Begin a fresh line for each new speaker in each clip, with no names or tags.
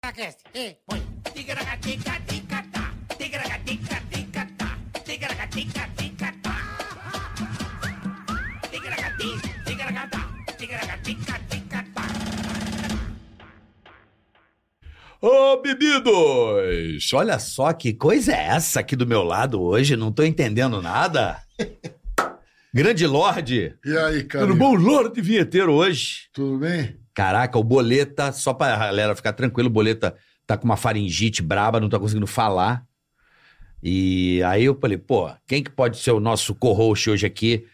Ticaracast, e põe.
Ô, bebidos! Olha só que coisa é essa aqui do meu lado hoje, não tô entendendo nada. Grande Lorde!
E aí, cara?
Tudo bom, Lorde Vinheteiro hoje?
Tudo bem?
Caraca, o Boleta, só pra galera ficar tranquilo, o Boleta tá com uma faringite braba, não tá conseguindo falar. E aí eu falei, pô, quem que pode ser o nosso co-host hoje aqui,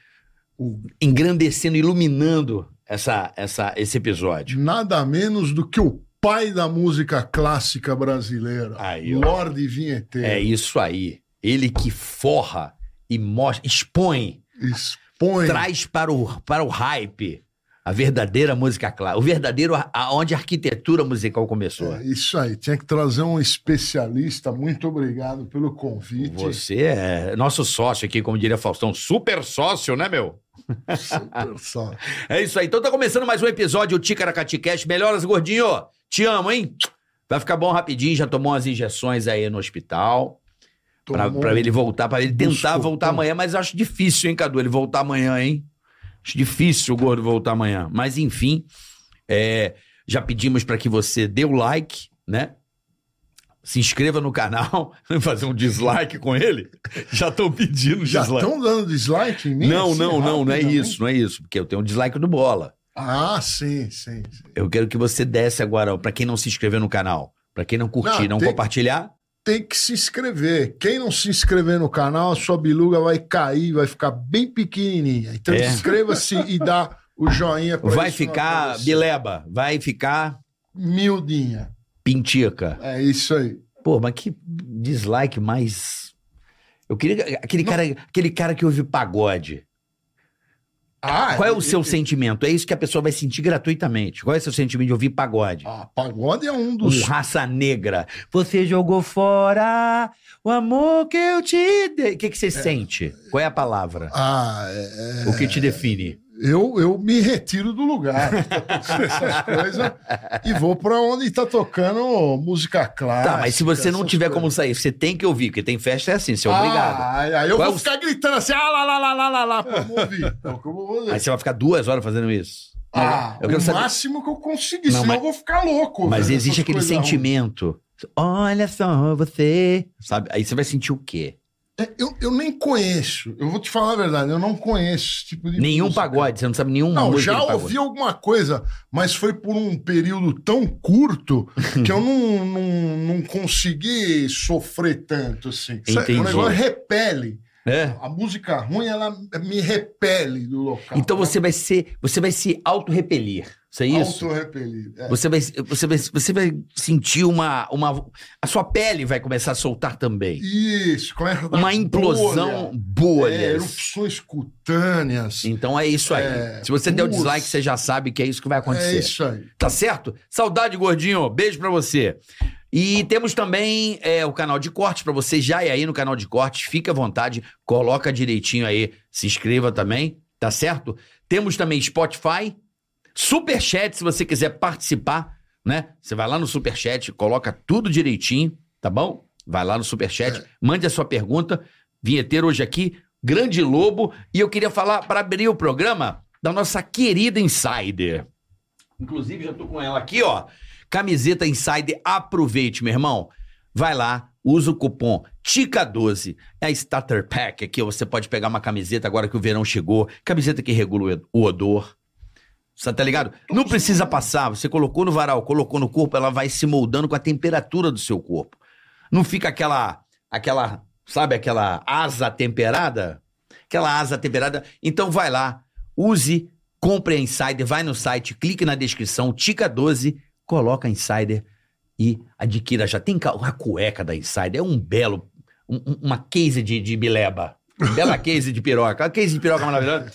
engrandecendo, iluminando essa, essa, esse episódio?
Nada menos do que o pai da música clássica brasileira.
Aí, ó.
Lorde Vinheteiro.
É isso aí. Ele que forra e mostra, expõe,
Expõe.
traz para o, para o hype a verdadeira música clássica, o verdadeiro aonde a arquitetura musical começou.
É, isso aí. Tinha que trazer um especialista. Muito obrigado pelo convite.
Você é nosso sócio aqui, como diria Faustão, super sócio, né, meu?
Super só.
É isso aí. Então tá começando mais um episódio do Ticaracati Cash. Melhoras, gordinho. Te amo, hein? Vai ficar bom rapidinho. Já tomou umas injeções aí no hospital. Pra, pra ele voltar, pra ele tentar voltar amanhã, mas acho difícil, hein, Cadu? Ele voltar amanhã, hein? Acho difícil o gordo voltar amanhã. Mas enfim, é, já pedimos pra que você dê o like, né? Se inscreva no canal, fazer um dislike com ele. Já estão pedindo
Já
dislike.
estão dando dislike em mim?
Não,
assim,
não, não, não é isso, não é isso. Porque eu tenho um dislike do bola.
Ah, sim, sim. sim.
Eu quero que você desse agora, pra quem não se inscreveu no canal, pra quem não curtir,
Não,
não
tem-
compartilhar.
Tem que se inscrever. Quem não se inscrever no canal, a sua biluga vai cair, vai ficar bem pequenininha. Então
É.
inscreva-se e dá o joinha pra
Vai
não
ficar bileba, vai ficar
Miudinha.
pintica.
É isso aí.
Pô, mas que dislike mais. Eu queria. Aquele cara, aquele cara que ouve pagode.
Ah,
Qual é o seu
e-
sentimento? É isso que a pessoa vai sentir gratuitamente. Qual é o seu sentimento de ouvir pagode?
Ah, pagode é um
Um
dos.
raça negra. Você jogou fora o amor que eu te dei. O que, que você sente? Qual é a palavra?
Ah, é-
O que te define?
Eu, eu me retiro do lugar. Essas coisas. E vou pra onde tá tocando música clássica.
Tá, mas se você não tiver
coisas.
como sair, você tem que ouvir, porque tem festa é assim, você é obrigado.
Ah, aí eu
Qual é
vou
o-
ficar gritando assim, ah, lá, lá, lá, lá, lá, lá, pra ouvir. É o eu vou fazer.
Aí você vai ficar duas horas fazendo isso.
Ah,
eu
o
saber-
máximo que eu conseguir,
Não,
senão
mas-
eu vou ficar louco.
Mas existe aquele sentimento. Olha só você. Sabe? Aí você vai sentir o quê?
É, Eu, eu nem conheço, eu vou te falar a verdade, eu não conheço esse tipo de
Nenhum
música.
pagode, você não sabe nenhum
Não, já ouvi alguma coisa, mas foi por um período tão curto que eu não, não, não consegui sofrer tanto assim.
Entendi.
O negócio repele.
É?
A música ruim, ela me repele do local.
Então você vai ser, você vai se auto-repelir. Isso é isso?
Auto-repelir. é.
Você vai, você vai, você vai sentir uma, uma, a sua pele vai começar a soltar também.
Isso, começa
Uma implosão
bolha.
bolhas.
É, erupções cutâneas.
Então é isso aí.
É,
Se você der o dislike, você já sabe que é isso que vai acontecer.
É isso aí.
Tá certo? Saudade, gordinho. Beijo pra você. E temos também é, o canal de cortes pra você. Já é aí no canal de cortes. Fique à vontade. Coloca direitinho aí. Se inscreva também. Tá certo? Temos também Spotify. Superchat, se você quiser participar, né? Você vai lá no Superchat, coloca tudo direitinho, tá bom? Vai lá no Superchat,
É.
mande a sua pergunta. Vinheteiro hoje aqui, Grande Lobo. E eu queria falar, para abrir o programa, da nossa querida Insider. Inclusive, já tô com ela aqui, ó. Camiseta Insider, aproveite, meu irmão. Vai lá, usa o cupom TICA12. É a Starter Pack aqui, você pode pegar uma camiseta agora que o verão chegou. Camiseta que regula o odor. Você tá ligado? Não precisa passar, você colocou no varal, colocou no corpo, ela vai se moldando com a temperatura do seu corpo. Não fica aquela, aquela, sabe, aquela asa temperada? Aquela asa temperada. Então vai lá, use, compre a Insider, vai no site, clique na descrição, Tica 12, coloca a Insider e adquira já. Tem a cueca da Insider, é um belo, um- um- uma case de, de bileba. Bela case de piroca. A case de piroca maravilhosa.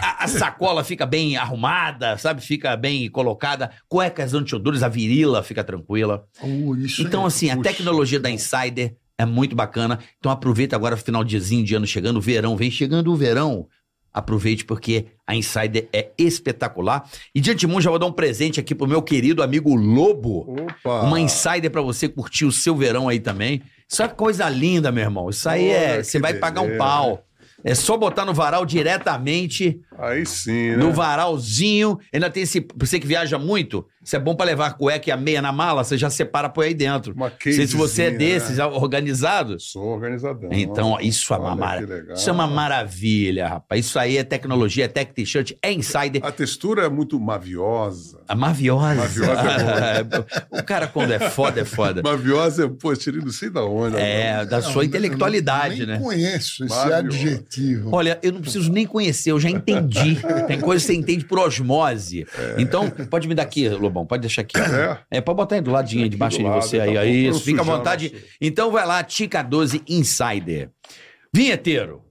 A, a sacola fica bem arrumada, sabe? Fica bem colocada. Cuecas antiodores, a virila fica tranquila.
Uh,
Então,
aí.
assim, a
Puxa.
tecnologia da Insider é muito bacana. Então aproveita agora, final de diazinho de ano chegando, o verão. Vem chegando o verão. aproveite porque a Insider é espetacular. E de antemão já vou dar um presente aqui pro meu querido amigo Lobo.
Opa!
Uma Insider pra você curtir o seu verão aí também. Isso é coisa linda, meu irmão. Isso aí é.
Olha,
Você
que
vai pagar um
beleza.
pau. É só botar no varal diretamente,
Aí sim, né?
no varalzinho. Ainda tem esse. Você que viaja muito, isso é bom pra levar a cueca e a meia na mala, você já separa, põe aí dentro.
Uma
Não sei se você é
casezinha,
desses,
né?
organizado.
Sou organizadão.
Então, ó, isso é uma,
Olha
mara-
que legal.
isso é uma maravilha, rapaz. Isso aí é tecnologia, é tech t-shirt, é insider.
A textura é muito maviosa.
A maviosa.
Maviosa
o cara, quando é foda, é foda.
Maviosa é, pô, tirei não sei da onde.
É, da
Não,
sua
eu
intelectualidade,
nem
né?
conheço esse
Maravilhoso.
adjetivo.
Olha, eu não preciso nem conhecer, eu já entendi. Tem coisa que você entende por osmose. Então, pode me dar aqui, Lobão, pode deixar aqui.
É?
É, pode botar aí do ladinho, aí, debaixo de
lado,
você
tá
aí.
bom,
aí isso, fica à vontade.
nosso-
Então vai lá, Tica 12 Insider. Vinheteiro,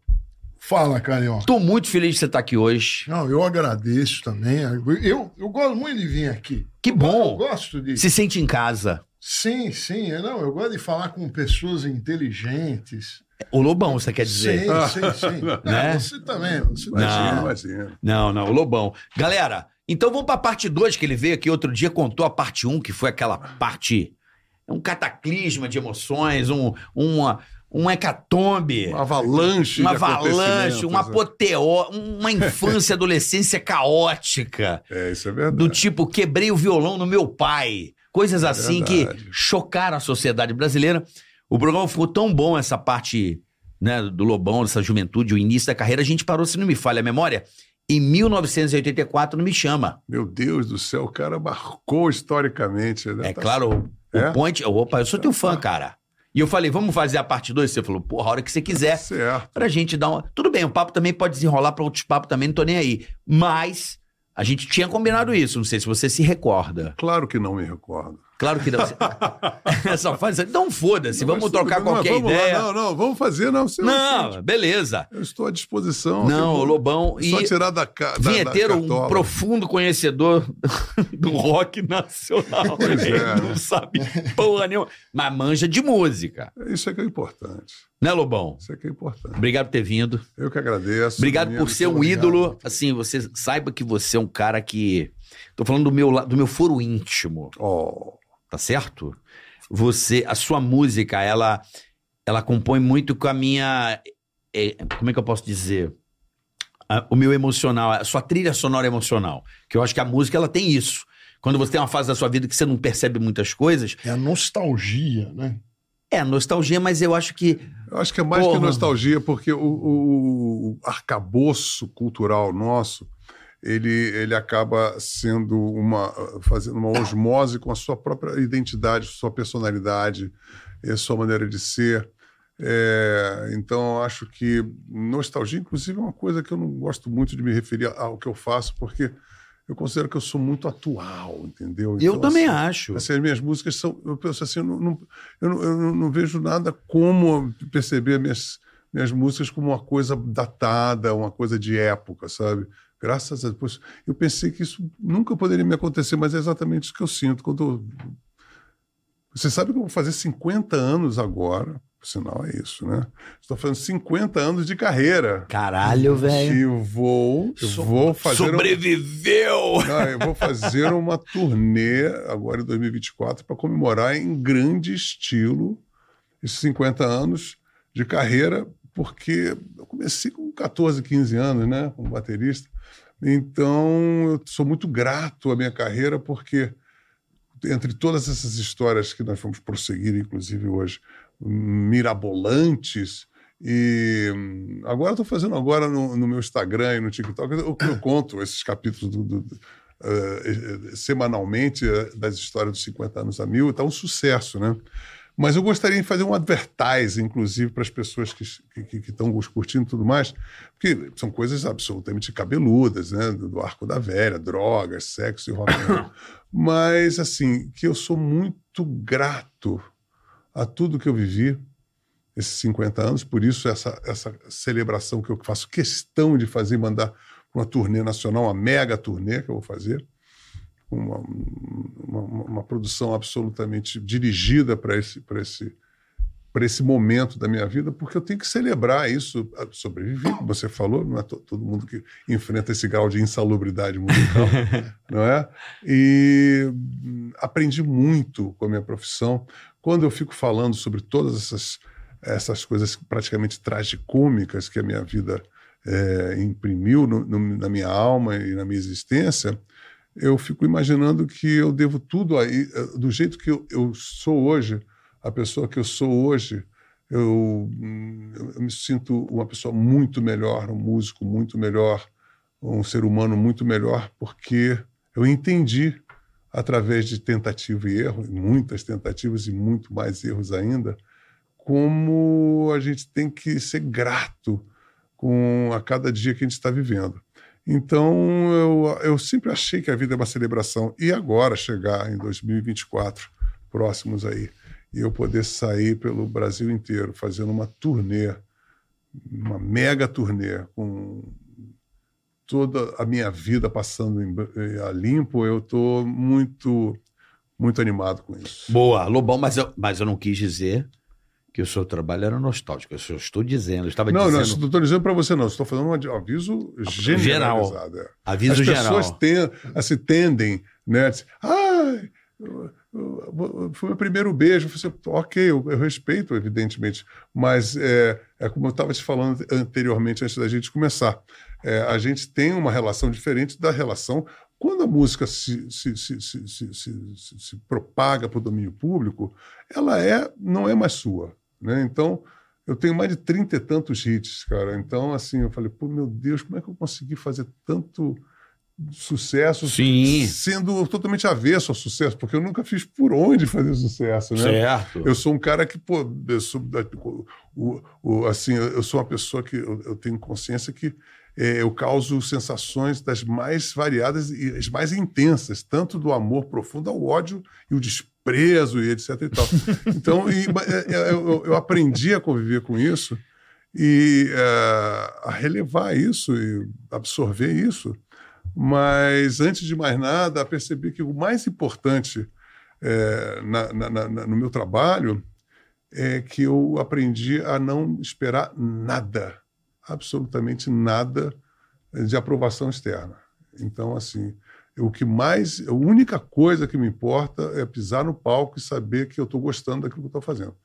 Fala, Carioca.
tô muito feliz de você estar aqui hoje.
Não, eu agradeço também. Eu, eu gosto muito de vir aqui.
Que
Eu
bom.
gosto de.
Se sente em casa.
Sim, sim. Eu, não, eu gosto de falar com pessoas inteligentes.
O Lobão, você quer dizer?
Sim, sim, sim.
Né?
Ah, Você também. Você
Não.
Imagina, imagina.
Não, não, o Lobão. Galera, então vamos pra parte 2, que ele veio aqui outro dia, contou a parte 1, um, que foi aquela parte. Um cataclisma de emoções, um, uma, um hecatombe.
Uma avalanche
Uma avalanche, uma
né?
apoteó, uma infância, adolescência caótica.
É, isso é verdade.
Do tipo, quebrei o violão no meu pai. Coisas assim que
verdade.
chocaram a sociedade brasileira. O programa ficou tão bom, essa parte né, do Lobão, dessa juventude, o início da carreira. A gente parou, se não me falha a memória, em 1984 no Me Chama.
Meu Deus do céu, o cara marcou historicamente. Né?
É
Tá-
claro, o
É?
Point... Opa, eu sou teu fã, cara. E eu falei, vamos fazer a parte 2? Você falou, porra, a hora que você quiser.
Certo.
Pra gente dar uma... Tudo bem, o papo também pode desenrolar pra outros papos também, não tô nem aí. Mas a gente tinha combinado isso, não sei se você se recorda.
Claro que não me recordo.
Claro que não. Só faz... Então foda-se,
Não,
vamos
mas tudo
trocar
não,
qualquer
vamos lá,
ideia.
não, não, vamos fazer, não. Você,
Não, beleza.
Eu estou à disposição.
Não, o Lobão
Só
e
tirar da, ca... da,
vinheteiro,
da
um profundo conhecedor do rock nacional.
Pois
Ele
é.
não sabe porra nenhuma, mas manja de música.
Isso é que é importante.
Né, Lobão?
Isso é que é importante.
Obrigado por ter vindo.
Eu que agradeço.
Obrigado por ser um
obrigado.
ídolo. Assim, você saiba que você é um cara que. Tô falando do meu, do meu foro íntimo,
Oh,
tá certo? Você, a sua música, ela, ela compõe muito com a minha. é, como é que eu posso dizer? A- o meu emocional, a sua trilha sonora emocional. Que eu acho que a música ela tem isso. Quando você tem uma fase da sua vida que você não percebe muitas coisas,
É a nostalgia, né?
é nostalgia, mas eu acho que.
eu acho que é mais
Porra.
que nostalgia, porque o, o, o arcabouço cultural nosso, ele, ele acaba sendo uma. fazendo uma osmose com a sua própria identidade, sua personalidade, e a sua maneira de ser. É, então, acho que nostalgia, inclusive, é uma coisa que eu não gosto muito de me referir ao que eu faço, porque eu considero que eu sou muito atual, entendeu?
eu
Então,
também
assim,
acho.
Assim, as minhas músicas são. Eu penso assim, eu não, não- eu não, eu não vejo nada como perceber minhas, minhas músicas como uma coisa datada, uma coisa de época, sabe? Graças a Deus. Eu pensei que isso nunca poderia me acontecer, mas é exatamente isso que eu sinto. Quando eu- Você sabe que eu vou fazer 50 anos agora, por sinal é isso, né? Estou fazendo 50 anos de carreira.
Caralho, velho.
E eu vou, eu vou fazer. um-
Sobreviveu!
não, eu vou fazer uma turnê agora em 2024 para comemorar em grande estilo esses 50 anos de carreira, porque eu comecei com 14, 15 anos, né, como baterista. Então, eu sou muito grato à minha carreira, porque entre todas essas histórias que nós vamos prosseguir, inclusive hoje, mirabolantes, e agora estou fazendo agora no, no meu Instagram e no TikTok, eu, eu conto esses capítulos do- do- eh, semanalmente eh, das histórias dos 50 anos a mil, está um sucesso, né? Mas eu gostaria de fazer um advertise, inclusive, para as pessoas que estão curtindo e tudo mais, porque são coisas absolutamente cabeludas, né? Do, do arco da velha, drogas, sexo e rock. Mas, assim, que eu sou muito grato a tudo que eu vivi esses 50 anos, por isso essa, essa celebração que eu faço questão de fazer, mandar uma turnê nacional, uma mega turnê que eu vou fazer, uma, uma, uma produção absolutamente dirigida para esse, para esse, para esse momento da minha vida, porque eu tenho que celebrar isso, sobreviver, como você falou, não é to- todo mundo que enfrenta esse grau de insalubridade musical, não é? E aprendi muito com a minha profissão. Quando eu fico falando sobre todas essas, essas coisas praticamente tragicômicas que a minha vida eh, imprimiu no- no- na minha alma e na minha existência, eu fico imaginando que eu devo tudo aí, eh, do jeito que eu, eu sou hoje, a pessoa que eu sou hoje, eu, hum, eu- me sinto uma pessoa muito melhor, um músico muito melhor, um ser humano muito melhor, porque eu entendi, através de tentativa e erro, muitas tentativas e muito mais erros ainda, como a gente tem que ser grato com a cada dia que a gente está vivendo. Então, eu, eu sempre achei que a vida é uma celebração. E agora, chegar em 2024, próximos aí, e eu poder sair pelo Brasil inteiro fazendo uma turnê, uma mega turnê, com toda a minha vida passando em, em- a limpo, eu estou muito, muito animado com isso.
Boa, Lobão, mas eu, mas eu não quis dizer que o seu trabalho era nostálgico. Eu só estou dizendo, eu estava
Não, não,
dizendo
isso não estou dizendo para você, não. Estou fazendo um aviso generalizado. é.
aviso
As
geral.
pessoas ten- assim, tendem, né? Ai, eu- foi meu primeiro beijo. Eu falei assim, ok, eu, eu respeito, evidentemente, mas é, é como eu estava te falando anteriormente, antes da gente começar. É, a gente tem uma relação diferente da relação. Quando a música se, se, se, se, propaga para o domínio público, ela é, não é mais sua. Né? Então, eu tenho mais de trinta e tantos hits, cara. Então, assim, eu falei, pô, meu Deus, como é que eu consegui fazer tanto sucesso
Sim.
sendo totalmente avesso ao sucesso? Porque eu nunca fiz por onde fazer sucesso, né?
Certo.
Eu sou um cara que, pô, eu sou, o, o- assim, eu sou uma pessoa que eu, eu tenho consciência que eh, eu causo sensações das mais variadas e as mais intensas, tanto do amor profundo ao ódio e o desprezo e etc e tal. Então, e, eh, eh, eu, eu aprendi a conviver com isso e eh, a relevar isso e absorver isso. Mas, antes de mais nada, percebi que o mais importante na- na- na- na- no meu trabalho é que eu aprendi a não esperar nada, absolutamente nada de aprovação externa. Então, assim, o que mais, a única coisa que me importa é pisar no palco e saber que eu estou gostando daquilo que eu estou fazendo.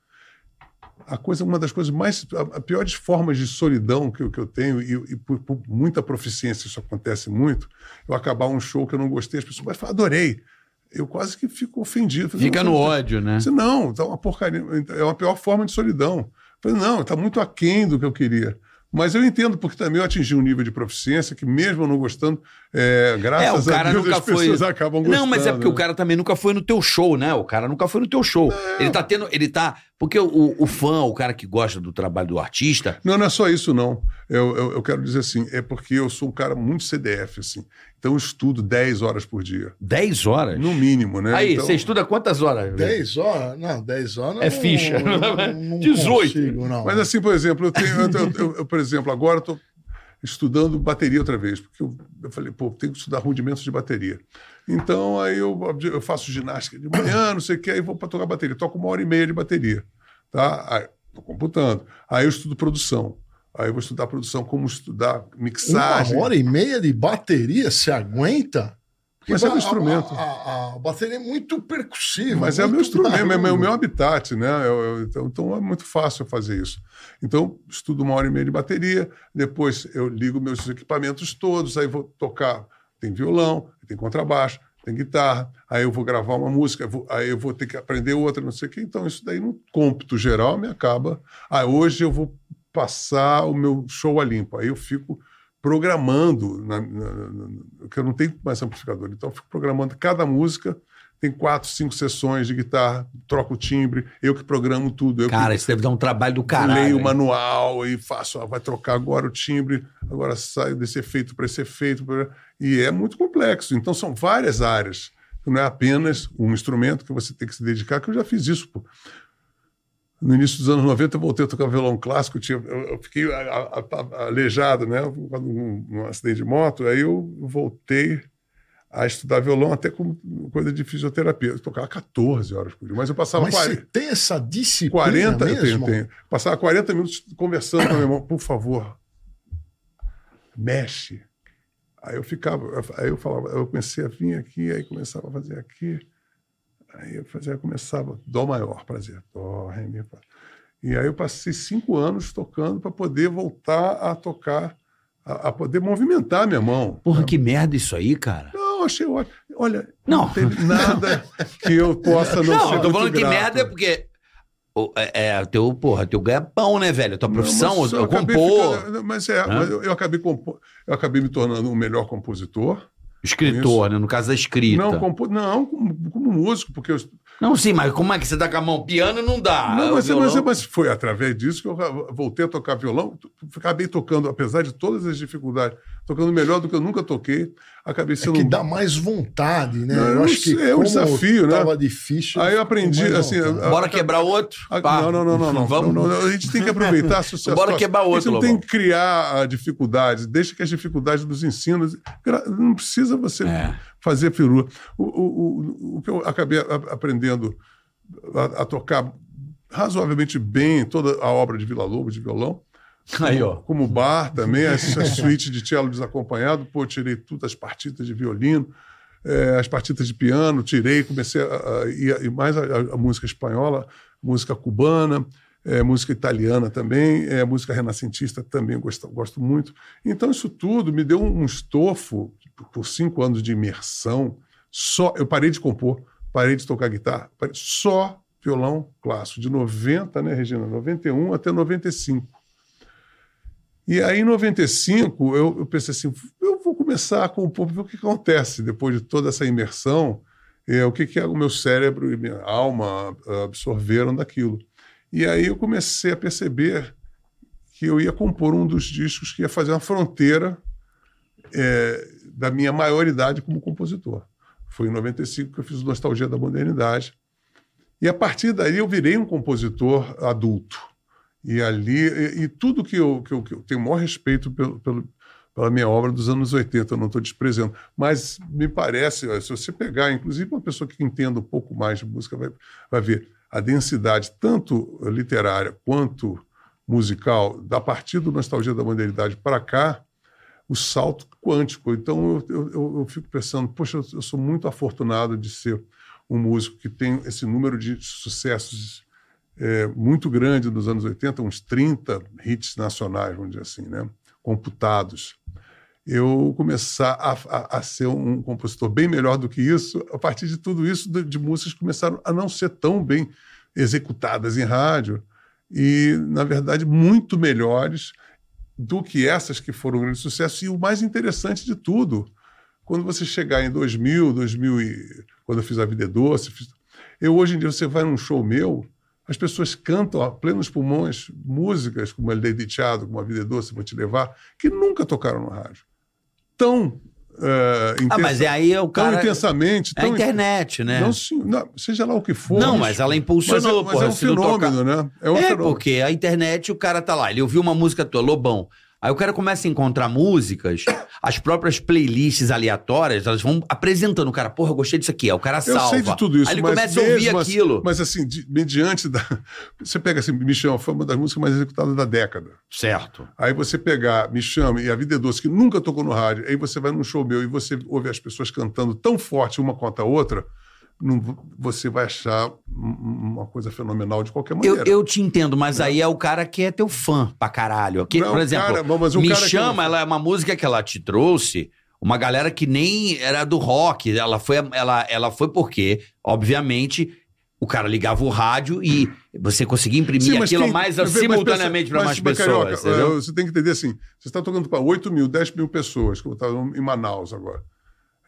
A coisa, uma das coisas mais, a, a piores formas de solidão que, eu- que eu tenho e, e por, por muita proficiência isso acontece muito, eu acabar um show que eu não gostei, as pessoas falam, adorei. Eu quase que fico ofendido. Falei,
Fica
"Não,
no ódio, né?
Não, tá uma porcaria. É uma pior forma de solidão. Falei, não, está muito aquém do que eu queria. Mas eu entendo, porque também eu atingi um nível de proficiência que, mesmo não gostando, é, graças
É, o cara
a Deus,
nunca
as pessoas
foi-
acabam gostando.
Não, mas é porque
né?
o cara também nunca foi no teu show, né? O cara nunca foi no teu show. Ele tá tendo. Ele tá. Porque o, o fã, o cara que gosta do trabalho do artista.
Não, não é só isso, não. Eu, eu, eu quero dizer assim, é porque eu sou um cara muito CDF, assim. Então eu estudo 10 horas por dia.
10 horas.
No mínimo, né?
Aí,
então,
você estuda quantas horas?
10 horas? Não, 10 horas.
É
eu
ficha.
Não, não, não
18.
Consigo, não.
Mas assim, por exemplo, eu tenho, eu, eu- eu- eu, por exemplo, agora estou estudando bateria outra vez, porque eu, eu falei, pô, tenho que estudar rudimentos de bateria. Então aí eu, eu faço ginástica de manhã, não sei o que, aí vou para tocar bateria. Toco uma hora e meia de bateria, tá? Aí, tô computando. Aí eu estudo produção. Aí eu vou estudar produção, como estudar mixagem.
Uma hora e meia de bateria, você aguenta? Porque
Mas é meu instrumento.
A, a- a bateria é muito percussiva.
Mas é o meu
muito
instrumento, é o meu, habitat, né? Eu- eu- então, então é muito fácil fazer isso. Então, estudo uma hora e meia de bateria, depois eu ligo meus equipamentos todos, aí vou tocar. Tem violão, tem contrabaixo, tem guitarra, aí eu vou gravar uma música, vou- aí eu vou ter que aprender outra, não sei o quê. Então, isso daí no cômputo geral me acaba. Ah, hoje eu vou passar o meu show a limpo. Aí eu fico programando, na, na- na- que eu não tenho mais amplificador, então eu fico programando cada música. Tem quatro, cinco sessões de guitarra, troco o timbre, eu que programo tudo. Eu que
Cara, isso deve dar um trabalho do caralho.
leio o manual e faço, ah, vai trocar agora o timbre, agora sai desse efeito para esse efeito. pra- E é muito complexo. Então são várias áreas. Não é apenas um instrumento que você tem que se dedicar, que eu já fiz isso. Pô. No início dos anos 90, eu voltei a tocar violão clássico, eu, tinha, eu, fiquei a- a- a- aleijado, né? Um, um acidente de moto, aí eu voltei a estudar violão até com coisa de fisioterapia. Eu tocava 14 horas por dia, mas eu passava
Mas
40,
você tem essa disciplina
40 eu tenho,
mesmo?
tenho. Passava 40 minutos conversando com meu irmão, por favor, mexe. Aí eu ficava, aí eu falava, eu comecei a vir aqui, aí começava a fazer aqui, aí eu fazia, começava, dó maior, prazer, dó, ré, mi. E aí eu passei cinco anos tocando para poder voltar a tocar, a, a poder movimentar minha mão.
Porra, que merda isso aí, cara.
Não, achei ótimo. Olha,
Não.
não, teve nada que eu possa não,
Não,
ser
eu tô falando que
grato.
merda é porque. É, é teu, porra, teu ganha-pão, né, velho? Tua
Não,
profissão,
mas
eu,
eu
compor,
ficando- mas é, mas eu, eu acabei compo- eu acabei me tornando um melhor compositor.
Escritor, né? No caso da escrita.
Não, compo, não como, como músico, porque eu,
Não, sim, mas como é que você tá com a mão? Piano não dá.
não, mas, mas, mas foi através disso que eu voltei a tocar violão. Acabei tocando, apesar de todas as dificuldades, tocando melhor do que eu nunca toquei. Acabei
É
sendo.
que dá mais vontade, né?
Não, eu
acho que
é um desafio, né?
Tava difícil.
Aí eu aprendi, assim,
vontade.
a-
Bora quebrar outro? Pá.
Não, não, não, não, não.
Vamos.
Não, não, A gente tem que aproveitar a situação.
Bora quebrar
A gente
outro,
não tem que criar a dificuldade, deixa que as dificuldades nos ensinam. Gra- Não precisa você
É.
fazer firula. O, o, o, o que eu acabei a- aprendendo a, a tocar razoavelmente bem toda a obra de Vila Lobo de violão,
Aí, ó.
como bar também, a, a suíte de cello desacompanhado, pô, tirei tudo, as partitas de violino, eh, as partitas de piano, tirei, comecei a, a, e, mais a, a música espanhola, música cubana, eh, música italiana também, eh, música renascentista também gosto, gosto muito. Então isso tudo me deu um, um estofo por cinco anos de imersão. Só eu parei de compor, parei de tocar guitarra, parei- só violão clássico de 90, né, Regina, 91 até 95. E aí, em 95, eu, eu pensei assim: eu vou começar a compor, ver o que acontece depois de toda essa imersão, é, o que, que o meu cérebro e minha alma absorveram daquilo. E aí eu comecei a perceber que eu ia compor um dos discos que ia fazer uma fronteira é, da minha maioridade como compositor. Foi em 95 que eu fiz o Nostalgia da Modernidade. E a partir daí eu virei um compositor adulto. E ali, e, e tudo que eu, que, eu, que eu tenho o maior respeito pelo, pelo, pela minha obra dos anos 80, eu não estou desprezando. Mas me parece, se você pegar, inclusive uma pessoa que entenda um pouco mais de música, vai, vai ver a densidade, tanto literária quanto musical, da partir do Nostalgia da Modernidade para cá, o salto quântico. Então eu, eu, eu, fico pensando, poxa, eu sou muito afortunado de ser um músico que tem esse número de sucessos é, muito grande nos anos 80, uns 30 hits nacionais, vamos dizer assim, né? computados. Eu começar a, a, a, ser um compositor bem melhor do que isso, a partir de tudo isso, de, de músicas começaram a não ser tão bem executadas em rádio e, na verdade, muito melhores do que essas que foram um grande sucesso. E o mais interessante de tudo, quando você chegar em 2000, 2000 e, quando eu fiz A Vida é Doce, eu hoje em dia, você vai num show meu, as pessoas cantam a plenos pulmões músicas como El Dedicado, como A Vida é Doce, Vou Te Levar, que nunca tocaram no rádio. Tão Uh,
ah, mas é aí é o cara...
Tão intensamente.
É a internet, né?
Não, sim, não, seja lá o que for.
Não, mas ela impulsionou,
mas é,
porra,
mas é um fenômeno,
tocar-
né? É um
é,
fenômeno.
porque a internet, o cara tá lá, ele ouviu uma música tua, Lobão. Aí o cara começa a encontrar músicas, as próprias playlists aleatórias, elas vão apresentando o cara, porra, eu gostei disso aqui. Aí o cara
Eu
salva.
sei de tudo isso,
Aí ele
mas
começa a ouvir
assim-
aquilo.
Mas assim, de- mediante da. Você pega assim, Me Chama, foi uma das músicas mais executadas da década.
Certo.
Aí você pegar Me Chama e A Vida é Doce, que nunca tocou no rádio, aí você vai num show meu e você ouve as pessoas cantando tão forte uma contra a outra, não- você vai achar um- uma coisa fenomenal de qualquer
Eu,
maneira.
eu te entendo, mas aí é o cara que é teu fã pra caralho. Que,
Não,
por exemplo,
cara, mas
Me
que
Chama,
eu-
ela é uma música que ela te trouxe, uma galera que nem era do rock. Ela foi, ela, ela foi porque, obviamente, o cara ligava o rádio e você conseguia imprimir
Sim,
aquilo
quem-
mais
mas
simultaneamente para mais
mas,
pessoas.
Carioca, eh, Você tem que entender assim: você está tocando para 8 mil, 10 mil pessoas, como está em Manaus agora.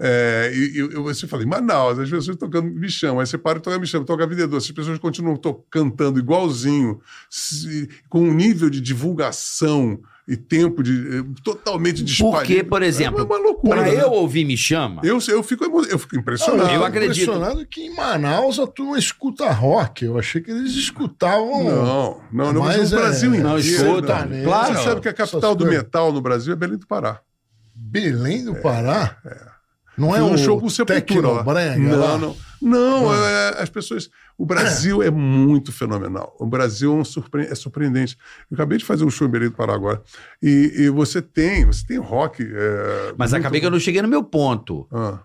É, e, e- e você fala, em Manaus, as pessoas tocando me chamam, aí você para e toca me chama, toca a vida doce, as pessoas continuam to- cantando igualzinho, se- com um nível de divulgação e tempo de eh, totalmente disparado.
Porque, por exemplo,
é uma loucura.
Pra
né?
eu ouvir Me Chama,
eu, eu, fico, eu fico
Não,
impressionado.
eu acredito.
impressionado que em Manaus a turma escuta rock. Eu achei que eles escutavam.
Não, não, não, mas
Mas
no
é-
Brasil
não,
inteiro.
escuta,
né?
claro.
Você sabe que a capital do metal no Brasil é Belém do Pará.
Belém do Pará. Não é
um show com Sepultura.
Tecnobrega
Não, não. Não, é, as pessoas. O Brasil é muito fenomenal. O Brasil é, um surpre- é surpreendente. Eu acabei de fazer um show em Belém do Pará agora. E, e você tem, você tem rock. é,
Mas
muito-
acabei que eu não cheguei no meu ponto.
Ah,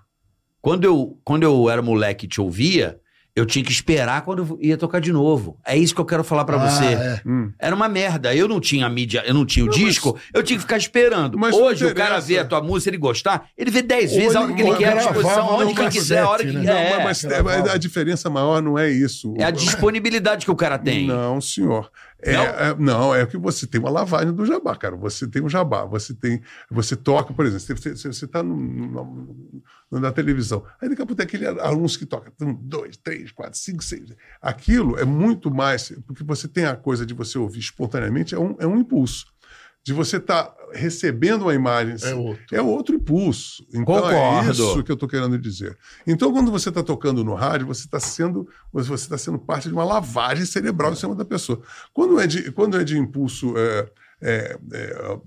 Quando eu, quando eu era moleque e te ouvia, eu tinha que esperar quando eu ia tocar de novo. É isso que eu quero falar pra
Ah,
você.
é.
hum.
Era uma merda. Eu não tinha mídia, eu não tinha o disco, eu tinha que ficar esperando.
Mas não
Hoje o cara vê a tua música, ele gostar, ele vê dez vezes a hora que ele quer, a disposição, onde que ele quiser, a hora que
né?
É,
mas
era
mas
bom.
a diferença maior não é isso.
é a disponibilidade que o cara tem.
Não, senhor. É,
Não?
é- não, é que você tem uma lavagem do jabá, cara. Você tem um jabá, você tem. Você toca, por exemplo, você, você, você tá no- no- no- na televisão. Aí daqui a pouco tem aquele anúncio que toca um, dois, três, quatro, cinco, seis. Aquilo é muito mais, porque você tem a coisa de você ouvir espontaneamente, é um, é um impulso. De você estar recebendo uma imagem.
É outro.
É outro impulso. Então
Concordo.
é isso que eu estou querendo dizer. Então, quando você está tocando no rádio, você está sendo, você está sendo parte de uma lavagem cerebral em cima da pessoa. Quando é de, quando é de impulso é, é, é,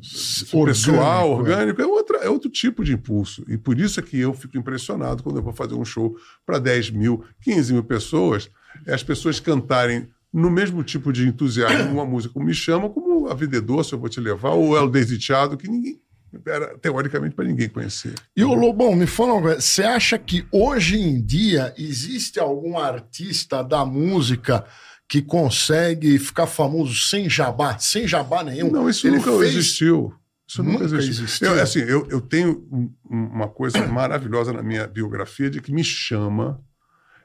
pessoal,
Orgânico, é.
orgânico, é, outra, é outro tipo de impulso. E por isso é que eu fico impressionado quando eu vou fazer um show para 10 mil, 15 mil pessoas, é as pessoas cantarem no mesmo tipo de entusiasmo uma música como Me Chama, como A Vida é Doce, Eu Vou Te Levar, ou El Desdichado, que ninguém, era teoricamente para ninguém conhecer.
E o Lobão, me fala uma coisa. Você acha que hoje em dia existe algum artista da música que consegue ficar famoso sem jabá, sem jabá nenhum?
Não, isso
Ele
nunca
fez-
existiu. Isso nunca,
Nunca
existiu.
existiu.
Eu, assim, eu, eu tenho um- um- uma coisa maravilhosa na minha biografia de que me chama.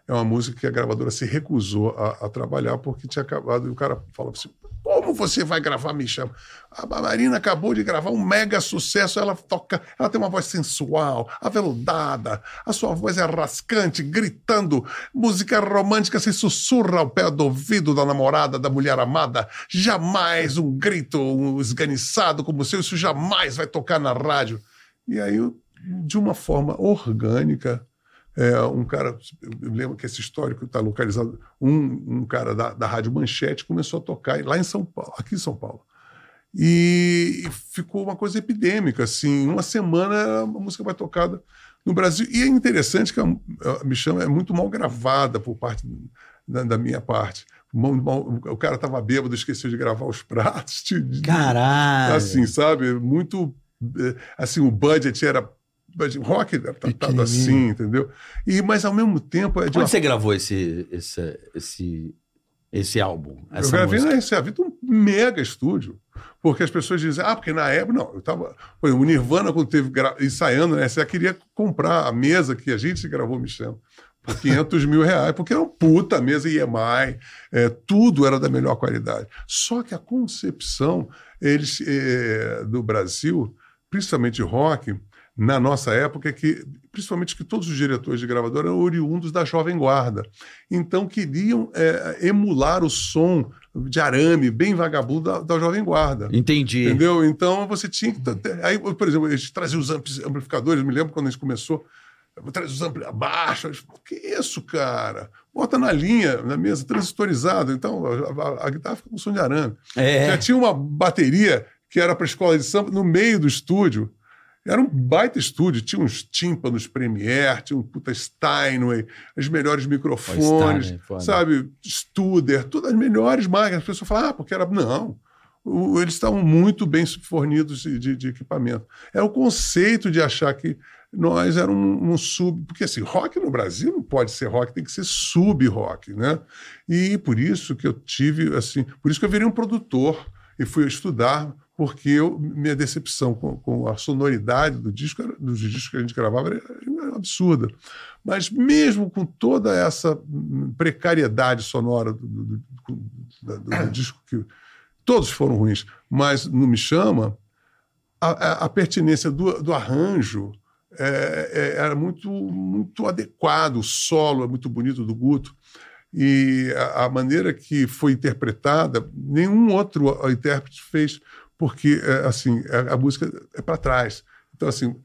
É uma música que a gravadora se recusou a, a trabalhar porque tinha acabado. E o cara fala assim: como você vai gravar Me Chama? A Marina acabou de gravar um mega sucesso. Ela toca, ela tem uma voz sensual, aveludada, a sua voz é rascante, gritando, música romântica se sussurra ao pé do ouvido da namorada, da mulher amada. Jamais um grito um esganiçado como o seu, isso jamais vai tocar na rádio. E aí, de uma forma orgânica, é, um cara, eu lembro que esse histórico está localizado, um, um cara da, da Rádio Manchete começou a tocar lá em São Paulo, aqui em São Paulo. E, e ficou uma coisa epidêmica, assim, uma semana a música vai tocada no Brasil. E é interessante que a, a é muito mal gravada por parte da, da minha parte. O cara estava bêbado, esqueceu de gravar os pratos.
Caralho.
assim, sabe? Muito. eh, Assim, o budget era. Rock era tratado
Pequenininho.
assim, entendeu? E, mas ao mesmo tempo é de uma
Onde você gravou esse, esse, esse, esse álbum?
Eu gravei
música?
na RCA Vida um mega estúdio. Porque as pessoas dizem, ah, porque na época, não, eu tava. Por exemplo, o Nirvana, quando teve gra- ensaiando na RCA, queria comprar a mesa que a gente gravou Me Chama. Por 500 mil reais, porque era uma puta mesa EMI, é, tudo era da melhor qualidade. Só que a concepção eles, é, do Brasil, principalmente rock, na nossa época, é que, principalmente que todos os diretores de gravadora eram oriundos da Jovem Guarda. Então queriam é, emular o som de arame bem vagabundo da, da Jovem Guarda.
Entendi.
Entendeu? Então você tinha que. Aí, por exemplo, a gente trazia os ampli- amplificadores, eu me lembro quando a gente começou, traz os ampli abaixo. Disse, que isso, cara? Bota na linha, na mesa, transistorizado. Então a, a- a guitarra fica com som de arame.
É.
Já tinha uma bateria que era para escola de samba no meio do estúdio. Era um baita estúdio, tinha uns tímpanos Premiere, tinha um puta Steinway, os melhores microfones,
Steinway,
sabe? Studer, todas as melhores máquinas. As pessoas falam, ah, porque era. Não. O- eles estavam muito bem fornidos de, de- equipamento. É o conceito de achar que nós éramos um, um sub. Porque assim, rock no Brasil não pode ser rock, tem que ser sub-rock, né? E por isso que eu tive, assim, por isso que eu virei um produtor e fui estudar, porque eu, minha decepção com, com a sonoridade do disco, dos discos que a gente gravava, era, era absurda. Mas mesmo com toda essa precariedade sonora do, do- do- do- disco que todos foram ruins, mas não me chama, a, a- a pertinência do, arranjo é, é, era muito, muito adequado, o solo é muito bonito do Guto. E a, maneira que foi interpretada, nenhum outro intérprete fez, porque é, assim a, a música é para trás. Então, assim,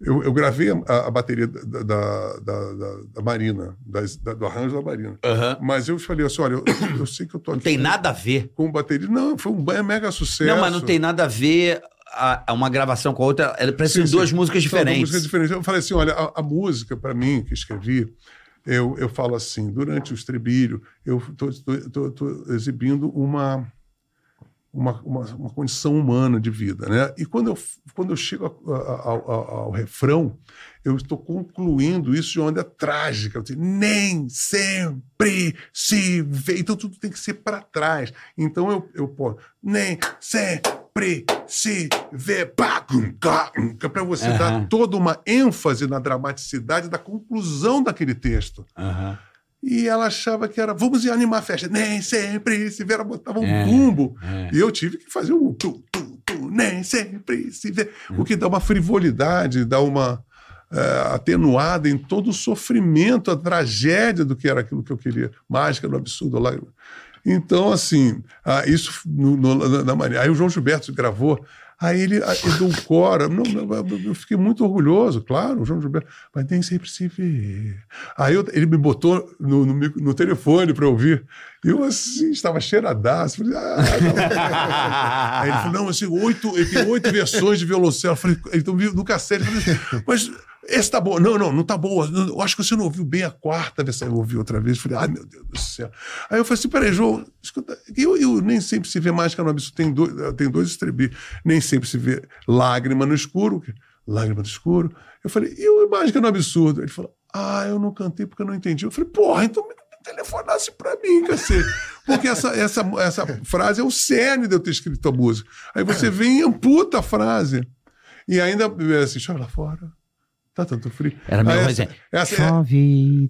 eu, eu gravei a, a bateria da, da, da, da- Marina, das- da- do arranjo da Marina.
Aham.
Mas eu falei assim: olha, eu, eu sei que eu tô
Não
aqui
tem
com-
nada a ver.
com bateria. Não, foi um mega sucesso.
Não, mas não tem nada a ver a- uma gravação com a outra, ela parecem
Sim, sim.
duas músicas
São duas
diferentes.
músicas diferentes. Eu falei assim: olha, a, a música, para mim, que escrevi, eu, eu falo assim: durante o estribilho, eu estou exibindo uma, uma, uma, uma condição humana de vida. Né? E quando eu, quando eu chego a- a- ao, ao- refrão, eu estou concluindo isso de uma maneira trágica. Eu digo, Nem sempre se vê. Então tudo tem que ser para trás. Então eu, eu posso. Nem sempre se vê. Para você
Aham.
dar toda uma ênfase na dramaticidade da conclusão daquele texto.
Aham.
E ela achava que era, vamos animar a festa. Nem sempre se vê, ela botava um
É,
bumbo.
é.
E eu tive que fazer um tu, tu, tu, nem sempre se vê. O que dá uma frivolidade, dá uma eh, atenuada em todo o sofrimento, a tragédia do que era aquilo que eu queria. Mágica no absurdo, lágrima. Então, assim, ah, isso no, no, na, na maneira. Aí o João Gilberto gravou. Aí ele ah, edulcora. Não, eu- fiquei muito orgulhoso, claro, o João Gilberto, mas nem sempre se vê. Aí eu- ele me botou no, no, no telefone para ouvir. E eu, assim, estava cheiradaço. Falei, ah, não. Aí ele falou: não, assim, oito, ele tem oito versões de violoncelo. Eu falei, então no cassete. Falei, mas esse tá bom. Não, não, não tá boa. Eu acho que você não ouviu bem a quarta versão. Eu ouvi outra vez. Falei, ai meu Deus do céu. Aí eu falei assim: peraí, João, escuta, eu, eu nem sempre se vê mágica no absurdo. Tem dois, tem dois estribilhos. Nem sempre se vê lágrima no escuro. Lágrima no escuro. Eu falei, e o mágica no absurdo? Ele falou, ah, eu não cantei porque eu não entendi. Eu falei, porra, então me telefonasse pra mim, cacete. Porque essa, essa, essa frase é o cerne de eu ter escrito a música. Aí você vem e amputa a frase. E ainda, assim, chove lá fora. Tá tanto frio.
Era meio
Aí
coisa
essa, essa é,
Chove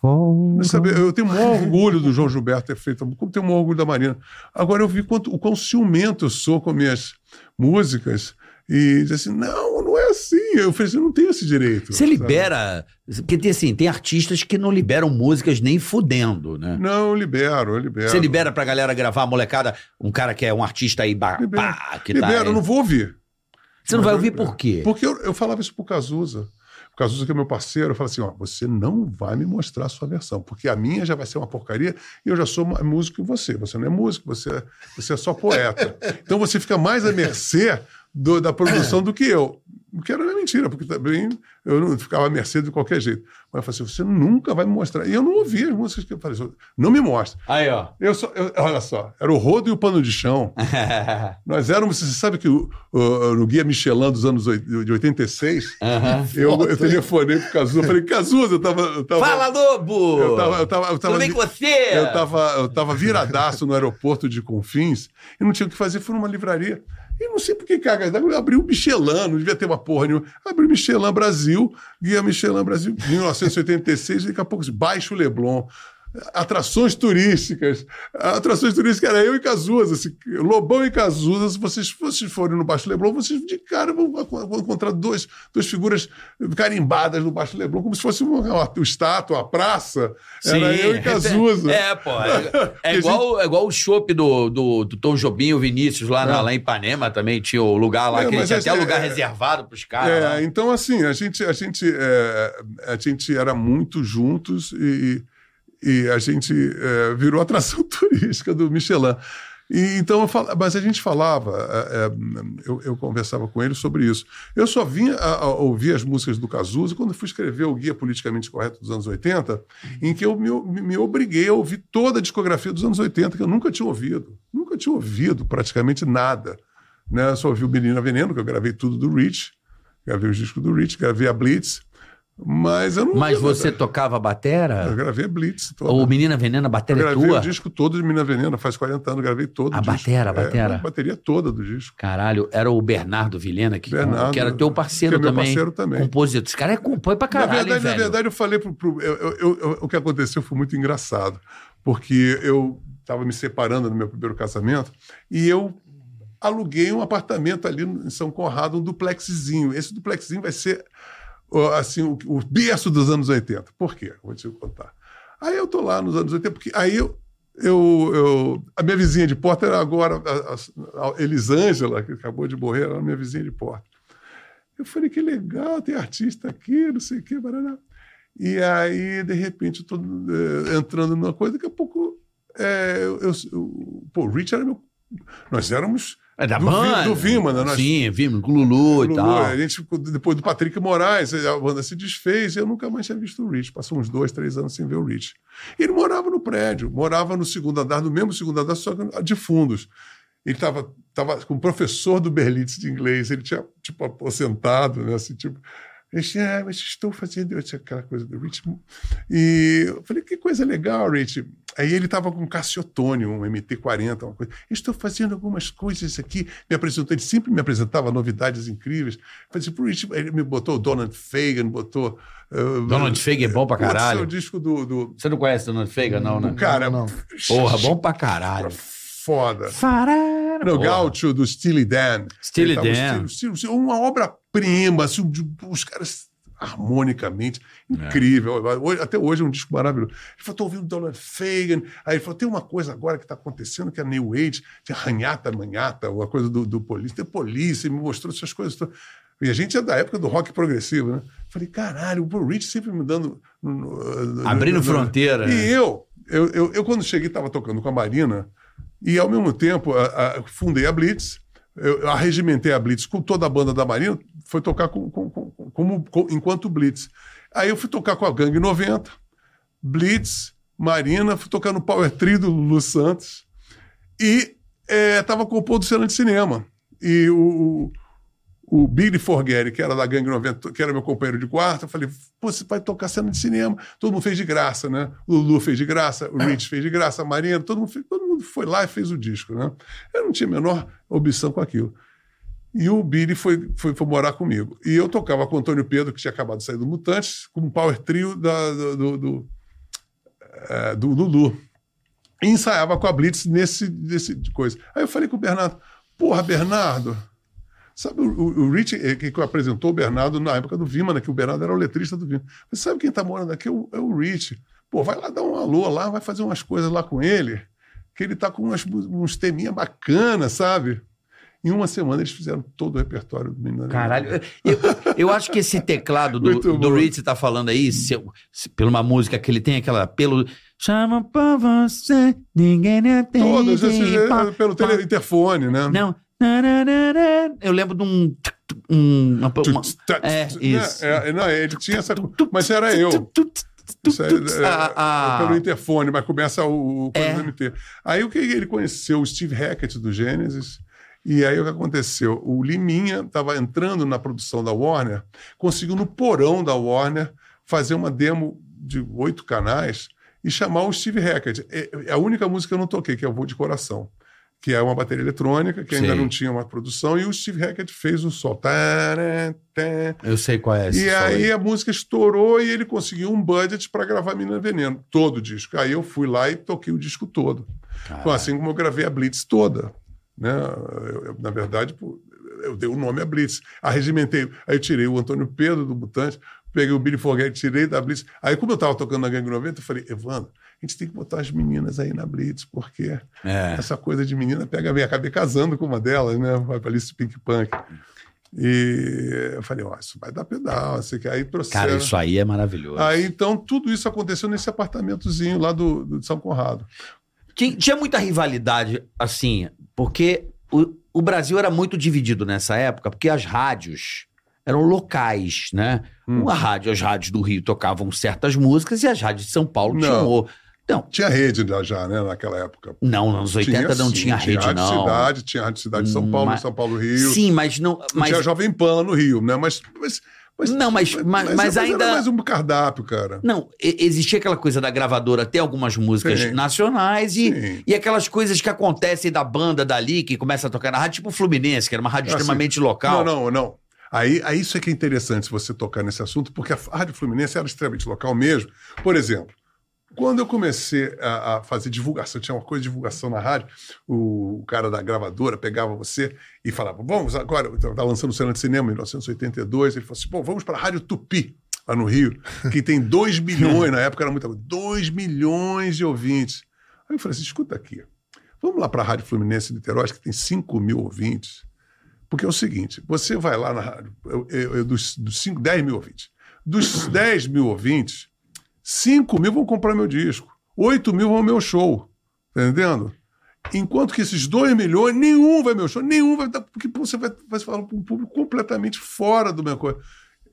fora.
Sabe, eu tenho o maior orgulho do João Gilberto ter feito, como tenho o maior orgulho da Marina. Agora eu vi quanto, o quão ciumento eu sou com minhas músicas e diz assim, não, não é assim. Eu falei assim, eu não tenho esse direito.
Você
sabe?
libera. Porque tem assim, tem artistas que não liberam músicas nem fudendo, né?
Não, eu libero, eu libero.
Você libera pra galera gravar a molecada, um cara que é um artista aí, ba-
Libero.
pá, que tá.
Libero, eu
aí.
não vou ouvir.
Você não vai
Mas
ouvir por quê?
Porque eu, eu falava isso pro Cazuza. O Cazuza, que é meu parceiro, eu falo assim: ó, você não vai me mostrar a sua versão, porque a minha já vai ser uma porcaria e eu já sou mais músico que você. Você não é músico, você é, você é só poeta. Então você fica mais à mercê do- da produção do que eu. O que era mentira, porque também eu não ficava à mercê de qualquer jeito. Mas eu falei assim: você nunca vai me mostrar. E eu não ouvi as músicas que eu falei, não me mostra.
Aí, ó.
Eu só, eu- olha só, era o rodo e o pano de chão. Nós éramos, você sabe que o, o- no Guia Michelin dos anos de 86,
Aham.
eu, eu telefonei pro Cazuza, eu falei, Cazuza, eu tava. Eu tava
Fala, Lobo!
Eu tava, eu tava, eu tava,
Tudo bem com você?
eu tava, eu tava viradaço no aeroporto de Confins e não tinha o que fazer, fui numa livraria. E não sei por que caga, eu abri o Michelin, não devia ter uma porra nenhuma. Abri o Michelin Brasil, Guia Michelin Brasil, 1986, e daqui a pouco, Baixo Leblon. Atrações turísticas. Atrações turísticas era eu e Cazuza. Assim, Lobão e Cazuza, se vocês, se vocês forem no Baixo Leblon, vocês de cara vão, vão encontrar dois, duas figuras carimbadas no Baixo Leblon, como se fosse uma, uma, uma estátua, uma praça. Era eu e Cazuza.
É, pô. É, é igual, é igual o chopp do, do, do Tom Jobim o Vinícius lá, na-
É.
lá em Ipanema também tinha o lugar lá,
É,
que tinha até
é-
lugar
é-
reservado pros caras. lá.
É, então, assim, a gente, a gente, é, a gente era muito juntos e, e a gente é, virou atração turística do Michelin. E, então, fal- mas a gente falava, é, eu, eu conversava com ele sobre isso. Eu só vinha a, a ouvir as músicas do Cazuza quando fui escrever o Guia Politicamente Correto dos anos 80, em que eu me, me- obriguei a ouvir toda a discografia dos anos 80, que eu nunca tinha ouvido. Nunca tinha ouvido praticamente nada. Né? Eu só ouvi o Menina Veneno, que eu gravei tudo do Rich, gravei os discos do Rich, gravei a Blitz, mas eu não
Mas você
nada.
tocava
Eu
batera?
gravei a Blitz toda.
O Menina Venena, a
Eu
bateria é
gravei
tua?
o disco todo de Menina Veneno, faz 40 anos, gravei todo
A
o
batera, a
É,
batera.
a bateria toda do disco.
Caralho, era o Bernardo Vilhena, que,
Bernardo,
que era teu parceiro
que é meu
também.
parceiro também.
Compositor. Esse cara é compõe pra caralho,
na verdade,
hein, velho?
na verdade, eu falei pro. pro- eu- eu- eu- eu- o que aconteceu foi muito engraçado. Porque eu estava me separando no meu primeiro casamento e eu aluguei um apartamento ali em São Conrado, um duplexzinho. Esse duplexzinho vai ser assim, o, o berço dos anos 80. Por quê? Vou te contar. Aí eu tô lá nos anos 80, porque aí eu. Eu, eu- a minha vizinha de porta era agora a, a- Elisângela, que acabou de morrer, era a minha vizinha de porta. Eu falei, que legal, tem artista aqui, não sei o quê, barará. E aí, de repente, eu estou entrando numa coisa, daqui a pouco. é, eu, eu- o- pô, o Rich era meu. Nós éramos
É da
Do
banda?
Vi- do Vimana, nós-
Sim, Vimana, com o Lulu, e
Lulu,
tal.
A gente, depois do Patrick Moraes, a banda se desfez e eu nunca mais tinha visto o Rich. Passou uns dois, três anos sem ver o Rich. Ele morava no prédio, morava no segundo andar, no mesmo segundo andar, só que de fundos. Ele estava tava com o professor do Berlitz de inglês, ele tinha, tipo, aposentado, né? Assim, tipo, ele disse, ah, mas estou fazendo eu tinha aquela coisa do Rich. E eu falei, que coisa legal, Rich. Aí ele estava com um Cassiotone, um MT-40, uma coisa. Estou fazendo algumas coisas aqui. Me apresentou, ele sempre me apresentava novidades incríveis. Eu falei assim, pro Rich, ele me botou o Donald Fagan, botou. uh,
Donald Fagan é bom pra caralho.
O disco do. do
Você não conhece Donald Fagan, não, né?
cara,
Não,
Porra, bom pra caralho.
foda.
Farara,
No. Gaucho do Steely Dan.
Steely Dan.
Uma obra-prima, assim, os caras harmonicamente, incrível. Hoje- Até hoje é um disco maravilhoso. Ele falou, tô ouvindo Donald Fagan. Aí ele falou, tem uma coisa agora que está acontecendo que é New Age, que é ranhata, manhata, uma coisa do, do Police. Tem ele me mostrou essas coisas. E a gente é da época do rock progressivo, né? Falei, caralho, o Rich sempre me dando...
Abrindo fronteira,
E eu, eu, eu, eu, quando cheguei, estava tocando com a Marina, e ao mesmo tempo a- a- fundei a Blitz, eu arregimentei a Blitz com toda a banda da Marina, foi tocar com, com- com- com- enquanto Blitz. Aí eu fui tocar com a Gangue 90, Blitz, Marina, fui tocar no Power Trio do Lulu Santos, e estava compondo cena de cinema. E o, o, Billy Forgeri, que era da Gangue 90, que era meu companheiro de quarto, eu falei, pô, você vai tocar cena de cinema. Todo mundo fez de graça, né? O Lulu fez de graça, o Rich fez de graça, a Marina, todo mundo, fez- todo mundo foi lá e fez o disco, né? Eu não tinha a menor obsessão com aquilo. E o Billy foi, foi, foi morar comigo. E eu tocava com o Antônio Pedro, que tinha acabado de sair do Mutantes, como power trio da, do, do, do, eh, do Lulu. E ensaiava com a Blitz nesse, nesse coisa. Aí eu falei com o Bernardo, porra, Bernardo, sabe o, o, o Rich, eh, que, que apresentou o Bernardo na época do Vima, né, que o Bernardo era o letrista do Vima. Mas sabe quem tá morando aqui? É o, é o Rich. Pô, vai lá dar um alô lá, vai fazer umas coisas lá com ele, que ele tá com umas, uns teminha bacana, sabe? Em uma semana eles fizeram todo o repertório do Menino
Caralho, eu, eu acho que esse teclado do,
Muito
do. Ritz tá falando aí, se, se- pela uma música que ele tem, aquela pelo. Chama pra você, ninguém atende.
Todos, esses,
pá,
eh, pelo
pá.
tele, interfone, né?
Não. Eu lembro de um. um uma, uma- é,
tu-
isso.
né? É, não, ele tinha essa. Mas era eu. Isso aí, é,
Ah, ah.
Pelo interfone, mas começa o, o
É.
MT. Aí o que ele conheceu? O Steve Hackett do Gênesis. E aí o que aconteceu? O Liminha estava entrando na produção da Warner, conseguiu no porão da Warner fazer uma demo de oito canais e chamar o Steve Hackett. É, é a única música que eu não toquei, que é o Voo de Coração, que é uma bateria eletrônica, que ainda
Sei.
não tinha uma produção, e o Steve Hackett fez o sol.
Eu sei qual é.
E aí a música estourou e ele conseguiu um budget para gravar Menina Veneno, todo o disco. Aí eu fui lá e toquei o disco todo. Assim como eu gravei a Blitz toda. Né? Eu- eu, na verdade, eu dei o nome a Blitz. Arregimentei. Aí eu tirei o Antônio Pedro do Mutante, peguei o Billy Forget, tirei da Blitz. Aí, como eu estava tocando na Gangue 90, eu falei, Evandro, a gente tem que botar as meninas aí na Blitz, porque
É.
essa coisa de menina pega bem. Acabei casando com uma delas, né? Vai para Alice Pink Punk. E eu falei, ó, isso vai dar pedal. Assim, que aí trouxeram.
Cara, isso aí é maravilhoso.
Aí, então, tudo isso aconteceu nesse apartamentozinho lá do, do São Conrado.
Tinha, muita rivalidade, assim, porque o, o Brasil era muito dividido nessa época, porque as rádios eram locais, né?
Hum.
A rádio, as rádios do Rio tocavam certas músicas e as rádios de São Paulo tinham. O- Não,
Tinha rede já, já, né, naquela época.
não, nos anos 80 não
sim,
tinha rede,
Rádio
não.
Cidade, tinha Rádio Cidade de São Paulo,
Mas-
São Paulo Rio.
Sim, mas não. Mas,
Tinha Jovem Pan no Rio, né? Mas. mas, mas
Não, mas- mas- mas ainda-
Era mais um cardápio, cara.
Não, existia aquela coisa da gravadora ter algumas músicas
Sim.
nacionais e,
Sim.
e aquelas coisas que acontecem da banda dali, que começa a tocar na rádio, tipo o Fluminense, que era uma rádio
Ah, sim.
extremamente local.
Não, não, não. Aí, aí isso é que é interessante se você tocar nesse assunto, porque a Rádio Fluminense era extremamente local mesmo. Por exemplo, quando eu comecei a, a fazer divulgação, tinha uma coisa de divulgação na rádio, o, cara da gravadora pegava você e falava, vamos agora, está lançando o Cena de Cinema em 1982, ele falou assim, pô, vamos para a Rádio Tupi, lá no Rio, que tem 2 milhões, na época era muita coisa, 2 milhões de ouvintes. Aí eu falei assim, escuta aqui, vamos lá para a Rádio Fluminense de Niterói, que tem 5 mil ouvintes, porque é o seguinte, você vai lá na rádio, eu, eu- eu- dos, dos cinco, 10 mil ouvintes. Dos 10 mil ouvintes, 5 mil vão comprar meu disco, 8 mil vão meu show. Tá entendendo? Enquanto que esses 2 milhões, nenhum vai meu show, nenhum vai porque você vai, vai falar para um público completamente fora do meu coisa.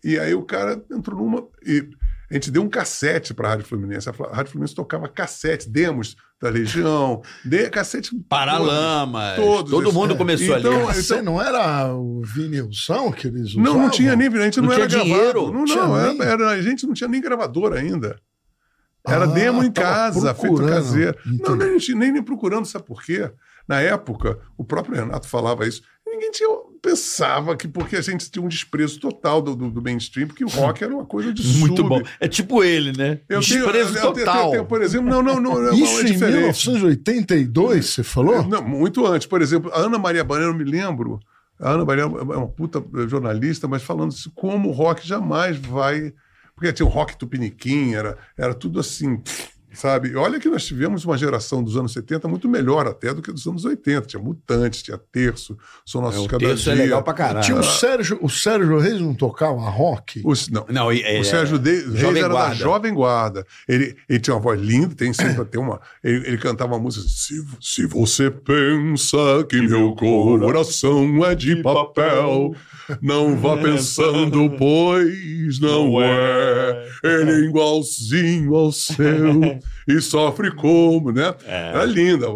E aí o cara entrou numa. E a gente deu um cassete para a Rádio Fluminense. A Rádio Fluminense tocava cassete, demos da Legião, de, cassete.
Paralamas.
Todos
Todo
esses.
mundo começou
Então,
ali.
Você não era o vinilção que eles usavam?
Não, não tinha nem. A gente não,
Não
era
tinha
gravado.
dinheiro.
Não,
Tinha
não. Era, era- a gente não tinha nem gravador ainda. Era
Ah,
demo em casa, feito
procurando.
caseiro. Não, nem, nem, nem procurando, sabe por quê? Na época, o próprio Renato falava isso. Ninguém tinha, pensava que porque a gente tinha um desprezo total do, do, do mainstream, porque o rock era uma coisa de
Muito
sub.
bom. É tipo ele, né?
Eu tenho,
Desprezo
eu tenho-
total.
eu tenho, por exemplo, não, não, não, não
Isso
é
em
diferente.
1982, você falou?
Não, muito antes. Por exemplo, a Ana Maria Bandeira, eu me lembro. A Ana Maria é uma puta jornalista, mas falando como o rock jamais vai. Porque tinha o rock tupiniquim, era, era tudo assim, sabe? Olha que nós tivemos uma geração dos anos 70 muito melhor até do que dos anos 80. Tinha Mutantes, tinha Terço, São Nossos
o
Cada
texto é
Dia.
legal pra caralho.
Tinha o Sérgio, o Sérgio Reis não tocava rock?
Os- não,
Não, e- é-
o Sérgio de, Reis
Jovem
era
Guarda.
da Jovem Guarda. Ele, ele tinha uma voz linda, tem sempre tem uma. Ele, ele cantava uma música. Se, se você pensa que meu coração é de papel, não vá pensando, pois não é. Ele é igualzinho ao seu e sofre como, né? Era linda.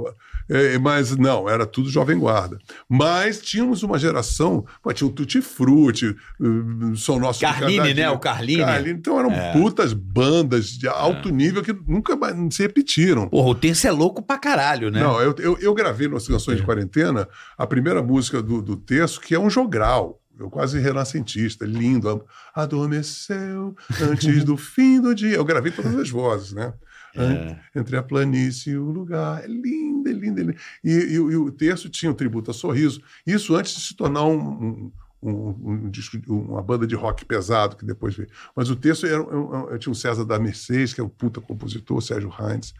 É, mas não, era tudo Jovem Guarda. Mas tínhamos uma geração, pô, tinha o Tutti Frutti, uh, São Nossos de
Carline, né? O Carline.
Carline. Então eram putas bandas de alto nível que nunca se repetiram.
Porra, o terço é louco pra caralho, né?
Não, eu, eu, eu gravei nas canções de quarentena a primeira música do, do texto, que é um jogral. Eu quase renascentista, lindo. Adormeceu antes do fim do dia. Eu gravei todas as vozes, né? An- Entre a planície e o lugar. É lindo, é lindo. É lindo. E, e o- e o texto tinha o tributo a sorriso. Isso antes de se tornar um, um- um- um disco- uma banda de rock pesado que depois veio. Mas o texto era, um- um- tinha o César da Mercedes, que é um puta compositor, o Sérgio Heinz,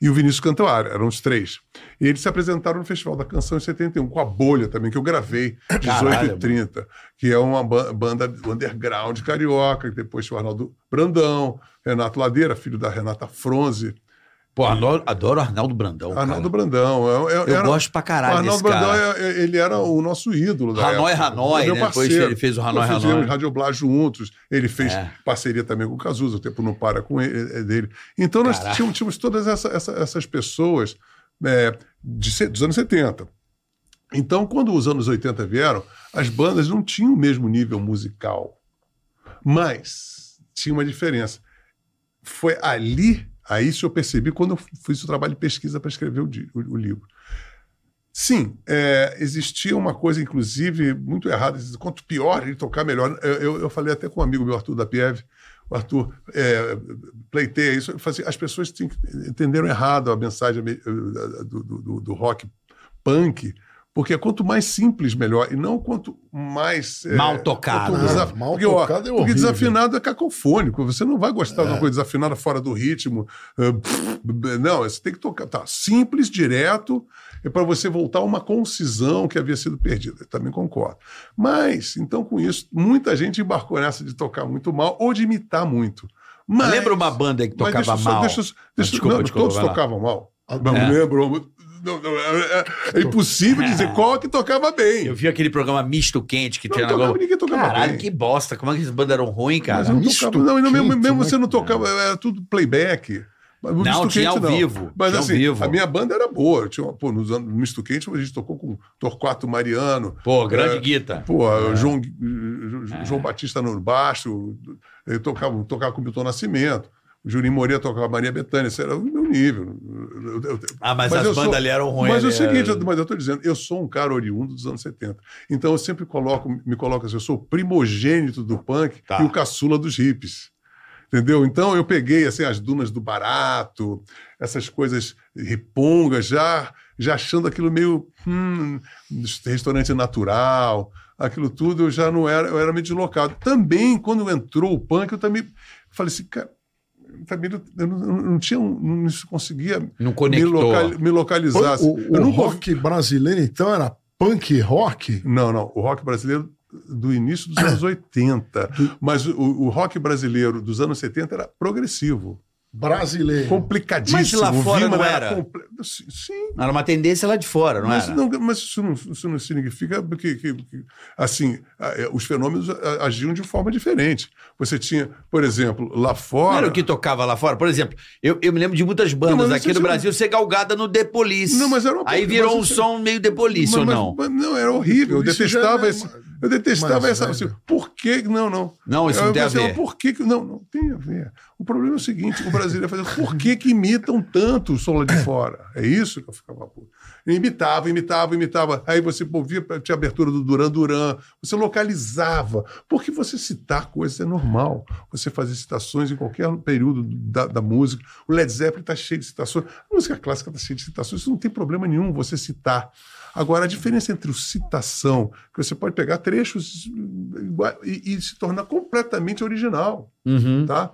e o Vinícius Cantuário, eram os três. E eles se apresentaram no Festival da Canção em 71, com a Bolha também, que eu gravei, 18
Caralho,
e 30, que é uma ba- banda underground carioca, que depois tinha o Arnaldo Brandão, Renato Ladeira, filho da Renata Fronze,
Pô, adoro, adoro Arnaldo Brandão.
Arnaldo
cara.
Brandão. é- é-
Eu
era-
gosto pra caralho
Arnaldo
desse
Brandão, é- é- ele era o nosso ídolo da
Hanoi,
época.
Hanoi,
Meu
né? Depois ele fez o Hanoi,
Nós fizemos. Radioblá juntos. Ele fez
É.
parceria também com o Cazuza, o Tempo Não Para com ele, é dele. Então nós tínhamos, tínhamos todas essa- essa- essas pessoas é, de dos anos 70. Então, quando os anos 80 vieram, as bandas não tinham o mesmo nível musical. Mas tinha uma diferença. Foi ali, aí isso eu percebi quando eu fiz o trabalho de pesquisa para escrever o, o- o livro. Sim, é, existia uma coisa, inclusive, muito errada. Quanto pior ele tocar, melhor. Eu, eu, eu falei até com um amigo meu, Arthur da Pieve, o Arthur é, pleiteia isso. Assim, as pessoas entenderam errado a mensagem do, do- do- do rock punk, porque quanto mais simples, melhor. E não quanto mais. é,
Mal tocado.
quanto
Ah,
desaf-
mal
porque, ó,
tocado é
porque
horrível.
desafinado é cacofônico. Você não vai gostar de uma coisa desafinada fora do ritmo. pff, Não, você tem que tocar. Tá, simples, direto, é para você voltar a uma concisão que havia sido perdida. Eu também concordo. Mas, então, com isso, muita gente embarcou nessa de tocar muito mal ou de imitar muito. Mas,
Lembra uma banda que tocava
deixa eu só-
mal?
Deixa,
desculpa,
não,
desculpa,
todos tocavam mal.
Ah,
Não
é.
lembro. Não, não, é, é- é impossível dizer qual que tocava bem.
Eu vi aquele programa Misto Quente que
Não
tinha
tocava,
Globo.
ninguém tocava
Caralho,
bem.
que bosta. Como é que esses bandas eram ruins, cara?
Mas não
misto
tocava. Não, e não, mesmo,
quente,
mesmo
né,
você não tocava, era tudo playback. Mas
Não,
misto
tinha
quente,
ao
não.
vivo,
Mas assim,
vivo.
a minha banda era boa. Tinha, pô, nos anos, no misto quente, a gente tocou com Torquato Mariano.
Pô, grande
É,
guita.
Pô, João, eh, João Batista no baixo, eu tocava, tocava com o Milton Nascimento. Juninho Moreira tocava Maria Bethânia, esse era o meu nível. Eu- eu-
Ah, mas,
Mas
as bandas
sou-
ali eram ruins.
mas é o
ali,
seguinte,
era-
mas eu estou dizendo, eu sou um cara oriundo dos anos 70. Então eu sempre coloco, me coloco assim, eu sou o primogênito do punk
Tá.
e o caçula dos hippies. Entendeu? Então eu peguei assim as dunas do barato, essas coisas ripongas, já, já achando aquilo meio hum, restaurante natural, aquilo tudo eu já não era, eu era meio deslocado. Também quando entrou o punk, eu também falei assim, cara, também eu não, eu não tinha, não conseguia
Não
me,
conectou.
local- me localizar.
O, o
eu nunca ouvi-
rock brasileiro, então, era punk rock?
Não, não. O rock brasileiro do início dos anos 80. Mas o, o rock brasileiro dos anos 70 era progressivo.
Brasileiro.
complicadíssimo.
Mas lá fora não era?
comple- Sim,
Era uma tendência lá de fora, não
mas,
era?
não, mas isso, não, isso não significa que, que- que, assim, é, os fenômenos agiam de forma diferente. Você tinha, por exemplo, lá
Não
fora.
era o que tocava lá fora? Por exemplo, eu, eu me lembro de muitas bandas
Não,
aqui no
tinha-
Brasil ser galgada no The Police.
Não, mas era uma-
Aí virou
mas
um
você-
som meio The Police,
Mas-
ou não?
mas não, era horrível. Eu detestava
é
esse. Eu detestava
mais
essa.
velho.
Assim, por que. Não, não.
Não, isso não
Eu
tem a ver.
mas Por que, não, não tem a ver. O problema é o seguinte: o brasileiro fazendo. Por que, que imitam tanto o som lá de fora? É isso que eu ficava puto. Imitava, imitava, imitava. Aí você ouvia, tinha abertura do Duran Duran, você localizava. Porque você citar coisas é normal. Você fazer citações em qualquer período da, da música. O Led Zeppelin está cheio de citações. A música clássica está cheia de citações. Isso não tem problema nenhum você citar. Agora, a diferença entre o citação, que você pode pegar trechos e, e se tornar completamente original
Uhum.
tá?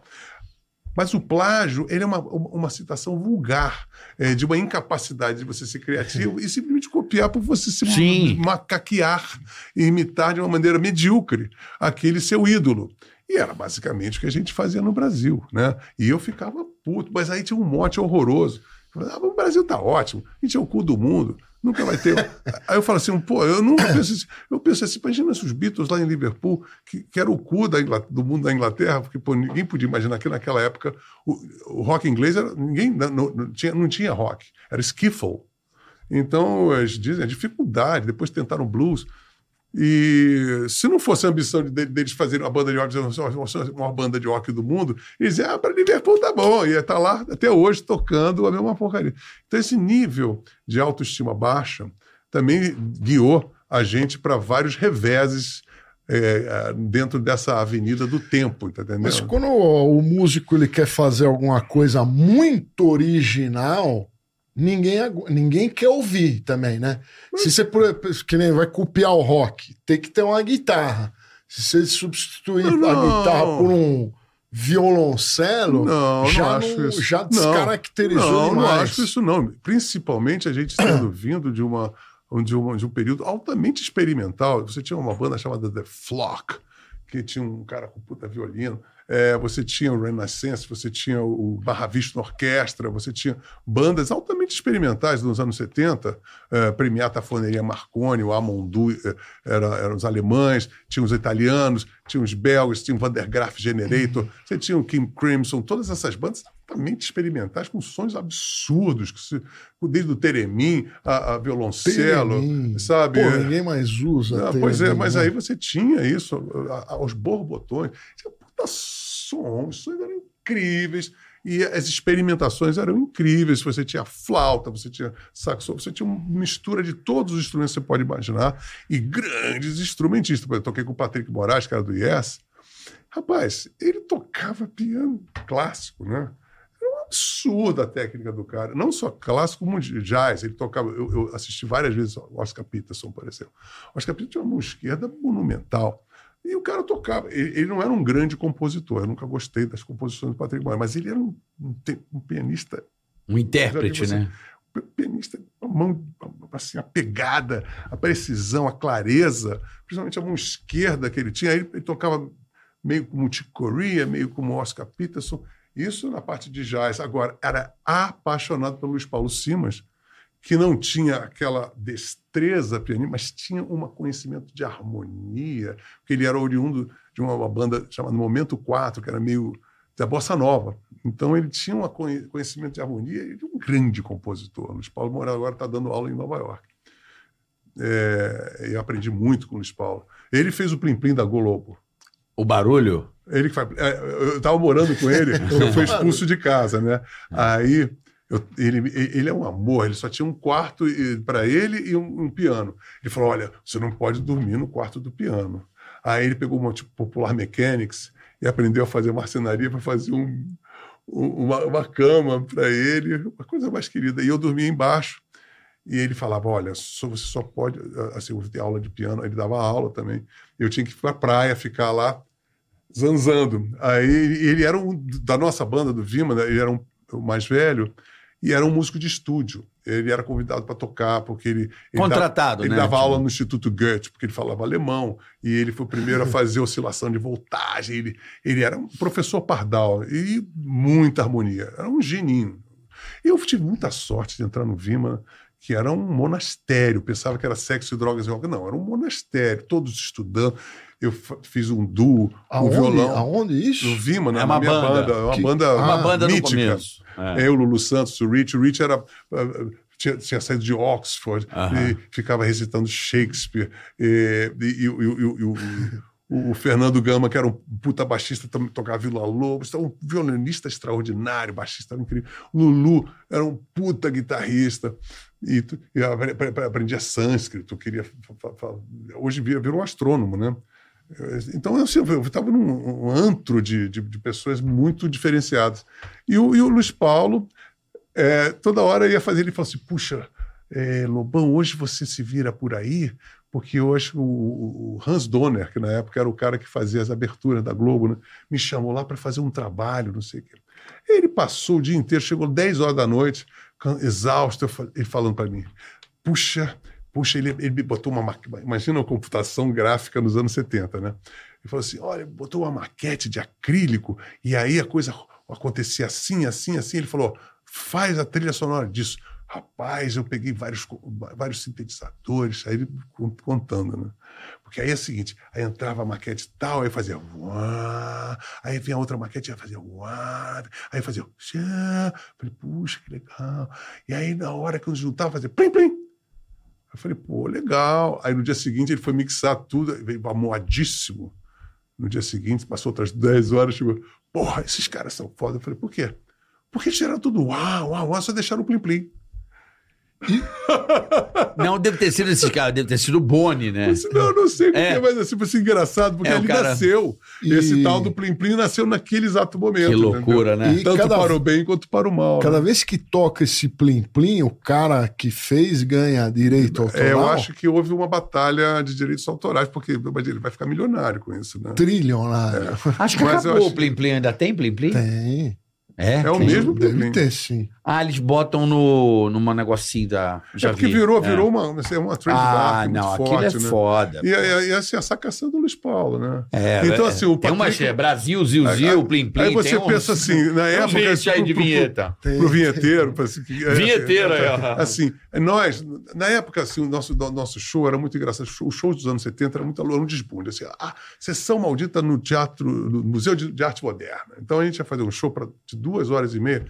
Mas o plágio, ele é uma, uma citação vulgar, é, de uma incapacidade de você ser criativo e simplesmente copiar por você se
Sim.
macaquear e imitar de uma maneira medíocre aquele seu ídolo. E era basicamente o que a gente fazia no Brasil, né? E eu ficava puto, mas aí tinha um mote horroroso. Eu falava, ah, o Brasil tá ótimo, a gente é o cu do mundo, nunca vai ter. aí eu falo assim, pô, eu nunca penso assim, eu penso assim, imagina se os Beatles lá em Liverpool, que, que era o cu do mundo da Inglaterra, porque pô, ninguém podia imaginar que naquela época o, o rock inglês era, ninguém não, não tinha, não tinha rock, era skiffle. Então, eles dizem a dificuldade, depois tentaram blues. E se não fosse a ambição de- de- deles fazerem uma banda de rock, a maior banda de rock do mundo, eles diziam, ah, para Liverpool tá bom, ia estar lá até hoje tocando a mesma porcaria. Então, esse nível de autoestima baixa também guiou a gente para vários reveses é, dentro dessa avenida do tempo, tá entendendo?
Mas quando o músico ele quer fazer alguma coisa muito original, ninguém, ninguém quer ouvir também, né? Se você, que nem vai copiar o rock, tem que ter uma guitarra. Se você substituir
Não.
a guitarra por um violoncelo,
Não,
já,
não acho
não-
isso.
já
Não.
descaracterizou
não,
demais.
Não acho isso não. Principalmente a gente tendo vindo de uma de, uma, de um período altamente experimental. Você tinha uma banda chamada The Flock, que tinha um cara com puta violino. É, você tinha o Renaissance, você tinha o Barra Vista Orquestra, você tinha bandas altamente experimentais nos anos 70, é, Premiata Foneria Marconi, o Amondu, é, era, eram os alemães, tinha os italianos, tinha os belgas, tinha o Van der Graaf Generator, você tinha o King Crimson, todas essas bandas altamente experimentais, com sons absurdos, que se- desde o Teremin a, a violoncelo,
Teremin.
sabe?
Pô, ninguém mais usa.
Ah, pois é, mas
né?
aí você tinha isso, a- a- aos borbotões. Tinha puta som, os sons eram incríveis. E as experimentações eram incríveis. Você tinha flauta, você tinha saxofone, você tinha uma mistura de todos os instrumentos que você pode imaginar. E grandes instrumentistas. Eu toquei com o Patrick Moraes, era do Yes. Rapaz, ele tocava piano clássico, né? Era um absurdo a técnica do cara. Não só clássico, como jazz. Ele tocava. Eu, eu assisti várias vezes o Oscar Peterson, por exemplo. Oscar Peterson tinha uma mão esquerda monumental. E o cara tocava. Ele, ele não era um grande compositor. Eu nunca gostei das composições do Patrick Moraes, mas ele era um, um um pianista
Um intérprete, né?
o pianista, a mão, assim, a pegada, a precisão, a clareza, principalmente a mão esquerda que ele tinha. Aí ele, ele tocava meio como o Chick Corea, meio como Oscar Peterson. Isso na parte de jazz. Agora, era apaixonado pelo Luiz Paulo Simas, que não tinha aquela destreza pianista, mas tinha um conhecimento de harmonia, porque ele era oriundo de uma, banda chamada Momento 4, que era meio da bossa nova. Então ele tinha um conhe- conhecimento de harmonia e de um grande compositor. Luiz Paulo Moura agora está dando aula em Nova York. É, eu aprendi muito com o Luiz Paulo. Ele fez o Plim Plim da Globo.
O barulho?
Ele que faz, é, eu estava morando com ele, eu fui expulso de casa, né? Aí eu- ele, ele é um amor, ele só tinha um quarto para ele e um, um piano. Ele falou: olha, você não pode dormir no quarto do piano. Aí ele pegou uma tipo, Popular Mechanics e aprendeu a fazer marcenaria para fazer um, um- uma, uma cama para ele, uma coisa mais querida. E eu dormia embaixo. E ele falava: Olha, só- você só pode. Assim, eu ter aula de piano. Ele dava aula também. Eu tinha que ir para a praia, ficar lá zanzando. Aí ele era um, da nossa banda, do Vima, né? ele era um, o mais velho. E era um músico de estúdio. Ele era convidado para tocar, porque ele. ele
Contratado,
dava, Ele
né?
dava aula no Instituto Goethe, porque ele falava alemão, e ele foi o primeiro a fazer oscilação de voltagem. Ele, ele era um professor pardal, e muita harmonia. Era um geninho. Eu tive muita sorte de entrar no Vima, que era um monastério. Pensava que era sexo e drogas e rock. Não, era um monastério, todos estudando. Eu fiz um duo, um
Aonde,
violão.
aonde isso?
No Vima, na
É uma
minha
banda.
banda. Uma
Que-
banda,
Ah,
Uma banda no
mítica.
começo. É.
Eu, o Lulu Santos, o Rich. O Rich era, uh, tinha, tinha saído de Oxford
Aham.
e ficava recitando Shakespeare. E, e- e- e- e- e o- o, o Fernando Gama, que era um puta baixista, também tocava Vila Lobos. Então, um violinista extraordinário, baixista incrível. O Lulu era um puta guitarrista. E, tu- eu apre- apre- aprendia sânscrito, queria. fa- fa- fa- Hoje virou astrônomo, né? Então, assim, eu estava num um antro de, de, de pessoas muito diferenciadas. E o, e o Luiz Paulo, é, toda hora ia fazer, ele falou assim: puxa, é, Lobão, hoje você se vira por aí, porque hoje o, o Hans Donner, que na época era o cara que fazia as aberturas da Globo, né, me chamou lá para fazer um trabalho, não sei o quê. Ele passou o dia inteiro, chegou 10 horas da noite, exausto, ele falando para mim: puxa, puxa, ele, ele botou uma máquina. Imagina uma computação gráfica nos anos 70, né? Ele falou assim: olha, botou uma maquete de acrílico, e aí a coisa acontecia assim, assim, assim. Ele falou: faz a trilha sonora disso. Rapaz, eu peguei vários, vários sintetizadores, aí ele con- contando, né? Porque aí é o seguinte, aí entrava a maquete tal, aí fazia uá, aí vinha outra maquete, aí fazia uá, aí fazia xá. Falei, puxa, que legal. E aí na hora que eu juntava, fazia plim, plim. Eu falei, pô, legal. Aí no dia seguinte ele foi mixar tudo, veio amoadíssimo. No dia seguinte, passou outras 10 horas, tipo, porra, esses caras são foda. Eu falei, por quê? Porque tiraram tudo uau, uau, uau, só deixaram o plim-plim.
Não deve ter sido esse cara, deve ter sido o Boni, né?
Não, eu não sei porque,
É.
mas assim, foi assim, engraçado, porque
É,
ele
cara-
nasceu.
E-
Esse tal do Plim Plim nasceu naquele exato momento.
Que loucura, né?
E
Tanto
cada-
para o bem quanto para o mal.
Cada
né?
vez que toca esse plim-plim, o cara que fez ganha direito autoral.
É, eu acho que houve uma batalha de direitos autorais, porque ele vai ficar milionário com isso, né?
Trilionário.
Acho que
Mas
acabou
acho-
o Plim Plim. Ainda tem Plim Plim?
Tem.
É?
É o
tem.
mesmo Plim
Deve ter, sim.
Ah, eles botam no, numa negocinho da. Já
é porque
vi.
virou,
É.
virou uma, assim, uma
Ah,
trademark
não,
muito
aquilo
forte,
é
né?
foda.
E, e, e assim, a sacação do Luiz Paulo, né?
É,
Então,
é,
assim, o
tem uma
Patrick-
é, Brasil, Zil, Zil, Plim Plim.
Aí você
tem uns-
pensa assim, na
tem
época.
hits aí
pro-
de
pro-
vinheta.
Tem.
pro vinheteiro. pra- assim, que- é,
Vinheteiro
assim,
aí, ó.
Assim, nós, na época, assim, o nosso, nosso show era muito engraçado. Os shows dos anos 70 era muito era um desbunde. Assim, a sessão maldita no teatro, no Museu de, de Arte Moderna. Então a gente ia fazer um show pra, de duas horas e meia.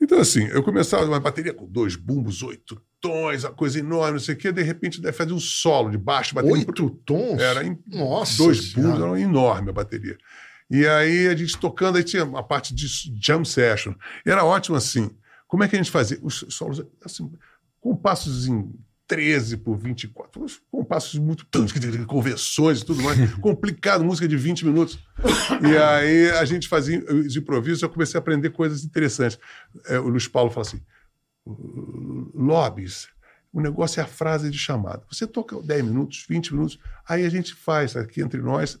Então, assim, eu começava uma bateria com dois bumbos, oito tons, a coisa enorme, não sei o quê, de repente deve fazer um solo de baixo, bateria
Oito tons?
era em
Nossa
dois bumbos, era enorme a bateria. E aí a gente tocando, aí tinha uma parte de jam session. Era ótimo assim. Como é que a gente fazia? Os solos, assim, compassos em 13 por 24, uns compassos muito convenções e tudo mais, complicado, música de 20 minutos. E aí a gente fazia os improvisos, eu comecei a aprender coisas interessantes. É, o Luiz Paulo fala assim: lobbies. O negócio é a frase de chamada. Você toca 10 minutos, 20 minutos, aí a gente faz aqui entre nós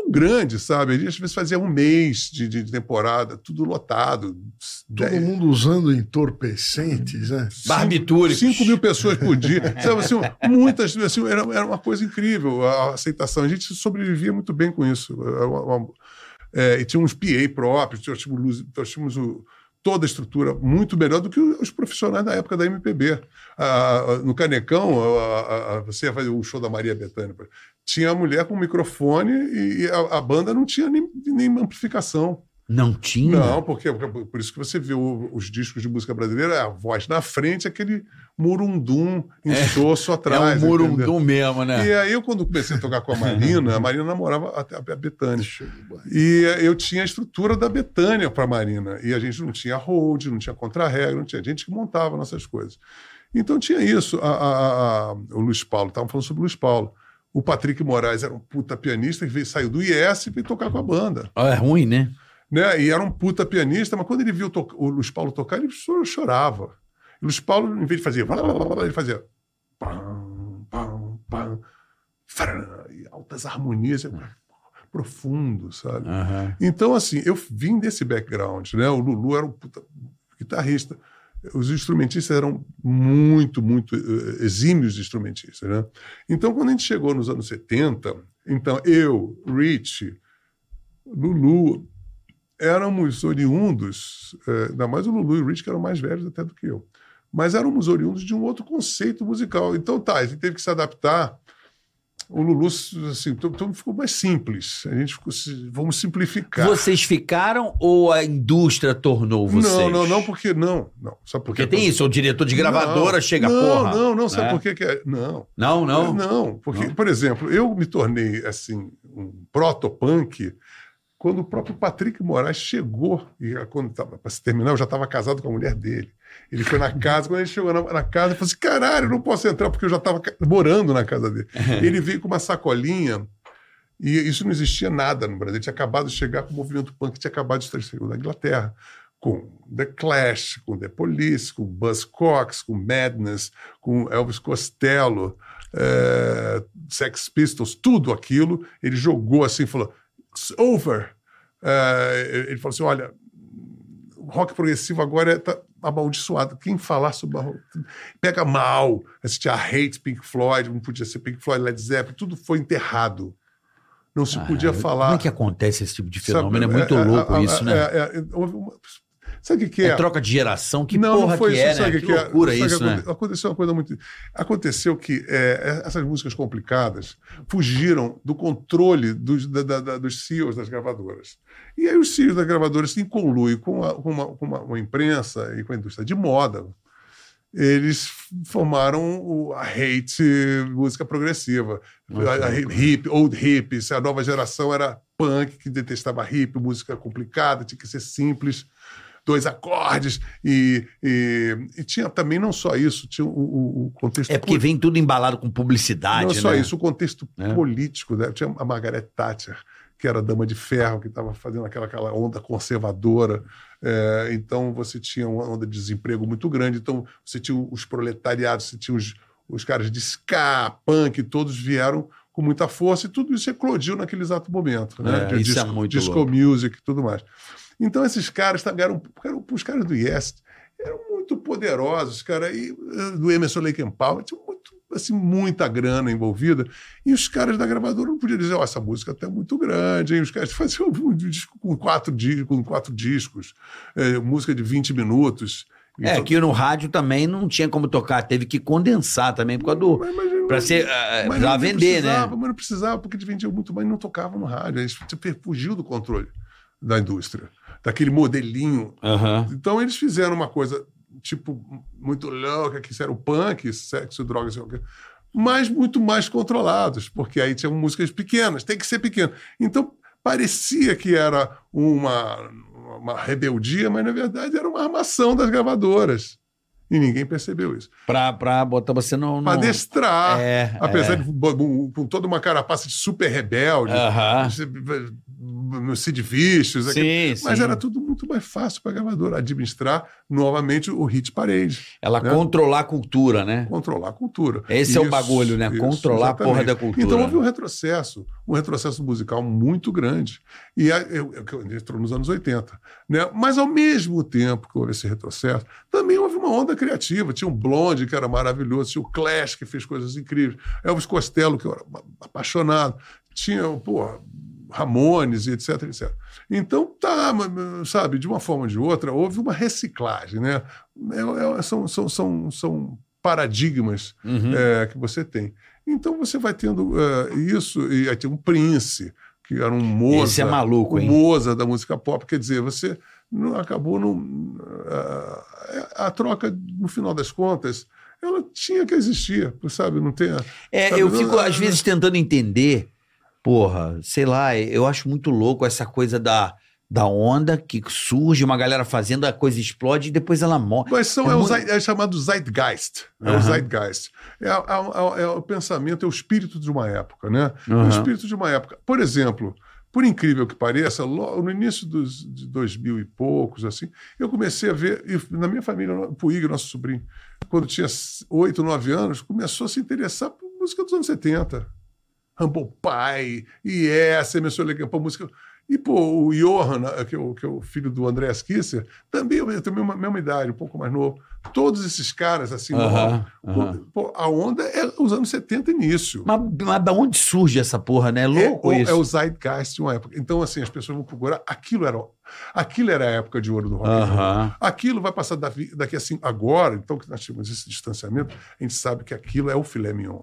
grande, sabe? A gente às vezes fazia um mês de, de temporada, tudo lotado.
Todo
Dez-
mundo usando entorpecentes, né?
Barbitúricos.
5 mil pessoas por dia. Sabe, assim, muitas, assim, era, era uma coisa incrível a aceitação. A gente sobrevivia muito bem com isso. Era uma- uma- é, e tinha uns PA próprios, nós tínhamos, luz- nós tínhamos o- toda a estrutura muito melhor do que os profissionais da época da MPB. Ah, no Canecão, ah, ah, você ia fazer o show da Maria Bethânia. Tinha a mulher com microfone e, e a, a banda não tinha nem, nem amplificação.
Não tinha?
Não, porque, por isso que você vê os discos de música brasileira, é a voz na frente, aquele murundum insosso
É
atrás.
um
entendeu?
murundum mesmo, né?
E aí, eu, quando comecei a tocar com a Marina, a Marina namorava até a Betânia. E eu tinha a estrutura da Betânia para a Marina. E a gente não tinha hold, não tinha contra-regra, não tinha gente que montava nossas coisas. Então tinha isso. A- a- a- o Luiz Paulo, estavam falando sobre o Luiz Paulo. O Patrick Moraes era um puta pianista que veio, saiu do IS e veio tocar com a banda.
É ruim, né?
Né? E era um puta pianista, mas quando ele viu o Luiz Paulo tocar, ele cho- chorava. E o Luiz Paulo, em vez de fazer. Ele fazia. pam, pam, pam, e altas harmonias. Profundo, sabe?
Aham.
Então, assim, eu vim desse background, né? O Lulu era um puta guitarrista. Os instrumentistas eram muito, muito eh, exímios instrumentistas, né? Então, quando a gente chegou nos anos 70, então eu, Rich, Lulu, éramos oriundos, eh, ainda mais o Lulu e o Rich, que eram mais velhos até do que eu, mas éramos oriundos de um outro conceito musical. Então, tá, a gente teve que se adaptar. O Lulu, assim, tudo, tudo ficou mais simples. A gente ficou, vamos simplificar.
Vocês ficaram ou a indústria tornou vocês?
Não, não, não, porque não. não sabe por
Porque tem isso, o diretor de gravadora
Não,
chega,
não,
porra.
Não, não, sabe
né?
por que que é? Não.
Não, não.
Não, porque,
Não?
por exemplo, eu me tornei, assim, um proto-punk quando o próprio Patrick Moraes chegou, e quando para se terminar, eu já estava casado com a mulher dele. Ele foi na casa, quando ele chegou na, na casa, ele falou assim: caralho, eu não posso entrar, porque eu já estava morando na casa dele. ele veio com uma sacolinha, e isso não existia nada no Brasil. Ele tinha acabado de chegar com o movimento punk, tinha acabado de estar da Inglaterra. Com The Clash, com The Police, com Buzz Cox, com Madness, com Elvis Costello, eh, Sex Pistols, tudo aquilo. Ele jogou assim, falou: It's over. Eh, ele falou assim: olha, o rock progressivo agora está amaldiçoado. Quem falar sobre pega mal. Assistia a Hate Pink Floyd, não podia ser Pink Floyd, Led Zeppelin, tudo foi enterrado. Não se podia falar.
Como é que acontece esse tipo de
Sabe,
fenômeno? É muito louco
é,
isso,
é,
né?
é, é, houve uma- Sabe o que, que
É,
é?
troca de geração, que
não,
porra
não foi
que
isso.
é,
sabe
né? Que,
que, é?
loucura
Sabe o que
isso, né?
aconte- Aconteceu uma coisa muito. Aconteceu que é, essas músicas complicadas fugiram do controle dos, da- da- da- dos CEOs das gravadoras. E aí os CEOs das gravadoras, em conluio com, a- com uma, com uma- uma imprensa e com a indústria de moda, eles formaram a hate música progressiva. A, a hip, old hip, a nova geração era punk, que detestava hip, música complicada, tinha que ser simples, dois acordes. E, e- e tinha também não só isso, tinha o, o- contexto
É porque vem tudo embalado com publicidade,
não só
né?
isso, o contexto
É.
político. Né? Tinha a Margaret Thatcher, que era dama de ferro, que estava fazendo aquela, aquela onda conservadora. É, então você tinha uma onda de desemprego muito grande. Então você tinha os proletariados, você tinha os, os caras de ska, punk, todos vieram com muita força e tudo isso eclodiu naquele exato momento. Né?
É,
De
isso é
disco, disco music e tudo mais. Então esses caras tá- eram, eram os caras do Yes eram muito poderosos, cara, e eh, do Emerson Lake and Palmer tinha muito, assim, muita grana envolvida, e os caras da gravadora não podiam dizer, ó, essa música até é muito grande, hein? os caras faziam um disco com quatro, com quatro discos, eh, música de 20 minutos.
É,
Então-
que no rádio também não tinha como tocar, teve que condensar também por causa do.
Mas- mas-
Pra ser.
mas não
vender, né?
Mas não precisava, porque eles vendiam muito mais e não tocavam no rádio. Eles fugiu do controle da indústria, daquele modelinho. Então eles fizeram uma coisa, tipo, muito louca, que isso era o punk, sexo, drogas, mas muito mais controlados, porque aí tinham músicas pequenas, tem que ser pequeno. Então parecia que era uma, uma rebeldia, mas na verdade era uma armação das gravadoras. E ninguém percebeu isso.
Pra, pra botar você no.
Para
no...
adestrar,
É,
apesar
é.
de com toda uma carapaça de super rebelde,
Aham.
No Sid Vicious, aquele-
Sim,
mas
sim.
era tudo muito mais fácil para a gravadora administrar novamente o hit parade,
Ela
né?
controlar a cultura, né?
controlar a cultura.
Esse é o bagulho, né? Controlar a porra
exatamente.
da cultura.
Então houve um retrocesso, um retrocesso musical muito grande. E eu- eu- que entrou nos anos 80. Né? Mas ao mesmo tempo que houve esse retrocesso, também houve uma onda criativa. Tinha o Blonde, que era maravilhoso, tinha o Clash, que fez coisas incríveis, Elvis Costello, que eu era apaixonado, tinha, porra, Ramones etc, etc. Então, tá, sabe, de uma forma ou de outra, houve uma reciclagem, né? É- é- são, são, são, são paradigmas
Uhum.
é, que você tem. Então, você vai tendo é, isso, e aí tem um Prince, que era um Mozart.
Esse é maluco, hein?
Mozart da música pop, quer dizer, você não, acabou não, a, a troca, no final das contas, ela tinha que existir, sabe? Não tem. a-
É,
sabe,
eu fico às vezes tentando entender, porra, sei lá, eu acho muito louco essa coisa da, da onda que surge, uma galera fazendo, a coisa explode e depois ela morre.
Mas são,
É
é,
muito-
é chamado Zeitgeist. É
Aham.
o Zeitgeist. É, é- o pensamento, é o espírito de uma época, né?
Aham.
O espírito de uma época. Por exemplo, por incrível que pareça, lo- no início dos, de 2000 e poucos, assim, eu comecei a ver, e na minha família, o Puig, nosso sobrinho, quando tinha 8, 9 anos, começou a se interessar por música dos anos 70. Humble Pie, e essa, começou a ligar pra música. E, pô, o Johan, que é o, que é o filho do André Kisser, também eu tenho a mesma, idade, um pouco mais novo. Todos esses caras, assim, pô, a onda é os anos 70 início.
Mas, mas da onde surge essa porra, né? É louco
é, o-
isso.
é o Zeitgeist de uma época. Então, assim, as pessoas vão procurar. Aquilo era, aquilo era a época de ouro do rock. Aquilo vai passar daqui, daqui assim, agora, então que nós temos esse distanciamento, a gente sabe que aquilo é o filé mignon.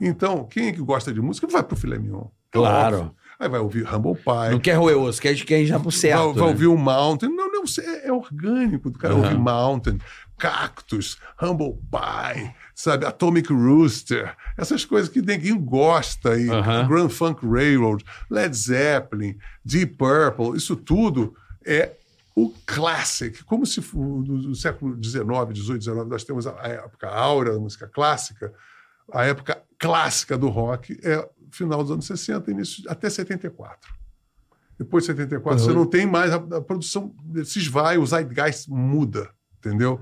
Então, quem é que gosta de música vai pro filé mignon. É
Claro.
óbvio. Aí vai ouvir Humble Pie.
Não quer roer osso, quer, quer ir já pro certo.
vai, vai
né?
ouvir o Mountain. Não, não, é, é orgânico do cara
Aham.
ouvir Mountain, Cactus, Humble Pie, sabe, Atomic Rooster, essas coisas que ninguém gosta, e
Aham.
Grand Funk Railroad, Led Zeppelin, Deep Purple, isso tudo é o classic, como se no, século XIX, XVIII, XIX, nós temos a, a época áurea da música clássica, a época clássica do rock é final dos anos 60, início até 74. Depois de 74, você
Uhum.
não tem mais a, a produção, se esvai, o Zeitgeist muda, entendeu?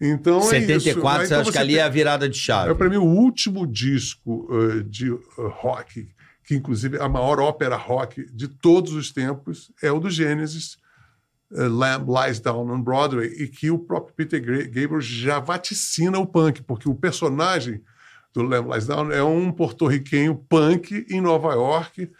Então é isso.
74,
Aí,
você
então
acha que
você
ali
tem-
é a virada de chave?
é para mim o último disco eh, de eh, rock, que inclusive é a maior ópera rock de todos os tempos, é o do Genesis, eh, Lamb Lies Down on Broadway, e que o próprio Peter Gabriel já vaticina o punk, porque o personagem do Lamb Lies Down é um porto-riquenho punk em Nova York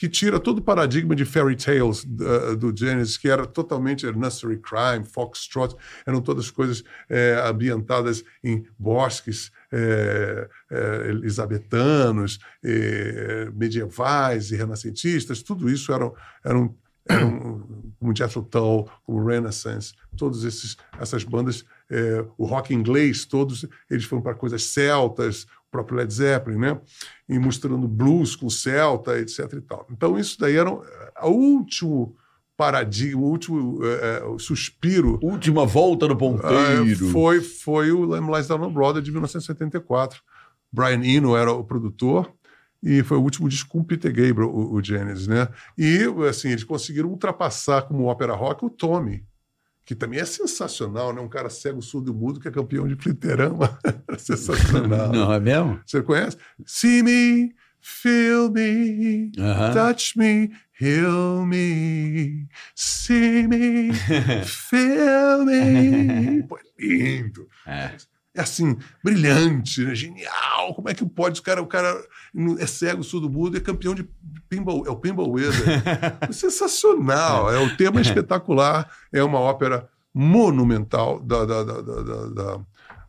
que tira todo o paradigma de fairy tales uh, do Genesis, que era totalmente nursery crime, foxtrot, eram todas coisas eh, ambientadas em bosques eh, eh, elisabetanos, medievais e renascentistas, tudo isso eram, eram, eram como Jethro Tull, como Renaissance, todas essas bandas, o rock inglês, todos eles foram para coisas celtas, próprio Led Zeppelin, né? E mostrando blues com celta, etc. E tal. Então, isso daí era o último paradigma, o último eh, eh, suspiro
Última volta no
ah,
ponteiro.
foi, foi o Lamb Lies Down on Broadway de 1974. Brian Eno era o produtor e foi o último disco com o Peter Gabriel, o, o Genesis, né? E, assim, eles conseguiram ultrapassar como ópera rock o Tommy, que também é sensacional, né? Um cara cego, surdo e mudo que é campeão de fliperama. sensacional.
Não, é mesmo?
Você conhece? See me, feel me,
Aham.
touch me, heal me, see me, feel me. Pô, é lindo.
É.
É assim, brilhante, né? genial. Como é que pode? O cara, o cara é cego, surdo, mudo, é campeão de pinball, é o Pinball Wizard. Sensacional. É, o tema é espetacular. É uma ópera monumental da, da, da- da-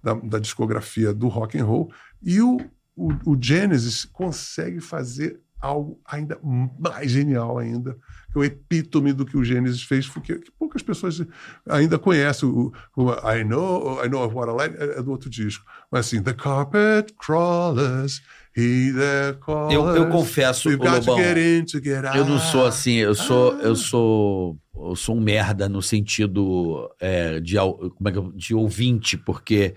da- da discografia do rock and roll. E o, o, o Genesis consegue fazer algo ainda mais genial ainda, que é o epítome do que o Gênesis fez, porque que poucas pessoas ainda conhecem. O, o I Know, I Know of What I Like é, é do outro disco. Mas assim, The Carpet Crawlers, He That Calls.
Eu, eu confesso,
to
Lobão,
get in to get out.
eu não sou assim, eu sou,
Ah.
eu sou, eu sou um merda no sentido é, de, como é que eu- de ouvinte, porque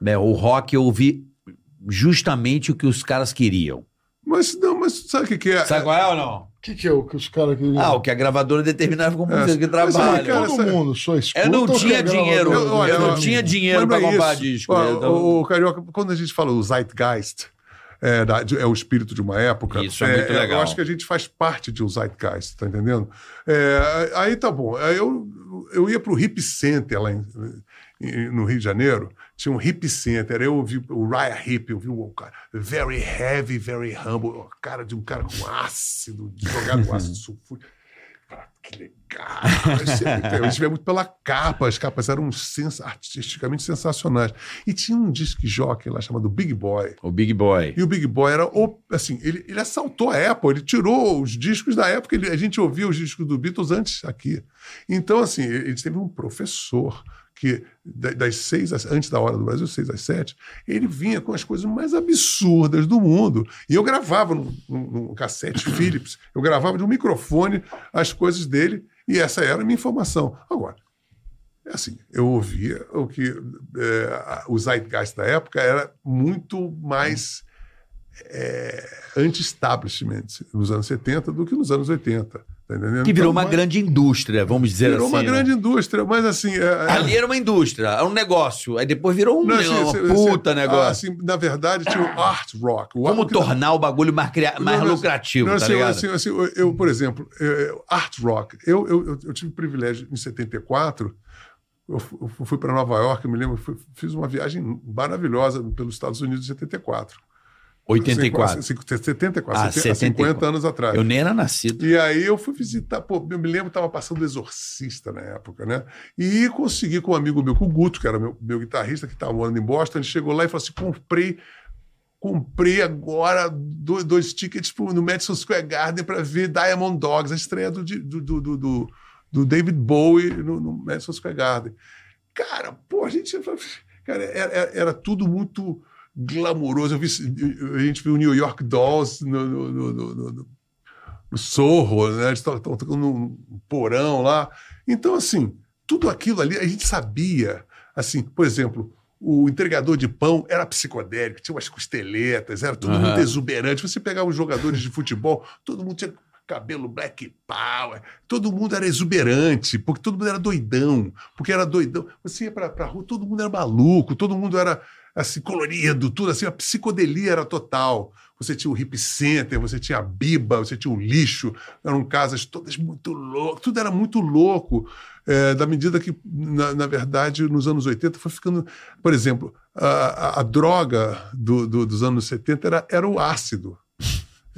né, o rock eu ouvi justamente o que os caras queriam.
Mas não, mas sabe o que, que é?
Sabe qual é ou não?
O que, que é o que os caras queriam?
Ah, o que a gravadora determinava como
É,
música que trabalha.
cara,
Todo
essa-
mundo só escuta.
Eu não
que
tinha dinheiro,
Eu- olha,
eu não tinha dinheiro pra
é
comprar disco.
Ó,
né? Então-
o, o Carioca, quando a gente fala o Zeitgeist, é, da- de- é o espírito de uma época.
Isso é muito legal.
Eu acho que a gente faz parte de um Zeitgeist, tá entendendo? É, aí tá bom. Aí eu, eu ia pro Hip Center lá em- no Rio de Janeiro. Tinha um Hip Center. Eu ouvi o Raya Hip, eu vi um cara very heavy, very humble. o Cara de um cara com ácido, jogado com ácido sulfúrico. Que legal! Eu estive muito pela capa, as capas eram sens- artisticamente sensacionais. E tinha um disc jockey lá chamado Big Boy.
O Big Boy.
E o Big Boy era, o- assim, ele, ele assaltou a Apple, ele tirou os discos da época, ele- a gente ouvia os discos do Beatles antes aqui. Então, assim, ele ele teve um professor que, da- das seis, às- antes da hora do Brasil, seis às sete, ele vinha com as coisas mais absurdas do mundo. E eu gravava num, num- num cassete Philips, eu gravava de um microfone as coisas dele E essa era a minha informação. Agora, é assim, eu ouvia o que é, o zeitgeist da época era muito mais é, anti-establishment nos anos 70 do que nos anos 80. Tá?
Que virou
Então,
uma
mas-
grande indústria, vamos dizer
Virou
assim.
uma
né?
grande indústria, mas assim. é- é-
Ali era uma indústria, era um negócio. Aí depois virou um,
Não, assim,
uma
assim,
puta
assim,
negócio.
assim, na verdade, tinha o art rock. O
Como tornar o bagulho mais, cria- mais
Não,
lucrativo,
não,
tá
assim,
ligado?
assim, assim, eu, eu, por exemplo, é, art rock, eu, eu, eu, eu tive o privilégio em 74, eu fu- eu fui para Nova York, eu me lembro, fiz uma viagem maravilhosa pelos Estados Unidos em 74.
84.
Cinco- 74,
Ah,
70, 50
74.
anos atrás.
Eu nem era nascido.
E aí eu fui visitar, pô, eu me lembro que estava passando Exorcista na época, né? E consegui com um amigo meu, com o Guto, que era meu, meu guitarrista, que estava morando em Boston, ele chegou lá e falou assim: comprei, comprei agora dois, dois tickets pro, no Madison Square Garden para ver Diamond Dogs, a estreia do, do, do, do, do- David Bowie no, no Madison Square Garden. Cara, pô, a gente. Cara, era- era tudo muito glamouroso. Eu vi, a gente viu o New York Dolls no- no- no- no- Sorro, né? Eles estão tocando num porão lá. Então, assim, tudo aquilo ali a gente sabia. Assim, por exemplo, o entregador de pão era psicodélico, tinha umas costeletas, era tudo
Aham.
muito exuberante. Você pegava os jogadores de futebol, todo mundo tinha cabelo black power, todo mundo era exuberante, porque todo mundo era doidão, porque era doidão. Você ia pra, pra rua, todo mundo era maluco, todo mundo era assim, colorido, tudo assim, a psicodelia era total. Você tinha o hip center, você tinha a biba, você tinha o lixo, eram casas todas muito loucas, tudo era muito louco. É, da medida que, na, na verdade, nos anos 80 foi ficando. Por exemplo, a, a- a droga do- do- dos anos 70 era, era o ácido.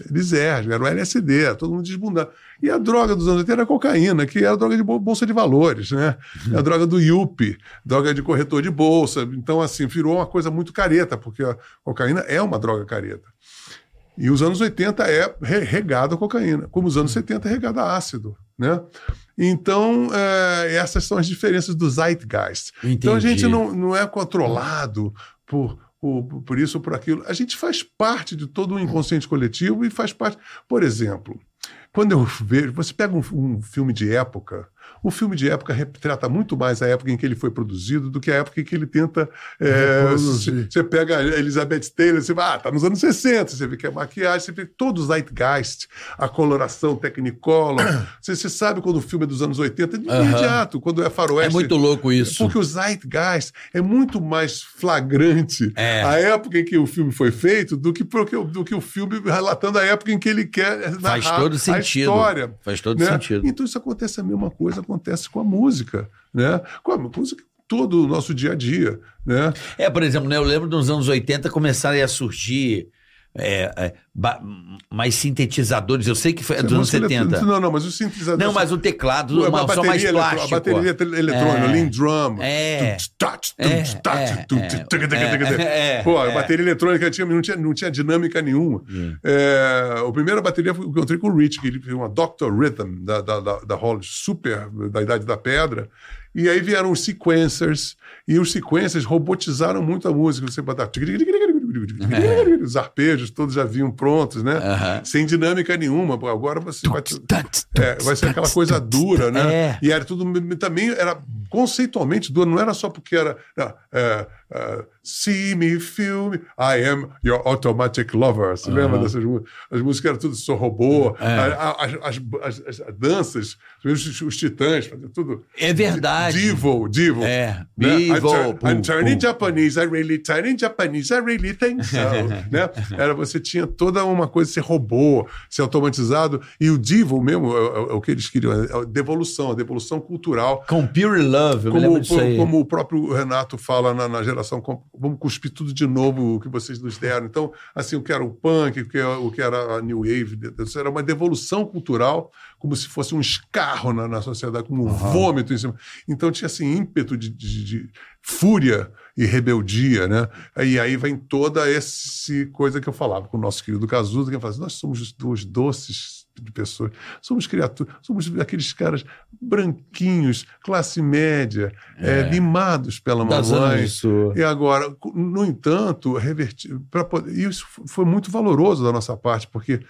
Eles erram, era o LSD, todo mundo desbundando. E a droga dos anos 80 era a cocaína, que era droga de bol- bolsa de valores, né? É a droga do IUP, droga de corretor de bolsa. Então, assim, virou uma coisa muito careta, porque a cocaína é uma droga careta. E os anos 80 é re- regado a cocaína, como os anos 70 é regado a ácido, né? Então, é, essas são as diferenças do zeitgeist. Então, a
Entendi.
gente não, não é controlado por, por, isso ou por aquilo. A gente faz parte de todo o inconsciente coletivo e faz parte... Por exemplo, quando eu vejo... Você pega um, um filme de época... O filme de época retrata muito mais a época em que ele foi produzido do que a época em que ele tenta. é, você pega a Elizabeth Taylor, você vai, ah, tá nos anos 60, você vê que é maquiagem, você vê todo o zeitgeist, a coloração Technicolor. você, você sabe quando o filme é dos anos 80, de
Aham.
imediato, quando é
É
faroeste.
muito louco isso.
Porque o zeitgeist é muito mais flagrante
É.
a época em que o filme foi feito do que, porque, do que o filme relatando a época em que ele quer
Faz
narrar
todo
a
sentido.
história.
Faz todo
né?
sentido.
Então isso acontece a mesma coisa, acontece com a música, né? Com a música, todo o nosso dia a dia, né?
É, por exemplo, né, eu lembro dos anos 80 começarem a surgir é, é, mais sintetizadores. Eu sei que foi é dos anos
Música
70.
eletrônica- Não, não, mas os sintetizadores...
Não, mas o teclado,
a
uma, só mais plástico.
A bateria eletrônica,
É.
lean drum.
É. É, é, é, é, é,
Pô, a
é.
bateria eletrônica tinha, não, tinha, não tinha dinâmica nenhuma. É, a primeira bateria foi- eu encontrei com o Rich, que ele fez uma Doctor Rhythm da, da, da, da Holly, super da Idade da Pedra. E aí vieram os sequencers, e os sequencers robotizaram muito a música. Você botava. Os arpejos todos já vinham prontos, né?
Aham.
Sem dinâmica nenhuma. Agora você vai. É, vai ser aquela coisa dura, né?
É.
E era tudo também era conceitualmente duro, não era só porque era não, é, é, see me, feel me, I am your automatic lover. Você lembra dessas músicas? As músicas eram tudo sou robô,
É.
as, as- as- as danças, os, os titãs, tudo.
É verdade.
Divo, divo.
É,
Né?
Divo,
I'm, I'm turning. Japanese, I really turning Japanese, I really think so. né? Era, você tinha toda uma coisa, ser robô, ser automatizado, e o Divo mesmo, é, é- é o que eles queriam, é a devolução, a devolução cultural.
Com Pure Love, eu me
Como,
lembro disso aí.
como o próprio Renato fala na, na geração, vamos cuspir tudo de novo o que vocês nos deram. Então, assim, o que era o punk, o que era, o que era a New Wave, era uma devolução cultural, como se fosse um escarro na, na sociedade, como um vômito em cima. Então, tinha assim, ímpeto de, de- de fúria e rebeldia, né? E aí vem toda essa coisa que eu falava com o nosso querido Cazuza, que fala assim, nós somos os dois doces de pessoas, somos criaturas, somos aqueles caras branquinhos, classe média, eh, limados pela
Das
mamãe. E agora, no entanto, reverti, pra poder, isso foi muito valoroso da nossa parte, porque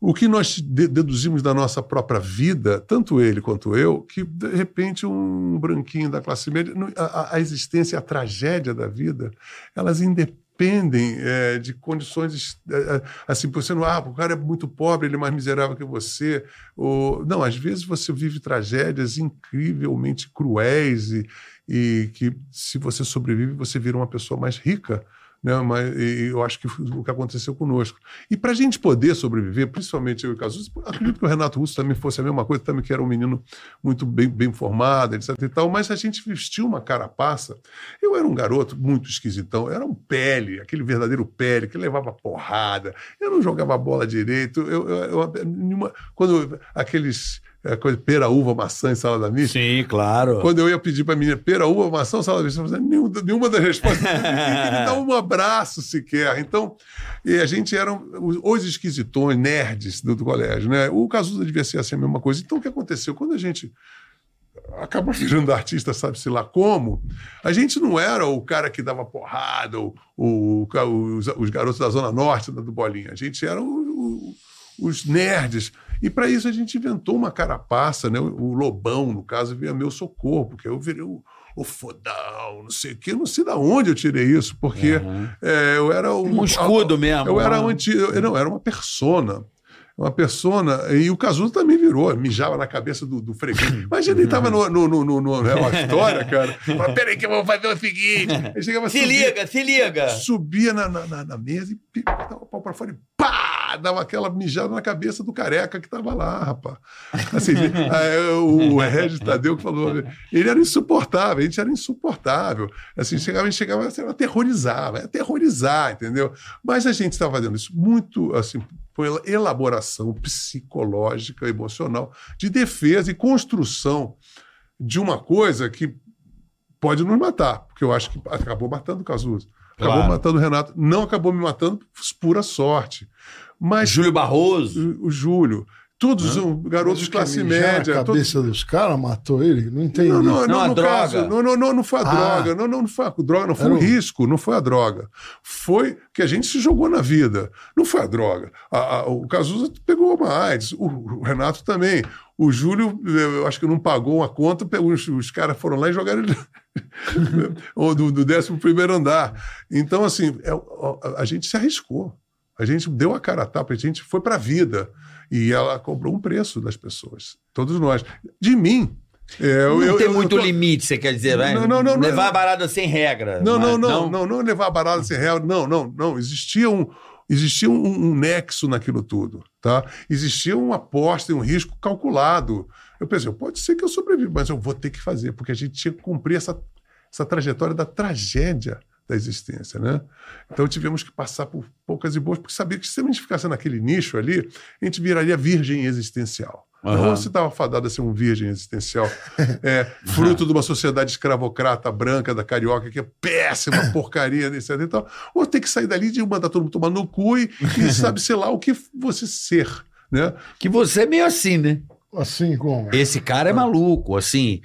o que nós de- deduzimos da nossa própria vida, tanto ele quanto eu, que de repente um branquinho da classe média, a- a existência, a tragédia da vida, elas independem eh, de condições eh, eh, assim, você não, ah, o cara é muito pobre, ele é mais miserável que você, ou não, às vezes você vive tragédias incrivelmente cruéis e, e que se você sobrevive você vira uma pessoa mais rica né? Mas eu acho que o que aconteceu conosco. E para a gente poder sobreviver, principalmente eu e o Cazuza, acredito que o Renato Russo também fosse a mesma coisa, também que era um menino muito bem, bem formado, etc. E tal, mas a gente vestiu uma carapaça. Eu era um garoto muito esquisitão, era um pele, aquele verdadeiro pele, que levava porrada, eu não jogava bola direito, eu, eu, eu- nenhuma- quando aqueles. É, coisa, pera, uva, maçã e salada mista.
Sim, claro.
Quando eu ia pedir para a menina pera, uva, maçã ou salada mista, eu falei, nenhuma, nenhuma das respostas. Ninguém me dá um abraço sequer. Então, e a gente eram os, esquisitões, nerds do, do colégio. Né? O Cazuza devia ser assim a mesma coisa. Então, o que aconteceu? Quando a gente acaba virando artista, sabe-se lá como, a gente não era o cara que dava porrada, o, o- o- os, os garotos da Zona Norte do Bolinha. A gente era o- o- os nerds. E para isso a gente inventou uma carapaça, né? O, Lobão, no caso, veio a meu socorro, porque eu virei o, o fodão, não sei o quê. Não sei de onde eu tirei isso, porque é, eu era um,
Um escudo mesmo.
eu era
um
anti, eu, não, era uma persona. Uma persona, e o Cazuza também virou, mijava na cabeça do, do freguês. Imagina, ele estava no, no, no, no, no Real História, cara. Falava, peraí que eu vou fazer o seguinte. Ele chegava
Se
subia-
liga, se liga.
subia na, na, na- mesa e dava o pau pra fora e pá! Dava aquela mijada na cabeça do careca que tava lá, rapaz. Assim, aí, o Regis Tadeu que falou, ele era insuportável, a gente era insuportável. Assim, chegava, a gente chegava, assim, aterrorizava, aterrorizar, entendeu? Mas a gente estava fazendo isso muito, assim, foi elaboração psicológica, emocional, de defesa e construção de uma coisa que pode nos matar, porque eu acho que acabou matando o Cazuza. Acabou
Claro.
matando o Renato. Não acabou me matando por pura sorte. Mas
Júlio Barroso.
o, o Júlio, todos os garotos de classe média. Todos-
cabeça dos caras, matou ele? Não entendi.
não, não,
Não,
não,
a
no
droga.
caso, não, não, não, não foi a
Ah.
droga, não, não, não foi a droga, não foi
Era
um
o-
risco, não foi a droga. Foi que a gente se jogou na vida, não foi a droga. A- a- o Cazuza pegou uma AIDS, o, o Renato também. O Júlio, eu acho que não pagou uma conta, os, os caras foram lá e jogaram ele ou do, do 11 primeiro andar. Então, assim, é, a, a gente se arriscou. A gente deu a cara a tapa, a gente foi para a vida. E ela cobrou um preço das pessoas, todos nós. De mim. É, eu-
Não
eu-
tem
eu-
muito
eu tô-
limite, você quer dizer, né?
Não, não, não.
Levar a barada sem regra.
Não, não, não, não, não levar a barada sem real. Não, não, não. Existia um, existia um, um nexo naquilo tudo, tá? Existia uma aposta e um risco calculado. Eu pensei, pode ser que eu sobreviva, mas eu vou ter que fazer, porque a gente tinha que cumprir essa, essa trajetória da tragédia da existência, né? Então tivemos que passar por poucas e boas, porque sabia que se a gente ficasse naquele nicho ali, a gente viraria virgem existencial.
Aham.
Então, você estava fadado a ser um virgem existencial, é, fruto de uma sociedade escravocrata branca da carioca, que é péssima, porcaria, etc. E tal. Ou tem que sair dali de mandar todo mundo tomar no cu e, e sabe, sei lá, o que você ser. Né?
Que você é meio assim, né?
Assim como?
Esse cara é maluco, assim.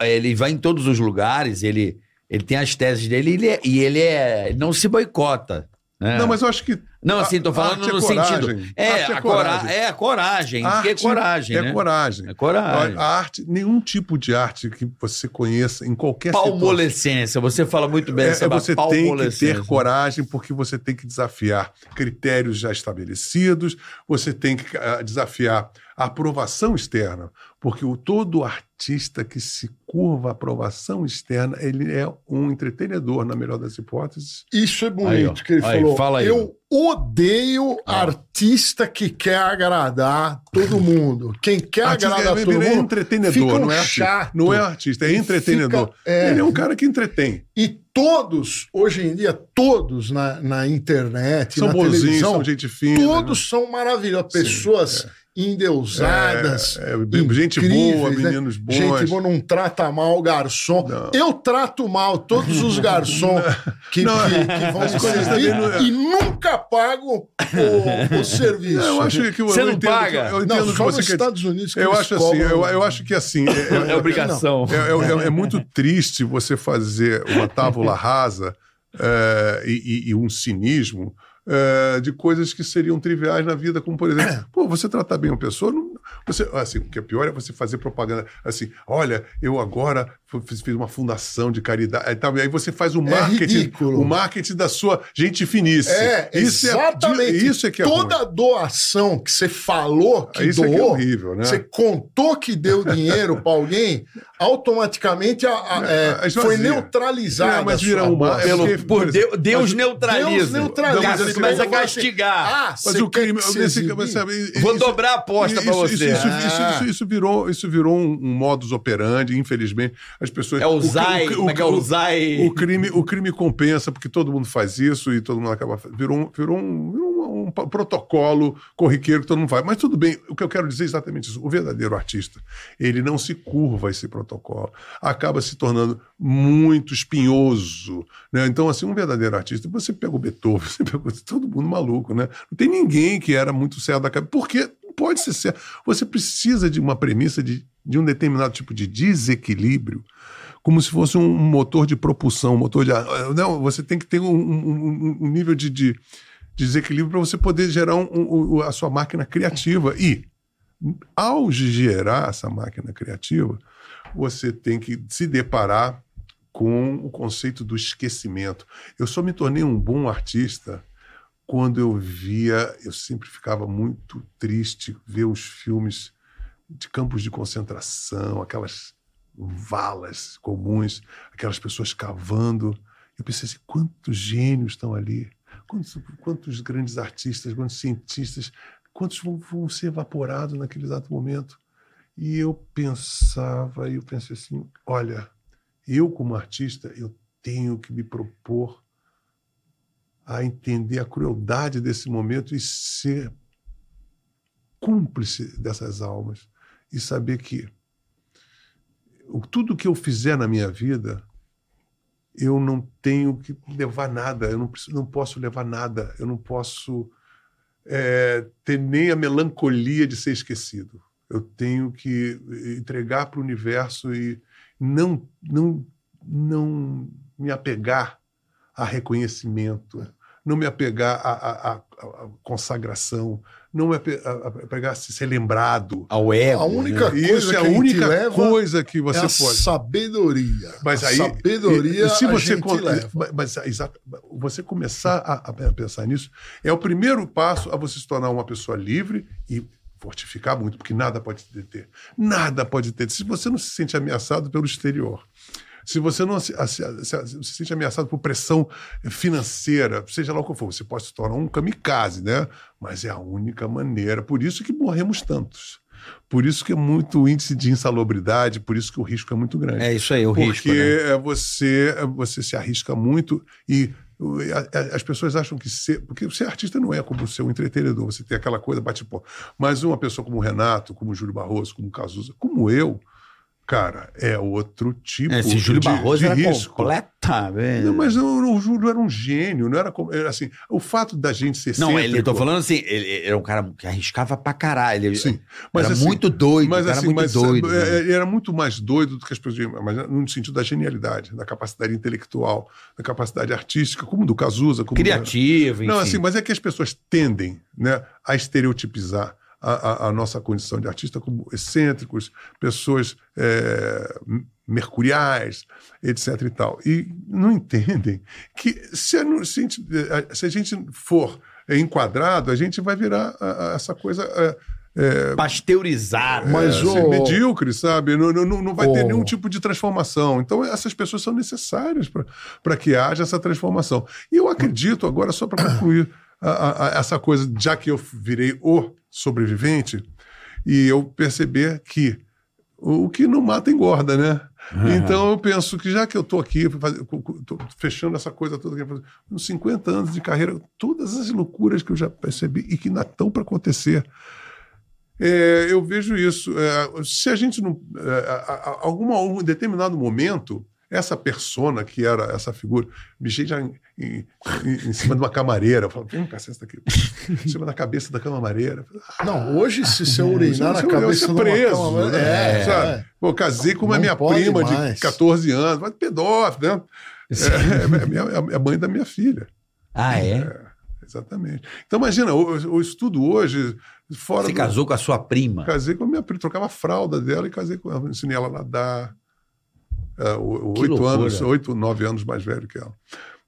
Ele vai em todos os lugares, ele, ele tem as teses dele ele é- e ele é. ele não se boicota. né?
Não, mas eu acho que.
Não, assim, tô falando
é
no
coragem.
sentido. É,
é
a coragem. É a coragem.
Arte
é coragem,
é
né?
coragem.
É coragem.
A arte, nenhum tipo de arte que você conheça em qualquer.
Palmolescência. Você fala muito bem
É,
sobre a
você tem que ter coragem porque você tem que desafiar critérios já estabelecidos, você tem que ah, desafiar a aprovação externa, porque o todo artista que se curva à aprovação externa, ele é um entretenedor, na melhor das hipóteses.
Isso é bonito
Aí,
que ele
Aí,
falou.
fala aí.
Eu odeio artista que quer agradar todo mundo. Quem quer
Artista
agradar
é-
todo
é
mundo
entretenedor,
fica um
não é artista.
chato.
Não é artista, é entretenedor.
fica- é.
Ele é um cara que entretém.
E todos, hoje em dia, todos na, na internet,
São
na televisão,
são gente fina. né?
todos são maravilhosos. Pessoas endeusadas.
É, é, gente boa,
né?
meninos bons.
Gente boa, não trata mal o garçom.
Não.
Eu trato mal todos os garçons que,
Não,
que, que vão me servir
não é.
e nunca pago o, o serviço.
Eu acho que
Você
eu
não
entendo
paga?
eu entendo
não,
que
só
você
nos
quer
Estados Unidos que
Eu acho assim, eu, eu acho que assim. É,
É obrigação.
é, é- é muito triste você fazer uma tábula rasa é, e, e- e um cinismo é, de coisas que seriam triviais na vida, como por exemplo, pô, você tratar bem uma pessoa, não- você, assim, o que é pior é você fazer propaganda assim, olha, eu agora fiz, fiz uma fundação de caridade, aí, tá, aí você faz o
É
marketing,
ridículo.
o marketing da sua gente finíssima.
É,
isso
exatamente.
É, isso é que é
Toda
ruim.
doação que você falou que
Isso é que é
doou,
horrível, né?
você contou que deu dinheiro para alguém, automaticamente a- a- é,
É,
foi neutralizada.
É, mas
a
vira uma-.
Pelo,
porque,
por Deus, Deus
mas-
neutraliza.
Deus neutraliza.
Cara,
Mas
você
assim,
começa a
vou
castigar.
Ah,
Mas o crime. nesse-
exibir?
sabe,
Vou
isso-
dobrar a aposta
isso-
você.
Isso,
Ah.
isso- isso- isso virou, isso virou um, um modus operandi, infelizmente. As pessoas.
É o Zai,
cri-
como é que é o Zai?
o crime, o crime compensa, porque todo mundo faz isso e todo mundo acaba. Virou um, virou um, um- um protocolo corriqueiro que todo mundo faz. Mas tudo bem, o que eu quero dizer é exatamente isso. O verdadeiro artista, ele não se curva a esse protocolo. Acaba se tornando muito espinhoso. Né? Então, assim, um verdadeiro artista, você pega o Beethoven, você pega todo mundo maluco, né? Não tem ninguém que era muito certo da cabeça. Porque não pode ser certo. Você precisa de uma premissa de, de um determinado tipo de desequilíbrio como se fosse um motor de propulsão, um motor de. ar. Não, você tem que ter um, um- um- nível de, de desequilíbrio para você poder gerar um- a sua máquina criativa. E, ao gerar essa máquina criativa, você tem que se deparar com o conceito do esquecimento. Eu só me tornei um bom artista quando eu via, eu sempre ficava muito triste ver os filmes de campos de concentração, aquelas valas comuns, aquelas pessoas cavando. Eu pensei assim, quantos gênios estão ali? Quantos, quantos grandes artistas, quantos cientistas, quantos vão, vão ser evaporados naquele exato momento? E eu pensava, eu pensei assim, olha, eu como artista, eu tenho que me propor a entender a crueldade desse momento e ser cúmplice dessas almas e saber que tudo que eu fizer na minha vida eu não tenho que levar nada, eu não, preciso, não posso levar nada, eu não posso é, ter nem a melancolia de ser esquecido. Eu tenho que entregar para o universo e não, não, não me apegar a reconhecimento, não me apegar à consagração, não apegar a ser lembrado.
Ao ego.
A única
né?
coisa
Isso é
que
a
a gente
única
leva
coisa que
é
você
a
pode.
sabedoria.
Mas
a
aí,
sabedoria
se
a
você
gente
con- mas, exato, você começar a, a pensar nisso é o primeiro passo a você se tornar uma pessoa livre e fortificar muito, porque nada pode te deter. Nada pode te deter. Se você não se sente ameaçado pelo exterior, se você não se, se- se- se sente ameaçado por pressão financeira, seja lá o que for, você pode se tornar um kamikaze, né? Mas é a única maneira. Por isso que morremos tantos. Por isso que é muito índice de insalubridade, por isso que o risco é muito grande.
É isso aí, o risco.
Porque
né?
é, você, é, você se arrisca muito e as pessoas acham que ser. Porque ser artista não é como ser um entretenedor, você tem aquela coisa bate-pó. Mas uma pessoa como o Renato, como o Júlio Barroso, como o Cazuza, como eu, cara, é outro tipo
É, Esse Júlio
de,
Barroso
de
era
risco.
completamente.
Não, mas o, o Júlio era um gênio, não era como. Era assim, o fato da gente ser
Não, ele, eu tô falando assim, ele, era um cara que arriscava pra caralho. Ele
Sim, mas
era
assim,
muito doido,
Mas
era
assim,
muito
mas,
doido.
é,
né?
ele era muito mais doido do que as pessoas, mas no sentido da genialidade, da capacidade intelectual, da capacidade artística, como do Cazuza, como do-
Criativo, enfim.
Não, assim, mas é que as pessoas tendem, né, a estereotipizar a, a- nossa condição de artista como excêntricos, pessoas é, mercuriais, etc. e tal. E não entendem que se a, se a gente, se a gente for enquadrado, a gente vai virar essa coisa. é, é,
Pasteurizado.
Mas
é,
o-
assim, medíocre, sabe? Não, não, não vai ter
o-
nenhum tipo de transformação. Então, essas pessoas são necessárias para que haja essa transformação. E eu acredito, agora, só para concluir a- a- a- essa coisa, já que eu virei o sobrevivente, e eu perceber que o que não mata engorda, né? Então eu penso que já que eu estou aqui tô fechando essa coisa toda, aqui, uns 50 anos de carreira, todas as loucuras que eu já percebi e que ainda estão para acontecer, é, eu vejo isso. é, se a gente não. É, a- a- alguma, algum determinado momento, essa persona que era essa figura, me já em, em- em- em cima de uma camareira. Eu falo, vem cá, senta aqui. Em cima da cabeça da camareira.
Não, hoje, se você urinar na cabeça uma
preso,
cama-
né?
é,
Sabe?
é.
Pô, casei com uma
Não
minha prima
mais.
de 14 anos, mas pedófilo, né? É, é, é, minha- é a mãe da minha filha.
Ah, é?
exatamente. Então imagina, o, o estudo hoje, fora
Você
do-
casou com a sua prima.
Casei com a minha prima, trocava a fralda dela e casei com ela, ensinei ela a nadar. É, oito anos, oito, nove anos mais velho que ela.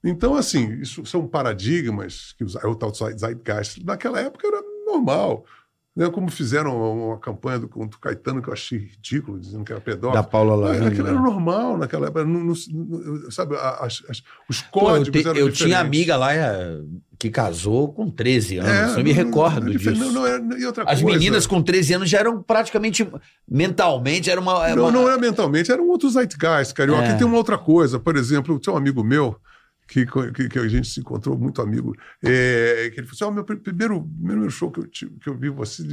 Então, assim, isso são paradigmas que os- o tal do Zeitgeist. Naquela época era normal. Né? Como fizeram uma, uma campanha do, contra o Caetano que eu achei ridículo, dizendo que era pedófilo.
Da Paula Lavigne.
Aquilo era normal naquela época. Não- não- sabe, as- as- os
Pô, eu,
códigos
te-
eram
eu
diferentes.
tinha amiga lá é, que casou com 13 anos.
É,
eu me
não-
recordo
não-
disso.
Não, não, era- e outra
As
coisa,
meninas com 13 anos já eram praticamente mentalmente era uma,
Não,
uma-
não era mentalmente, era um outro zeitgeist, carioca.
É.
E tem uma outra coisa, por exemplo, tinha um amigo meu, que, que, que a gente se encontrou muito amigo, é, que ele falou assim, "Ó, meu pr- primeiro, primeiro show que eu, que eu vi você,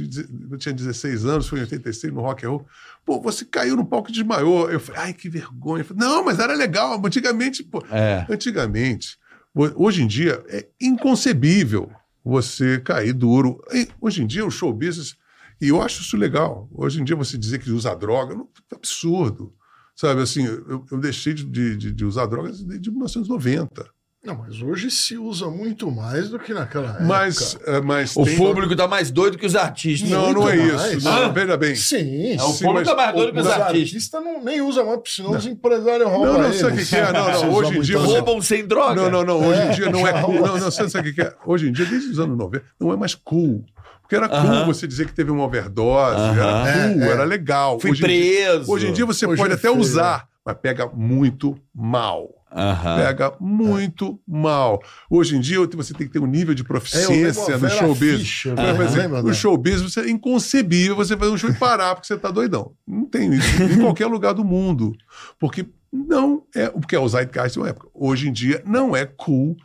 eu tinha 16 anos, foi em 86, no Rock and Roll, pô, você caiu no palco e desmaiou. Eu falei, ai, que vergonha. Falei, não, mas era legal, antigamente, pô,
É.
Antigamente, hoje em dia, é inconcebível você cair duro. Hoje em dia, o show business, e eu acho isso legal. Hoje em dia, você dizer que usa droga, não, é absurdo. Sabe, assim, eu, eu deixei de, de, de usar drogas desde 1990.
Não, mas hoje se usa muito mais do que naquela época.
Mas, é, mas
O
tem-
público tá mais doido que os artistas.
Não, não é
muito
isso.
mais.
Não,
Ah.
veja bem.
Sim,
É, o
sim,
público
mas
tá mais doido que os artistas.
artistas não, nem usam mais, senão os empresários roubam
Não, não,
eles.
sabe o que é? Não, não,
usa
hoje em
muito
dia
mais.
você-
Roubam sem droga.
Não, não, não. Hoje em
É,
dia não é cool. Não, não, sabe, o que é? Hoje em dia, desde os anos 90, não é mais cool. Porque era cool
Aham.
você dizer que teve uma overdose,
Aham.
era cool,
É, é.
era legal.
Fui
hoje Em dia,
preso.
hoje em dia você
Hoje
pode
é
até
feio,
usar, mas pega muito mal.
Aham.
Pega muito mal. Hoje em dia você tem que ter um nível de
É,
proficiência
a
no
Vera
show business.
Fischer,
Por
né?
exemplo,
Lembra,
no
né?
show business você- é inconcebível você fazer um show e parar porque você tá doidão. Não tem isso em qualquer lugar do mundo. Porque não é. Porque é o Zeitgeist de uma época. Hoje em dia não é cool.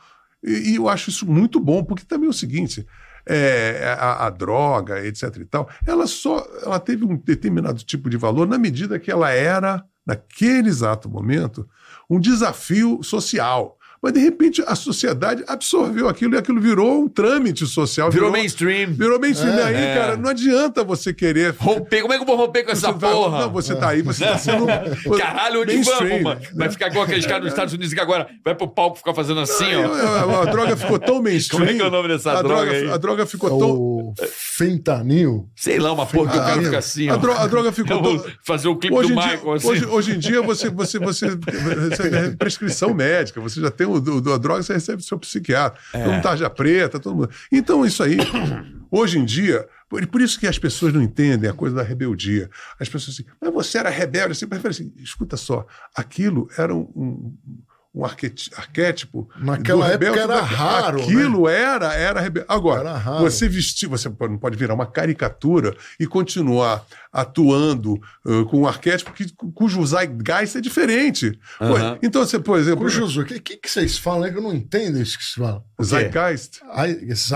E, e eu acho isso muito bom, porque também é o seguinte. é, a, a droga, etc e tal, ela só ela teve um determinado tipo de valor na medida que ela era, naquele exato momento, um desafio social. Mas, de repente, a sociedade absorveu aquilo e aquilo virou um trâmite social.
Virou mainstream.
Virou mainstream.
É,
aí,
é.
cara, não adianta você querer.
Romper. Como é que eu vou romper com essa
você tá-
porra?
não, você tá aí, você tá sendo.
Caralho, onde vamos, mano? Vai ficar igual aqueles caras dos Estados Unidos que agora vai pro palco ficar fazendo assim,
Aí,
ó.
a, a droga ficou tão mainstream.
Como é que é o nome dessa
a
droga
droga?
aí?
A droga
É
ficou tão.
o fentanil.
Sei lá, uma porra que o cara fica assim, ó.
A, dro- a droga ficou
Eu vou
tão.
fazer o clipe
Hoje
do
em, dia,
Michael, assim.
hoje, hoje em dia você, você, você, você tem prescrição médica, você já tem o, do- a droga, você recebe do seu psiquiatra.
É.
Todo mundo tarja preta, todo mundo. Então, isso aí, hoje em dia, por, por isso que as pessoas não entendem a coisa da rebeldia. As pessoas assim, mas você era rebelde, assim, mas eu falei assim, escuta só, aquilo era um. um um arquétipo.
Naquela
do rebelde
época era
da-
raro,
Aquilo era, era rebelde. Agora,
Era raro.
você vestir, você não pode virar uma caricatura e continuar atuando uh, com um arquétipo que, cujo zeitgeist é diferente. Pô,
Aham.
então, você, por exemplo,
Cujo, o que, que, que vocês falam? É que eu não entendo isso que se fala.
zeitgeist.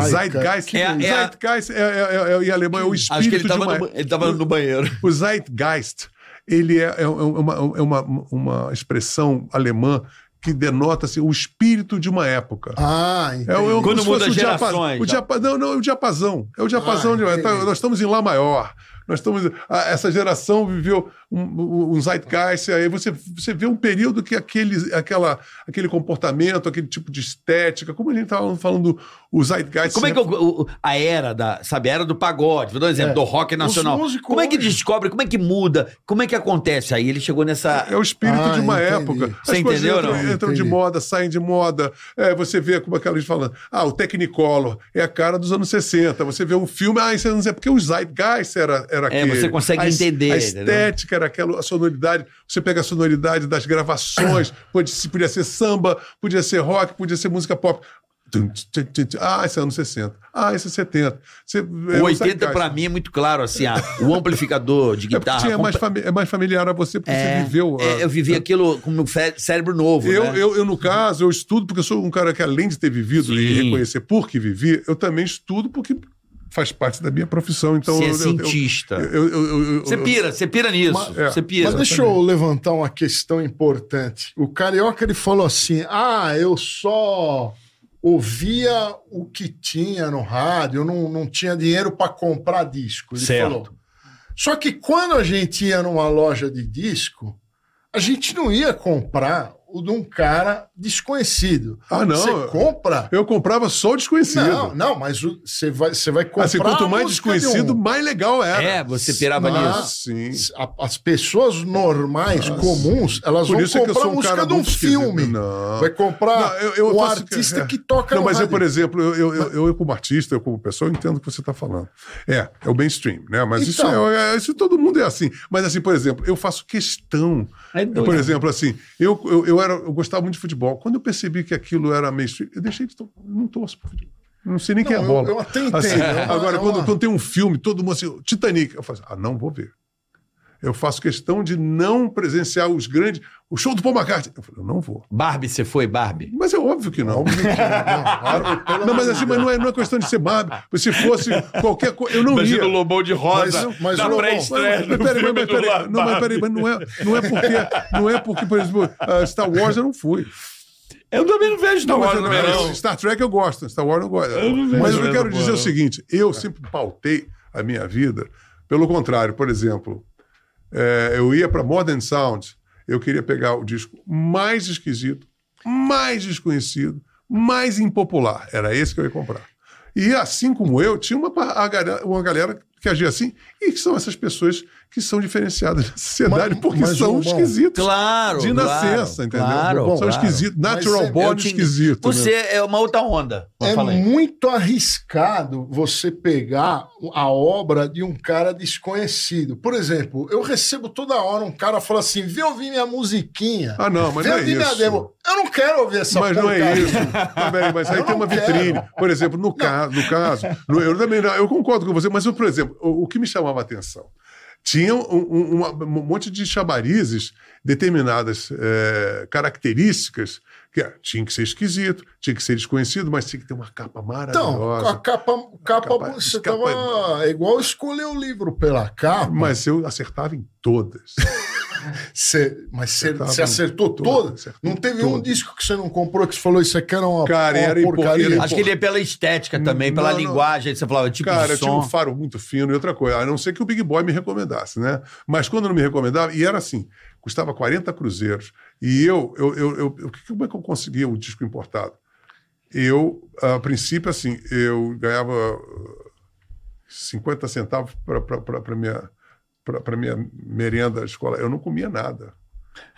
Zeitgeist,
É é
zeitgeist é, é, é, em alemão é o espírito
Acho que ele
de
tava,
uma...
no, ele tava no banheiro.
O Zeitgeist, ele é, é uma, é uma, uma expressão alemã que denota assim, o espírito de uma época.
Ah,
É,
entendi.
é como
Quando
se
muda
fosse o diapa-
gerações,
O diapa- não, não, é o diapasão. É o diapasão
Ah,
de. tá, nós estamos em Lá Maior. Nós estamos. a- essa geração viveu um, um, zeitgeist, aí você, você vê um período que aquele, aquela, aquele comportamento, aquele tipo de estética, como a gente estava falando, o zeitgeist.
Como é que é o- o- a era da, sabe, a era do pagode, vou dar um exemplo,
É.
do rock nacional.
músicos
Como é que descobre, como é que muda, como é que acontece aí? Ele chegou nessa...
É o espírito
Ah,
de uma
entendi.
época.
Você
As coisas
entendeu,
entram,
não?
entram de moda, saem de moda. É, você vê como aquela gente falando, ah, o Technicolor é a cara dos anos 60. Você vê um filme, ah, isso não sei, porque o Zeitgeist era, era
É,
aquele.
você consegue
a,
entender,
A
entendeu?
estética era aquela, a sonoridade. Você pega a sonoridade das gravações, pode, podia ser samba, podia ser rock, podia ser música pop. Ah, esse é anos 60. Ah, esse é 70. Você, é
O 80
Zeitgeist.
pra mim é muito claro, assim, ah, o amplificador de
É porque
guitarra...
tinha mais é mais familiar a você, porque
É,
você viveu. a-
é, eu vivi aquilo com meu cé- cérebro novo,
Eu,
né?
eu, eu, no caso, eu estudo porque eu sou um cara que, além de ter vivido e
Sim.
reconhecer por que vivi, eu também estudo porque faz parte da minha profissão. Então,
Você é
eu,
cientista.
eu- eu- eu- eu-
Você pira, você pira nisso.
Mas-
é,
você pira.
Mas deixa eu levantar uma questão importante. O carioca ele falou assim: ah, eu só ouvia o que tinha no rádio, eu não, não tinha dinheiro para comprar disco. Ele
Certo.
falou. Só que quando a gente ia numa loja de disco, a gente não ia comprar de um cara desconhecido.
Ah, não.
Você compra.
Eu comprava só o desconhecido.
Não, não, mas o- você vai, você vai comprar.
assim, quanto
a
mais
música de
desconhecido,
um.
mais legal era.
É, você pirava
Não.
nisso.
Sim.
A- As pessoas normais, comuns, elas
Por
vão
isso é que eu
comprar
sou
a
um
música
cara
de um filme.
Não.
Vai comprar
Não, eu- eu
o artista
é.
que toca
Não,
no
mas eu,
rádio.
por exemplo, eu, eu, eu, eu como artista, eu como pessoa, eu entendo o que você está falando. É, é o mainstream, né? Mas isso,
Então.
é, é- isso todo mundo é assim. Mas assim, por exemplo, eu faço questão.
É doido.
por exemplo, assim, eu, eu, eu, era, eu gostava muito de futebol. Quando eu percebi que aquilo era mainstream, eu deixei de. Não torço pro futebol. Não sei nem quem é
Não,
a bola.
eu- até entendo,
Assim,
é
agora,
é
quando,
uma-
quando tem um filme, todo mundo assim, Titanic, eu falo assim, ah, não vou ver. Eu faço questão de não presenciar os grandes. O show do Paul McCartney. Eu falei, eu não vou.
Barbie, você foi, Barbie?
Mas é óbvio que não.
Óbvio que não, claro,
Não, mas assim, mas não é, não é questão de ser Barbie. Se fosse qualquer coisa, eu não ia.
Lobão de
rosa Mas- mas,
na
Lobão,
pré-estreia
Mas,
do
peraí,
filme
mas, peraí, não, mas peraí, mas não é, não é porque, não é porque, por exemplo, ah, Star Wars eu não fui.
Eu também não vejo Star Wars
Mas,
também, não.
Star Trek eu gosto, Star Wars eu não gosto.
não
mas
vejo
eu quero dizer o seguinte: eu sempre pautei a minha vida pelo contrário. Por exemplo, eh, eu ia para Modern Sound, eu queria pegar o disco mais esquisito, mais desconhecido, mais impopular. Era esse que eu ia comprar. E assim como eu, tinha uma, uma galera que agia assim, e que são essas pessoas que são diferenciadas na sociedade
Mas-
porque
mas,
são
Lobão,
esquisitos.
Claro,
De
claro,
nascença, entendeu?
claro,
são
claro.
esquisitos. Natural
Mas é-
born
Eu te-
esquisito. né?
Você é uma outra onda.
É muito arriscado você pegar a obra de um cara desconhecido. Por exemplo, eu recebo toda hora um cara fala assim: vem ouvir minha musiquinha.
Ah, não, mas não é isso.
demo. Eu não quero ouvir essa
Mas não é isso. Também, mas aí
Eu
tem uma
quero.
vitrine. Por exemplo, no, ca no caso, no- eu também não, eu concordo com você, mas por exemplo, o, o que me chamava a atenção? Tinha um, um- um monte de chamarizes, determinadas eh, características, que ah, tinha que ser esquisito, tinha que ser desconhecido, mas tinha que ter uma capa
Então,
maravilhosa.
a capa, capa,
Capa-
você
capa-
tava é igual escolher o livro pela capa.
Mas eu acertava em todas.
Você, mas você, acertou
acertei
Não teve um
todas.
disco que você não comprou que você falou isso aqui era uma,
Cara,
uma
era
porcaria?
era
Acho que ele é pela estética também, pela
Não, não.
linguagem. Você falava, tipo
Cara,
de
eu tinha um faro muito fino e outra coisa, a não ser que o Big Boy me recomendasse, né? Mas quando não me recomendava, e era assim, custava 40 cruzeiros, e eu, eu, eu, eu, eu- como é que eu conseguia o disco importado? Eu, a princípio, assim, eu ganhava uh, 50 centavos para minha para minha merenda da escola, eu não comia nada.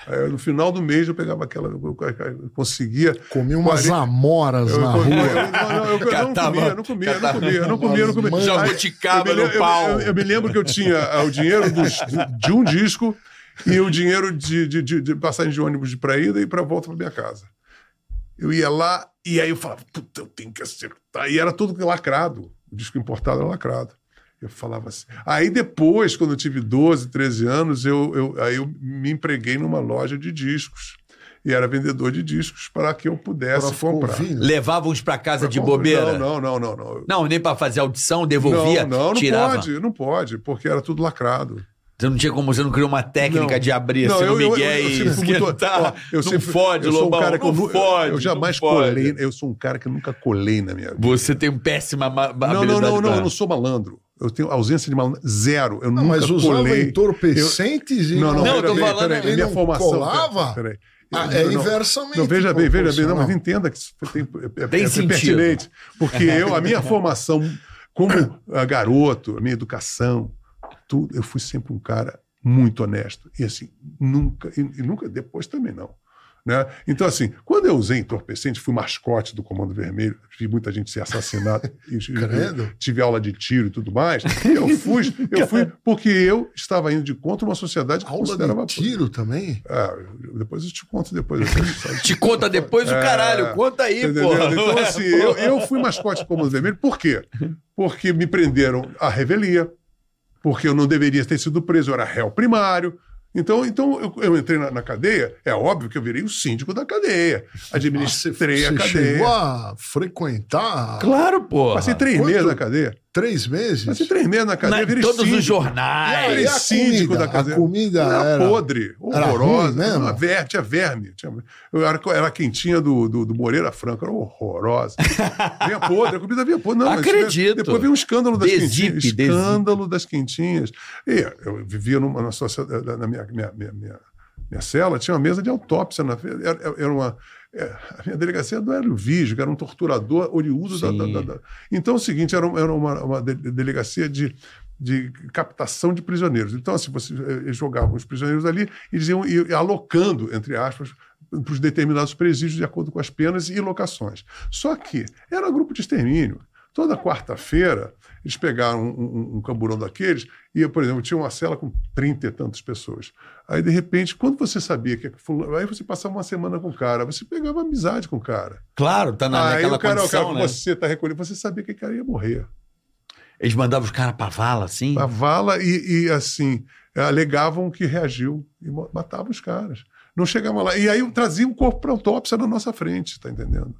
Aí, no final do mês eu pegava aquela, eu, eu conseguia
Comi umas
40
amoras
eu,
na rua.
eu- não, não,
Catava-
comia, não comia, não comia, não comia, não comia. me
no pau.
Eu, eu me lembro que eu tinha ah, o dinheiro dos- de um disco e o dinheiro de, de, de, de passagem de ônibus para ida e para volta para minha casa. Eu ia lá e aí eu falava, puta, eu tenho que acertar. E era tudo lacrado. O disco importado era lacrado. Eu falava assim. Aí depois, quando eu tive 12, 13 anos, eu, eu, aí eu me empreguei numa loja de discos. E era vendedor de discos para que eu pudesse
Pra ficar
comprar.
Levava uns pra casa de
Não,
bobeira.
Não, não, não, não.
Não, nem pra fazer audição, devolvia,
não, não, não
tirava.
pode, não pode, porque era tudo lacrado.
Você não tinha como, você não criou uma técnica
Não.
de abrir
Não,
assim no
eu- eu-
Miguel
eu
e
sempre fui muito- ó, eu
não
sempre-
fode,
eu sou um
Lobão,
cara que eu
não
nu-
fode.
Eu jamais
não
colei, eu sou um cara que nunca colei na minha vida.
Você tem um péssima ma-
Não,
habilidade
não, não, não,
pra-
eu não sou malandro. Eu tenho ausência de malandro. Zero. Eu
Não,
nunca
mas usava
colei.
entorpecentes e
Não, não,
Não, eu
pera
tô
bem,
falando-
peraí,
ele
minha
não
formação.
colava?
Peraí.
Ah,
Eu-
é
não,
inversamente
Não, veja bem, veja bem, não, mas entenda que isso tem, é,
Tem
é, é
sentido.
pertinente. Porque eu, a minha formação como ah, garoto, a minha educação, tudo, eu fui sempre um cara muito honesto. E assim, nunca, e, e nunca, depois também não. Né? Então, assim, quando eu usei entorpecente, fui mascote do Comando Vermelho, vi muita gente ser assassinada, e, tive aula de tiro e tudo mais. Eu fui, eu fui porque eu estava indo de contra uma sociedade que
Aula
considerava.
de tiro também?
Ah, eu- depois eu te conto depois. Eu-
Te conta depois o
É,
caralho, conta aí,
Entendeu?
pô.
Então, assim, eu, eu fui mascote do Comando Vermelho, por quê? Porque me prenderam à revelia, porque eu não deveria ter sido preso, eu era réu primário. Então, então eu, eu entrei na, na cadeia, é óbvio que eu virei o síndico da cadeia. Administrei
Ah,
a
você
cadeia.
chegou a frequentar
Claro, pô.
Passei três
Quanto?
meses na cadeia.
Três meses?
Passei três meses na cadeia,
Na,
virei
todos
síndico.
os jornais.
Virei
a
síndico
comida?
da cadeia.
A comida
era,
era-
podre,
era
horrorosa.
ruim mesmo?
Uma ver- tinha verme. Tinha, eu era, era a quentinha do, do, do Moreira Franco, era horrorosa. vinha podre, a comida vinha podre. Não, mas
Acredito.
Depois veio um escândalo das
Desipe,
quentinhas.
desipe.
Escândalo das quentinhas. E eu vivia numa, numa sociedade, na minha, minha, minha, minha, minha cela, tinha uma mesa de autópsia. Na, era, era uma, é, a minha delegacia não era o Vígio, era um torturador oriundo da, da- da- Então é o seguinte, era, era uma, uma de- delegacia de, de captação de prisioneiros. Então, assim, você, eh, eles jogavam os prisioneiros ali e eles iam, iam alocando, entre aspas, para os determinados presídios de acordo com as penas e locações. Só que era um grupo de extermínio. Toda quarta-feira, eles pegaram um, um- um camburão daqueles e, por exemplo, tinha uma cela com trinta e tantas pessoas. Aí, de repente, quando você sabia que... Aí você passava uma semana com o cara, você pegava amizade com o cara.
Claro, tá na,
aí
naquela
o cara, o
condição,
cara
né?
você tá recolhido, você sabia que o cara ia morrer.
Eles mandavam os caras pra vala, assim?
A vala e, e, assim, alegavam que reagiu e matavam os caras. Não chegavam lá. E aí traziam o corpo para autópsia na nossa frente, tá entendendo?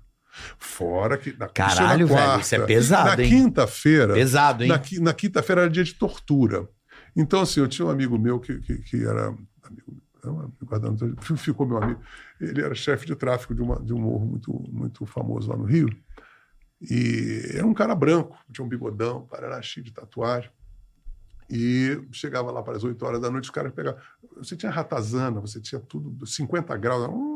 Fora que. Na,
Caralho,
isso na
velho, isso é pesado,
Na
hein?
quinta-feira.
Pesado, hein?
Na, na quinta-feira era dia de tortura. Então, assim, eu tinha um amigo meu que, que, que era. Amigo, era amigo, guardando- ficou meu amigo. Ele era chefe de tráfico de, uma, de um morro muito, muito famoso lá no Rio. E era um cara branco, tinha um bigodão, era cheio de tatuagem. E chegava lá para as 8 horas da noite, os caras pegavam. Você tinha ratazana, você tinha tudo, 50 graus, um-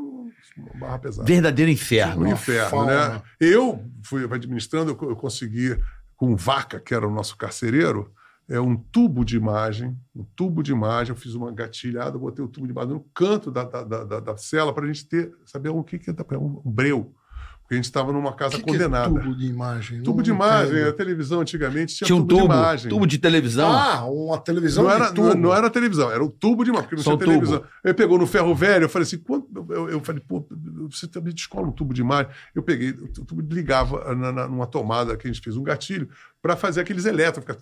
barra pesada.
Verdadeiro
Um
inferno.
inferno,
fauna.
né? Eu fui administrando, eu co- eu consegui, com vaca, que era o nosso carcereiro, é um tubo de imagem, um tubo de imagem, eu fiz uma gatilhada, botei o tubo de imagem no canto da, da, da, da- da cela para a gente ter, saber o que, que é um breu. Porque a gente estava numa casa
Que que é
condenada.
tubo de imagem?
Tubo
Não
de imagem,
entendo.
a televisão antigamente tinha,
Tinha um
tubo,
tubo,
de imagem.
tubo de televisão.
Ah, uma televisão
Não
de
era,
tubo.
não, não era televisão, era o tubo de imagem, porque não
Só
tinha
o tubo.
televisão. Ele pegou no ferro velho, eu falei assim, quanto, eu, eu falei, pô, você também descola um tubo de imagem. Eu peguei, o tubo ligava na, na- numa tomada que a gente fez um gatilho para fazer aqueles elétrons, ficar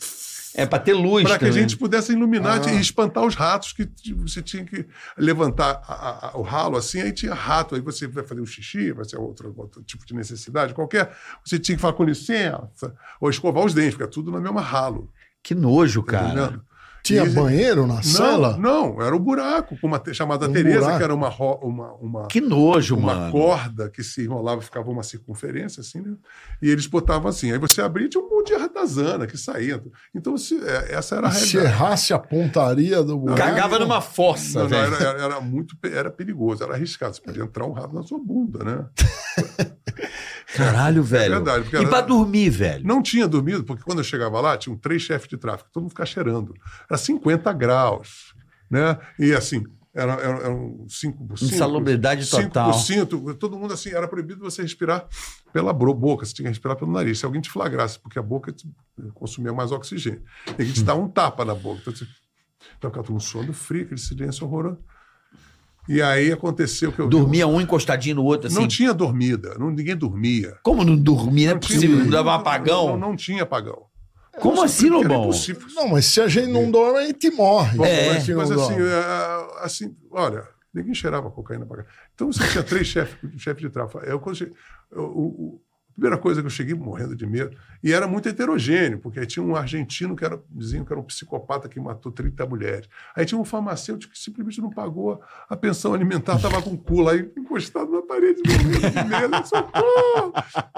É pra ter luz
para que a gente pudesse iluminar
Ah.
e espantar os ratos, que você tinha que levantar a- a- o ralo assim, aí tinha rato, aí você vai fazer um xixi, vai ser outro, outro tipo de necessidade qualquer, você tinha que falar com licença, ou escovar os dentes, fica tudo no mesmo ralo.
Que nojo, cara.
entendendo?
Tinha
E-
banheiro na
Não,
sala?
não, era o buraco, com uma chamada
Um
Tereza,
buraco?
que era uma, ro- uma, uma,
Que nojo,
uma
mano.
corda que se enrolava, ficava uma circunferência assim, né? E eles botavam assim. Aí você abria e tinha um monte de ratazana que saía. Então, se- é, essa era a
Se
realidade.
errasse a pontaria do buraco...
Cagava numa fossa,
Não, não,
velho.
era, era- era muito era perigoso, era arriscado. Você podia entrar um rato na sua bunda, né?
Caralho, velho.
verdade, porque
e
era-
pra dormir, velho?
Não tinha dormido, porque quando eu chegava lá, tinham três chefes de tráfico, todo mundo ficava cheirando. Era 50 graus, né? E assim, era, era, 5 por 5.
Insalubridade total.
5 por 5, todo mundo assim, era proibido você respirar pela boca, você tinha que respirar pelo nariz. Se alguém te flagrasse, porque a boca consumia mais oxigênio, tem que te dar um tapa na boca. Então, você, então ficava todo um sono frio, aquele silêncio horroroso. E aí aconteceu que eu vi-
Dormia um encostadinho no outro, assim.
Não tinha dormida, não, ninguém dormia.
Como não dormia? Não é
Não
possível. Não dava um apagão?
Não, não tinha apagão.
Como assim, Lobão?
Não, mas se a gente não dorme, a gente morre.
É.
Não
Mas assim, é, assim, olha, ninguém cheirava cocaína pra cá. Então você tinha três chefes chefe de tráfico. Eu, eu- a primeira coisa que eu cheguei morrendo de medo, e era muito heterogêneo, porque aí tinha um argentino que era, diziam que era um psicopata que matou 30 mulheres. Aí tinha um farmacêutico que simplesmente não pagou a pensão alimentar, estava com o cu lá encostado na parede, morrendo de medo. Socorro!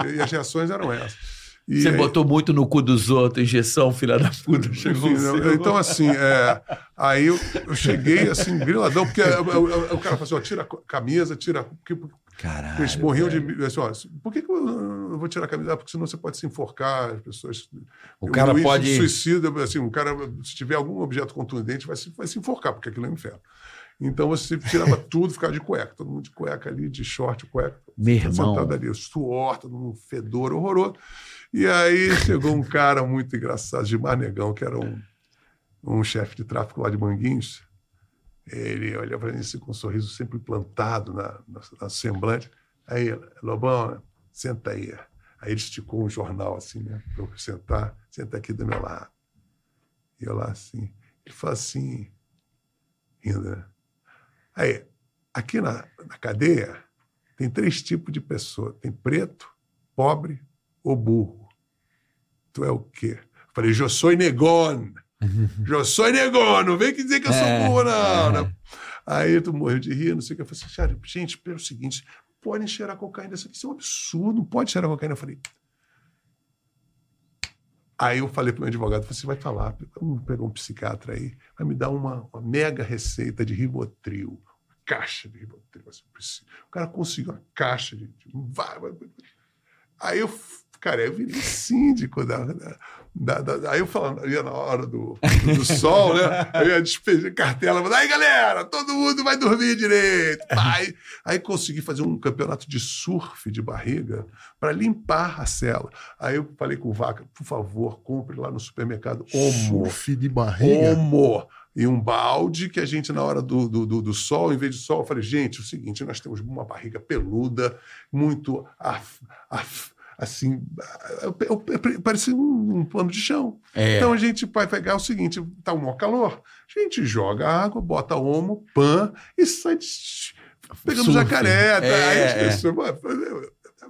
E as reações eram essas. E
Você
aí-
botou muito no cu dos outros, injeção, filha da puta. Chegou
enfim,
o seu.
então, assim, é, aí eu, eu cheguei assim, griladão, porque o, cara falou assim: ó, tira a camisa, tira. Porque,
Caralho.
eles morriam
velho.
de. Assim, ó, por que, que eu, eu vou tirar a camisa? Ah, porque senão você pode se enforcar, as pessoas.
O cara pode-
de Suicida, assim, o cara, se tiver algum objeto contundente, vai se, vai se enforcar, porque aquilo é um inferno. Então você tirava tudo, ficava de cueca, todo mundo de cueca ali, de short, cueca.
Meu irmão.
Sentado ali, suor, todo mundo fedor horroroso. E aí chegou um cara muito engraçado, Gilmar Negão, que era um, um chefe de tráfico lá de Manguinhos. Ele olhou para mim assim, com um sorriso sempre plantado na, na, na semblante. Aí, Lobão, senta aí. Aí ele esticou um jornal assim, né, para eu sentar. Senta aqui do meu lado. E eu lá assim. Ele falou assim, rindo, né? Aí, aqui na, na cadeia, tem três tipos de pessoa: tem preto, pobre ou burro. Tu é o quê? Eu falei, eu sou negón. Eu sou negón, não vem que dizer que eu sou
É,
burro, não.
é.
né? Aí tu morreu de rir, não sei o que. Eu falei assim, "Cara, gente, pelo seguinte, podem cheirar cocaína, isso aqui é um absurdo, não pode cheirar cocaína. Eu falei. Aí eu falei para o meu advogado, você vai falar, vamos pegar um psiquiatra aí, vai me dar uma, uma mega receita de Rivotril. caixa de Rivotril. assim. O cara conseguiu uma caixa de. de- vai, vai, vai. Aí eu, cara, eu virei síndico da. da- da- da- aí eu falando, ia na hora do, do sol, né? Eu ia despedir cartela, aí galera, todo mundo vai dormir direito. Aí, aí consegui fazer um campeonato de surf de barriga para limpar a cela. Aí eu falei com o Vaca, por favor, compre lá no supermercado Omo.
Surf de barriga.
Omo. E um balde que a gente, na hora do, do, do, do sol, em vez de sol, eu falei, gente, é o seguinte, nós temos uma barriga peluda, muito af- af- assim, parecia um, um pano de chão.
É.
Então a gente vai pegar o seguinte: tá um maior calor, a gente joga água, bota omo, pan e sai de- pegando jacaré. tá?
É,
Aí as
é.
pessoas, "Pô, é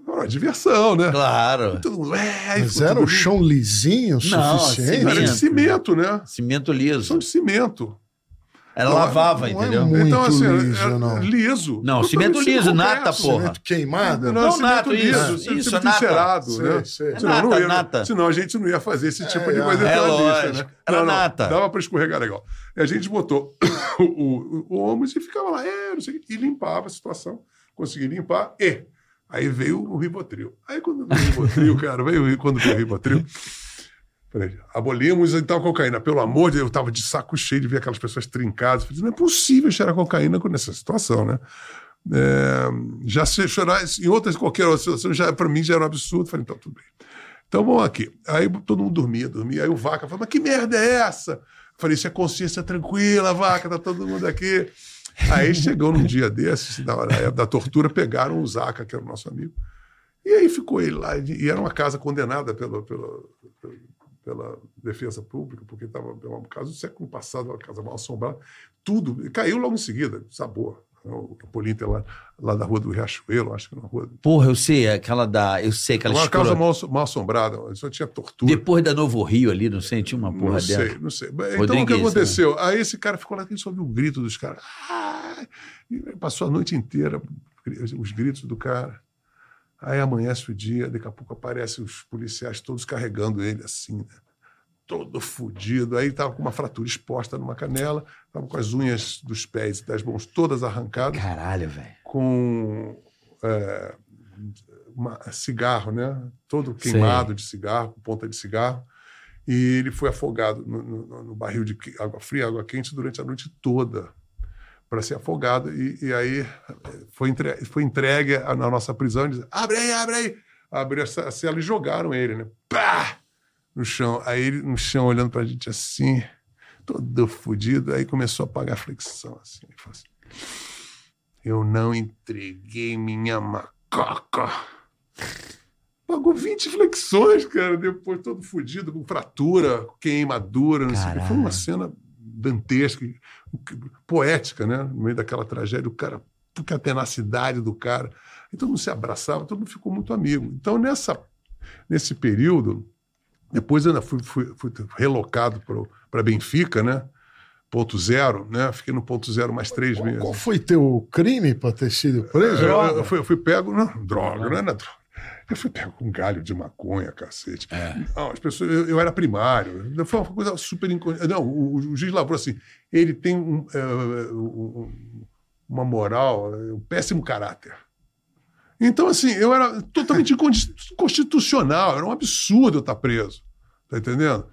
uma diversão, né?
Claro.
Mundo, é, aí
Mas era o chão lisinho o
Não,
suficiente?
Era de
Cimento.
cimento, né?
Cimento
São
liso.
de cimento.
Ela
Não,
lavava,
não é
entendeu?
muito
então, assim,
liso,
era
não.
liso.
Não, cimento liso, nata, porra.
Cimento queimado?
Não,
Não,
cimento
nato,
liso,
isso,
cimento
isso, nata.
encerado,
Sei,
né?
sei.
É
Senão, não
nata,
ia-
nata.
senão a gente não ia fazer esse tipo
É,
de coisa
é
pela lista,
lógico.
né?
Era
não, não,
nata.
Dava para escorregar legal. E a gente botou o, o, o ônibus e ficava lá, é, não sei e limpava a situação. Consegui limpar e... Aí veio o Ribotril. Aí quando veio o Ribotril, cara, veio, quando veio o Ribotril, falei, abolimos então a cocaína. Pelo amor de Deus, eu tava de saco cheio de ver aquelas pessoas trincadas. Falei, não é possível cheirar cocaína nessa situação, né? É, já se chorar em outras, qualquer outra situação, já, para mim já era um absurdo. Falei, então, tudo bem. Então vamos aqui. Aí todo mundo dormia, dormia. Aí o Vaca falou, mas que merda é essa? Falei, isso é consciência tranquila, Vaca, tá todo mundo aqui. Aí chegou num dia desses, na hora da tortura, pegaram o Zaca, que era o nosso amigo. E aí ficou ele lá. E era uma casa condenada pela, pela, pela defesa pública, porque estava um caso do século passado, uma casa mal assombrada. Tudo. Caiu logo em seguida, sabor. O Polinter lá, lá da rua do Riachuelo, acho que na rua.
Porra, eu sei, aquela da. Eu sei, aquela
Uma casa mal, mal assombrada, só tinha tortura.
Depois da Novo Rio ali, não sei, tinha uma porra
não sei,
dessa.
não sei. Então o que
Rodrigues, né?
aconteceu? Aí esse cara ficou lá, ele só ouviu o grito dos caras. Ah! E passou a noite inteira os gritos do cara. Aí amanhece o dia, daqui a pouco aparecem os policiais todos carregando ele assim, né? todo fudido. Aí estava com uma fratura exposta numa canela, estava com as unhas dos pés e das mãos todas arrancadas
Caralho, velho.
com é, uma- cigarro, né? Todo queimado de cigarro, com ponta de cigarro. E ele foi afogado no, no- no barril de água fria, água quente durante a noite toda para ser afogado. E, e aí foi, entre- foi entregue na nossa prisão e disse, abre aí, abre aí. Abriu a cela e jogaram ele, né? Pá! No chão. Aí ele no chão olhando para a gente assim, todo fodido. Aí começou a pagar flexão assim. Ele falou assim, eu não entreguei minha macaca. Pagou 20 flexões, cara, depois todo fudido, com fratura, queimadura, não sei o que. Foi uma cena dantesca, poética, né? No meio daquela tragédia, o cara, porque a tenacidade do cara. E todo mundo se abraçava, todo mundo ficou muito amigo. Então, nessa, nesse período, depois eu ainda fui, fui, fui relocado para Benfica, né? Ponto zero, né? Fiquei no ponto zero mais três meses.
Qual foi teu crime para ter sido preso?
Eu, eu fui, eu fui pego, não, droga, não era droga. Eu fui pego com um galho de maconha, cacete. Não, as pessoas, eu, eu era primário. Foi uma coisa super incon... Não, o, o juiz lavrou assim. Ele tem um, eh, um- uma moral, eh, um péssimo caráter. Então, assim, eu era totalmente inconstitucional, era um absurdo eu estar preso. Tá entendendo?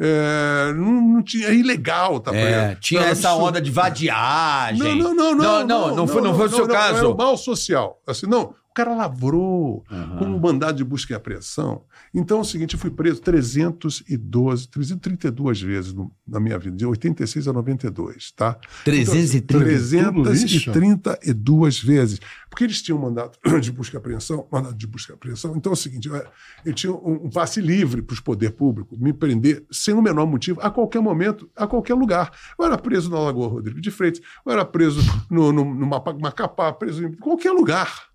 É, não, não tinha, é ilegal estar
É,
preso.
tinha
Era
essa
absurdo.
onda de vadiagem.
Não, não, não, não.
Não, não, foi, não foi o seu
não,
caso.
Era mal social. Assim, não, cara lavrou
Aham.
com um mandado de busca e apreensão. Então é o seguinte, eu fui preso 312, 332 vezes no- na minha vida, de 86 a 92, tá?
330.
tudo isso?
332 vezes. Porque eles tinham um mandato de busca e apreensão, mandato de busca e apreensão. Então é o seguinte, eu, eu tinha um, um passe livre para os poder público me prender sem o menor motivo, a qualquer momento, a qualquer lugar. Eu era preso na Lagoa Rodrigo de Freitas, eu era preso no, no, no Macapá, preso em qualquer lugar.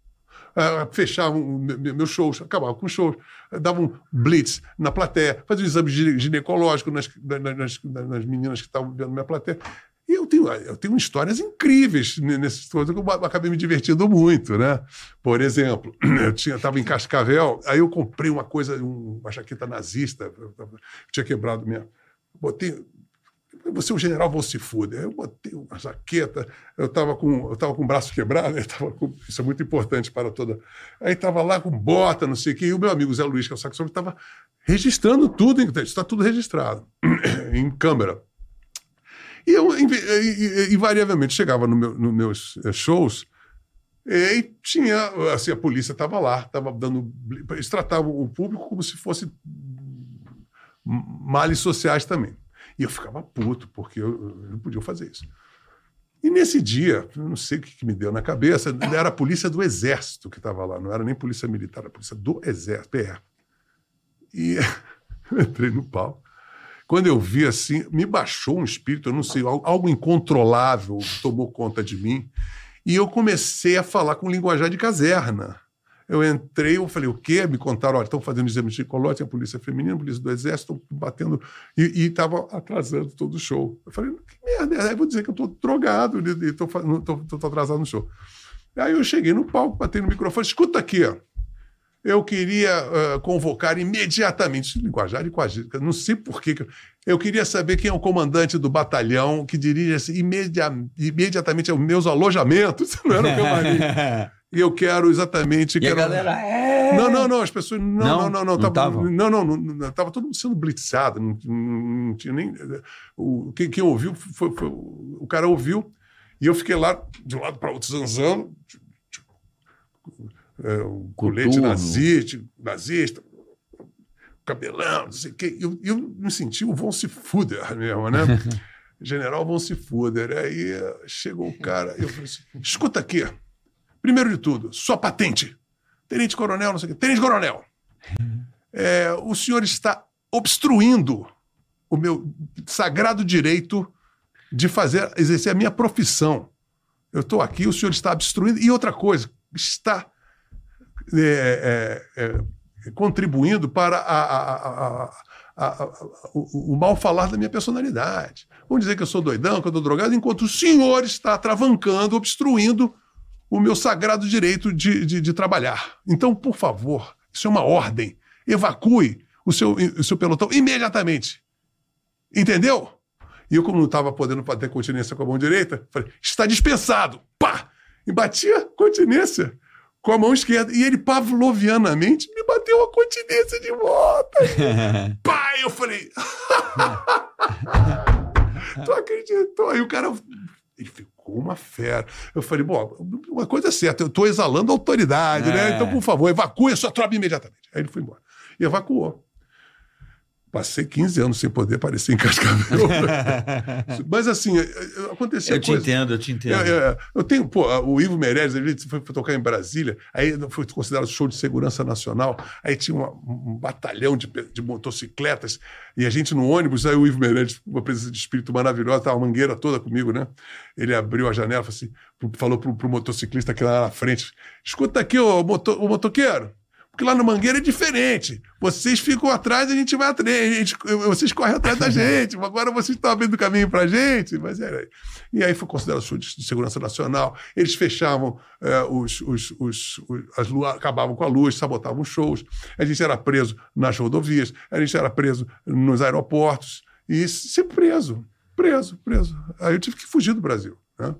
Fechava um, me- me- meus shows, acabava com shows, dava um blitz na plateia, fazia um exame gine- ginecológico nas, na- na- nas, nas meninas que estavam vendo minha plateia. E eu tenho, eu tenho histórias incríveis ne- nessas coisas que eu acabei me divertindo muito, né? Por exemplo, eu estava em Cascavel, aí eu comprei uma coisa, um- uma jaqueta nazista, eu tinha quebrado minha. Botei. Você é o general vão se. Eu botei uma jaqueta, eu estava com, eu tava com o braço quebrado, eu tava com- isso é muito importante para toda. Aí estava lá com bota, não sei o quê, e o meu amigo Zé Luiz, que é o saxofone, estava registrando tudo, está tudo registrado em câmera. E eu, invariavelmente, chegava no meu- nos meus eh, shows e tinha, assim, a polícia estava lá, estava dando. Eles tratavam o público como se fosse males sociais também. E eu ficava puto, porque eu, eu não podia fazer isso. E nesse dia, não sei o que, que me deu na cabeça, era a polícia do Exército que estava lá, não era nem polícia militar, era a polícia do Exército, PR. E eu entrei no palco. Quando eu vi assim, me baixou um espírito, eu não sei, al- algo incontrolável tomou conta de mim. E eu comecei a falar com linguajar de caserna. Eu entrei, eu falei, o quê? Me contaram, olha, estão fazendo exame de colote, a polícia feminina, a polícia do exército, estão batendo, e estava atrasando todo o show. Eu falei, que merda, é? aí vou dizer que eu estou drogado e estou atrasado no show. Aí eu cheguei no palco, batei no microfone, escuta aqui, ó. Eu queria ah, convocar imediatamente, linguajar de quase, não sei por quê, que- eu queria saber quem é o comandante do batalhão que dirige imedia, imediatamente aos meus alojamentos, não era o camarim. E eu quero exatamente.
E a
quero-
galera, é.
Não, não, não, as pessoas. Não,
Não?
não, não, não.
Não
tava, não, não, não, não, tava todo mundo sendo blitzado. Não, não- tinha nem. O, quem, quem ouviu foi, foi- O cara ouviu, e eu fiquei lá de um lado para outro zanzando. É, um colete nazista, nazista, cabelão, não sei o quê. Eu, eu me senti o Von se fuder mesmo, né? General Von se fuder. Aí eh, chegou o cara, eu falei assim: escuta aqui. Primeiro de tudo, sua patente. Tenente Coronel, não sei o quê. Tenente Coronel, é, o senhor está obstruindo o meu sagrado direito de fazer, exercer a minha profissão. Eu estou aqui, o senhor está obstruindo. E outra coisa, está é, é, é, contribuindo para a- a- a- o, o mal falar da minha personalidade. Vão dizer que eu sou doidão, que eu estou drogado, enquanto o senhor está travancando, obstruindo o meu sagrado direito de, de, de trabalhar. Então, por favor, isso é uma ordem. Evacue o seu, o seu pelotão imediatamente. Entendeu? E eu, como não estava podendo ter continência com a mão direita, falei, está dispensado. Pá! E batia continência com a mão esquerda. E ele, pavlovianamente, me bateu a continência de volta. Pai, eu falei. tu acreditou? Aí o cara. Ele ficou uma fera. Eu falei, bom, uma coisa é certa, eu estou exalando a autoridade,
É.
né? Então, por favor, evacue a sua tropa imediatamente. Aí ele foi embora. E evacuou. Passei 15 anos sem poder aparecer em Cascavel. Mas assim, é, é, aconteceu
Eu te
coisa.
entendo, eu te entendo.
É, é, eu tenho, pô, o Ivo Meirelles, ele foi, foi tocar em Brasília, aí foi considerado show de segurança nacional, aí tinha uma- um batalhão de, de motocicletas, e a gente no ônibus, aí o Ivo Meirelles, uma presença de espírito maravilhosa, tava a mangueira toda comigo, né? Ele abriu a janela, falou, assim, falou pro, pro motociclista que lá na frente, escuta aqui, ô, moto, ô motoqueiro, porque lá no Mangueira é diferente. Vocês ficam atrás, a gente vai atrás. gente- vocês correm atrás da gente. Agora vocês estão abrindo caminho para a gente. Mas era. E aí foi considerado show de de segurança nacional. Eles fechavam eh, os, os, os, os- as lu- acabavam com a luz, sabotavam os shows. A gente era preso nas rodovias, a gente era preso nos aeroportos. E sempre preso, preso, preso. Aí eu tive que fugir do Brasil. Né?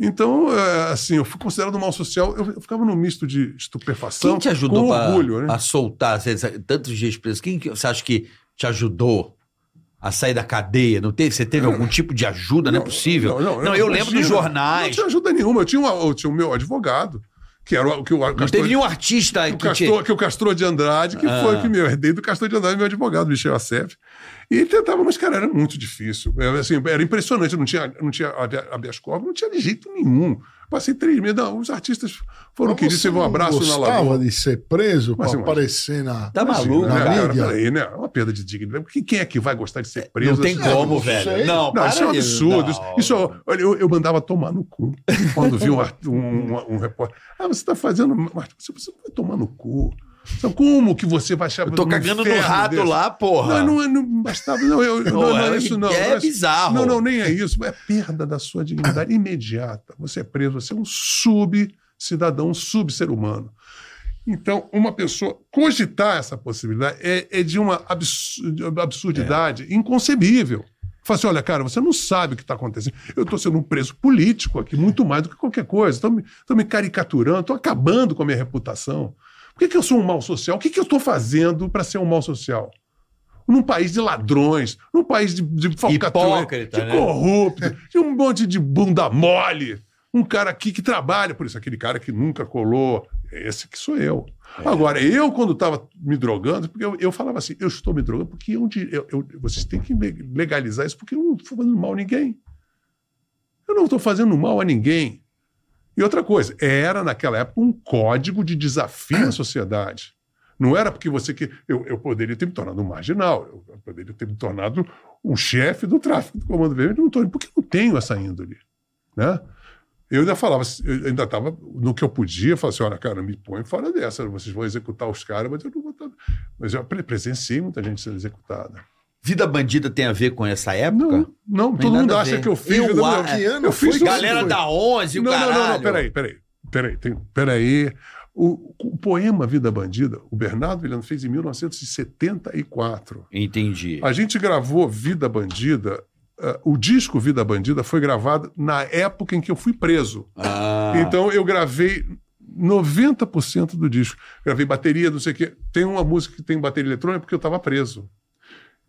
Então, eh, assim, eu fui considerado um mal social. Eu, eu ficava num misto de estupefação
Quem te ajudou
com
pra-
orgulho, né?
a soltar você- tantos dias preso? Quem que você acha que te ajudou a sair da cadeia? Não teve? Você teve algum tipo de ajuda? Não, é possível. Não, eu lembro dos jornais.
Não tinha ajuda nenhuma. Eu tinha, eu tinha o meu advogado, que era o que o
Não
Castor,
teve nenhum artista
o
que te...
Castor, que o Castor de Andrade, que
Ah.
foi que meu herdei do Castor de Andrade, meu advogado, Michel Assef. E ele tentava, mas, cara, era muito difícil. Era, assim, era impressionante. Não tinha, não tinha habe- habeas corpus, não tinha de jeito nenhum. Passei três meses. Não, os artistas foram
você
teve um abraço na
gostava
lagoa.
de ser preso
Mas
para aparecer na.
Tá maluco,
na
cara?
mídia?
Peraí, né? É uma perda de dignidade. Quem, quem é que vai gostar de ser preso?
Não tem
assim?
como,
não
velho.
sei.
Não,
Não,
para
isso é um absurdo.
não.
Isso, olha, eu, eu mandava tomar no cu quando vi um, um, um, um repórter. Ah, você está fazendo. Mas você, você vai tomar no cu. Então, como que você vai achar.
Eu tô cagando no rato
desse?
lá, porra.
Não, não, não bastava. Não, eu, não, não,
é-
é isso não.
é bizarro.
Não, não, nem é isso. É perda da sua dignidade imediata. Você é preso, você é um sub-cidadão, um sub-ser humano. Então, uma pessoa cogitar essa possibilidade é, é de uma abs- absurdidade inconcebível. Fala assim: olha, cara, você não sabe o que está acontecendo. Eu estou sendo um preso político aqui, muito mais do que qualquer coisa. Estão me, tão me caricaturando, estou acabando com a minha reputação. Por que, que eu sou um mal social? O que, que eu estou fazendo para ser um mal social? Num país de ladrões, num país de, de
Hipócrita,
de
né?
corrupto, de um monte de bunda mole. Um cara aqui que trabalha, por isso, aquele cara que nunca colou, esse que sou eu. Agora, eu, quando estava me drogando, porque eu, eu falava assim, eu estou me drogando porque eu, eu, eu- vocês têm que le- legalizar isso porque eu não estou fazendo mal a ninguém. Eu não estou fazendo mal a ninguém. E outra coisa, era naquela época um código de desafio à sociedade. Não era porque você que. Eu, eu poderia ter me tornado um marginal, eu poderia ter me tornado um chefe do tráfico do Comando Vermelho, não tô, porque eu não tenho essa índole. Né? Eu ainda falava, eu ainda estava no que eu podia, falava assim: olha, cara, me põe fora dessa, vocês vão executar os caras, mas eu não vou. estar-" Mas eu pre- presenciei muita gente sendo executada.
Vida bandida tem a ver com essa época?
Não, não, todo mundo acha que eu fiz.
Eu
não,
a-
eu- fiz.
Galera da 11, o
Não, não,
caralho.
não, não, peraí, peraí. Peraí, tem, peraí. O, o poema Vida Bandida, o Bernardo Vilhano fez em 1974.
Entendi.
A gente gravou Vida Bandida, eh, o disco Vida Bandida foi gravado na época em que eu fui preso.
Ah,
Então eu gravei 90% do disco. Gravei bateria, não sei o quê. Tem uma música que tem bateria eletrônica porque eu estava preso.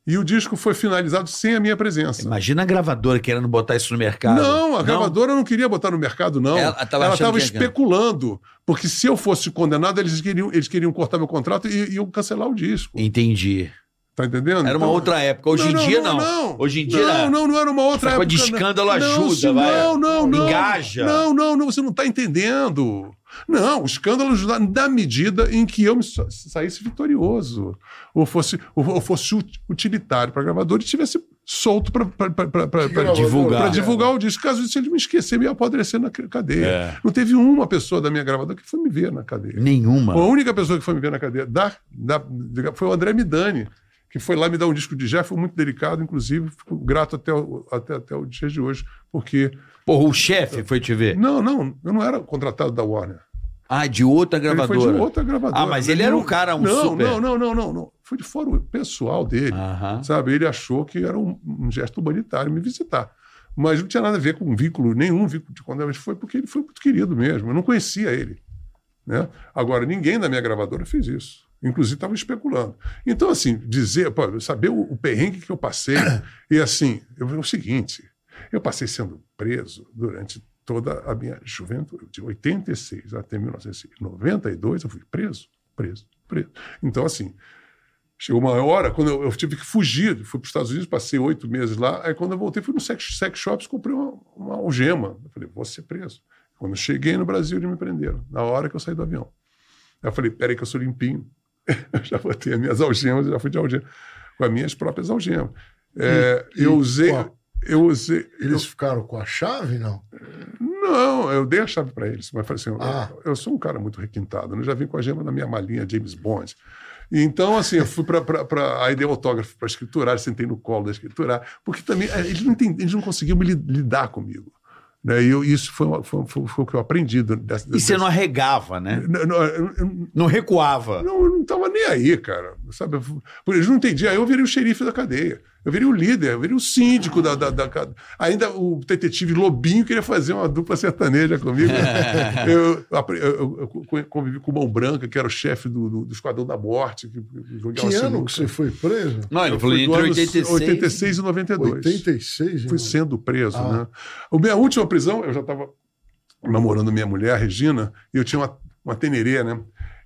E o disco foi finalizado sem a minha presença.
imagina a gravadora querendo botar isso no mercado.
Não, a gravadora não queria botar no mercado, não.
Ela
estava especulando. Porque se eu fosse condenado, eles queriam, eles queriam cortar meu contrato e iam cancelar o disco.
Entendi.
Tá entendendo?
Era uma
Então-
outra época. Hoje em dia, não. Hoje em dia,
Não, não, não era uma outra época.
de escândalo
não.
ajuda,
não, se-
vai.
Não, não, não.
Engaja.
Não, não, não, você não está entendendo. Não, o escândalo ajuda na medida em que eu me sa- saísse vitorioso. Ou fosse, ou, ou fosse ut- utilitário para a gravadora e estivesse solto para
divulgar.
para divulgar o disco. Caso isso, ele me esquecer, me apodrecer na cadeia.
É.
Não teve uma pessoa da minha gravadora que foi me ver na cadeia.
Nenhuma.
A única pessoa que foi me ver na cadeia da, da- foi o André Midani, que foi lá me dar um disco de Jeff, foi muito delicado, inclusive, fico grato até o, até, até o dia de hoje, porque.
Porra, o chefe foi te ver.
Não, não, eu não era contratado da Warner.
Ah, de outra
Ele
gravadora.
foi de outra gravadora.
Ah, mas ele era um cara, um
não,
super-
Não, não, não, não, não. Foi de fora pessoal dele.
Aham.
Sabe? Ele achou que era um, um gesto humanitário me visitar. Mas não tinha nada a ver com vínculo, nenhum vínculo de condenação. Foi porque ele foi muito querido mesmo. Eu não conhecia ele. Né? Agora, ninguém da minha gravadora fez isso. Inclusive, estavam especulando. Então, assim, dizer, pô, saber o, o perrengue que eu passei. e assim, eu, é o seguinte: eu passei sendo preso durante toda a minha juventude. De 86 até 1992, eu fui preso, preso, preso. Então, assim, Chegou uma hora, quando eu, eu tive que fugir, fui para os Estados Unidos, passei oito meses lá. Aí, quando eu voltei, fui no sex, sex shops, comprei uma, uma algema. Eu falei, vou ser preso. Quando eu cheguei no Brasil, eles me prenderam, na hora que eu saí do avião. Eu falei, peraí, que eu sou limpinho. Eu já botei as minhas algemas, já fui de algema, com as minhas próprias algemas. É,
E-
eu usei.
qual?
Eu usei.
Eles ficaram com a chave, não?
Não, eu dei a chave para eles, mas falei assim:
Ah.
eu, eu sou um cara muito requintado, né? eu já vim com a gema na minha malinha James Bond. Então, assim, eu fui para. Aí dei autógrafo para escriturar, sentei no colo da escriturar, porque também eh, eles não, entendi, eles não conseguiam me li- lidar comigo. Né? E eu, isso foi, uma- foi, foi, foi o que eu aprendi. Dessa,
E você não arregava, né?
não, não, eu-
Não recuava.
não, eu não estava nem aí, cara. Sabe? Por eles não entendiam. Aí eu virei o xerife da cadeia. Eu virei o líder, eu virei o síndico da, da, da. Ainda o detetive Lobinho queria fazer uma dupla sertaneja comigo. eu, eu- eu convivi com o Mão Branca, que era o chefe do, do, do Esquadrão da Morte. Que, que
ano
sinuca.
que você foi preso?
Não, ele
Eu
falou entre
ano
86.
86 e 92.
86,
Fui sendo preso,
Ah.
né? A minha última prisão, eu já estava namorando minha mulher, a Regina, e eu tinha uma, uma tenerê, né?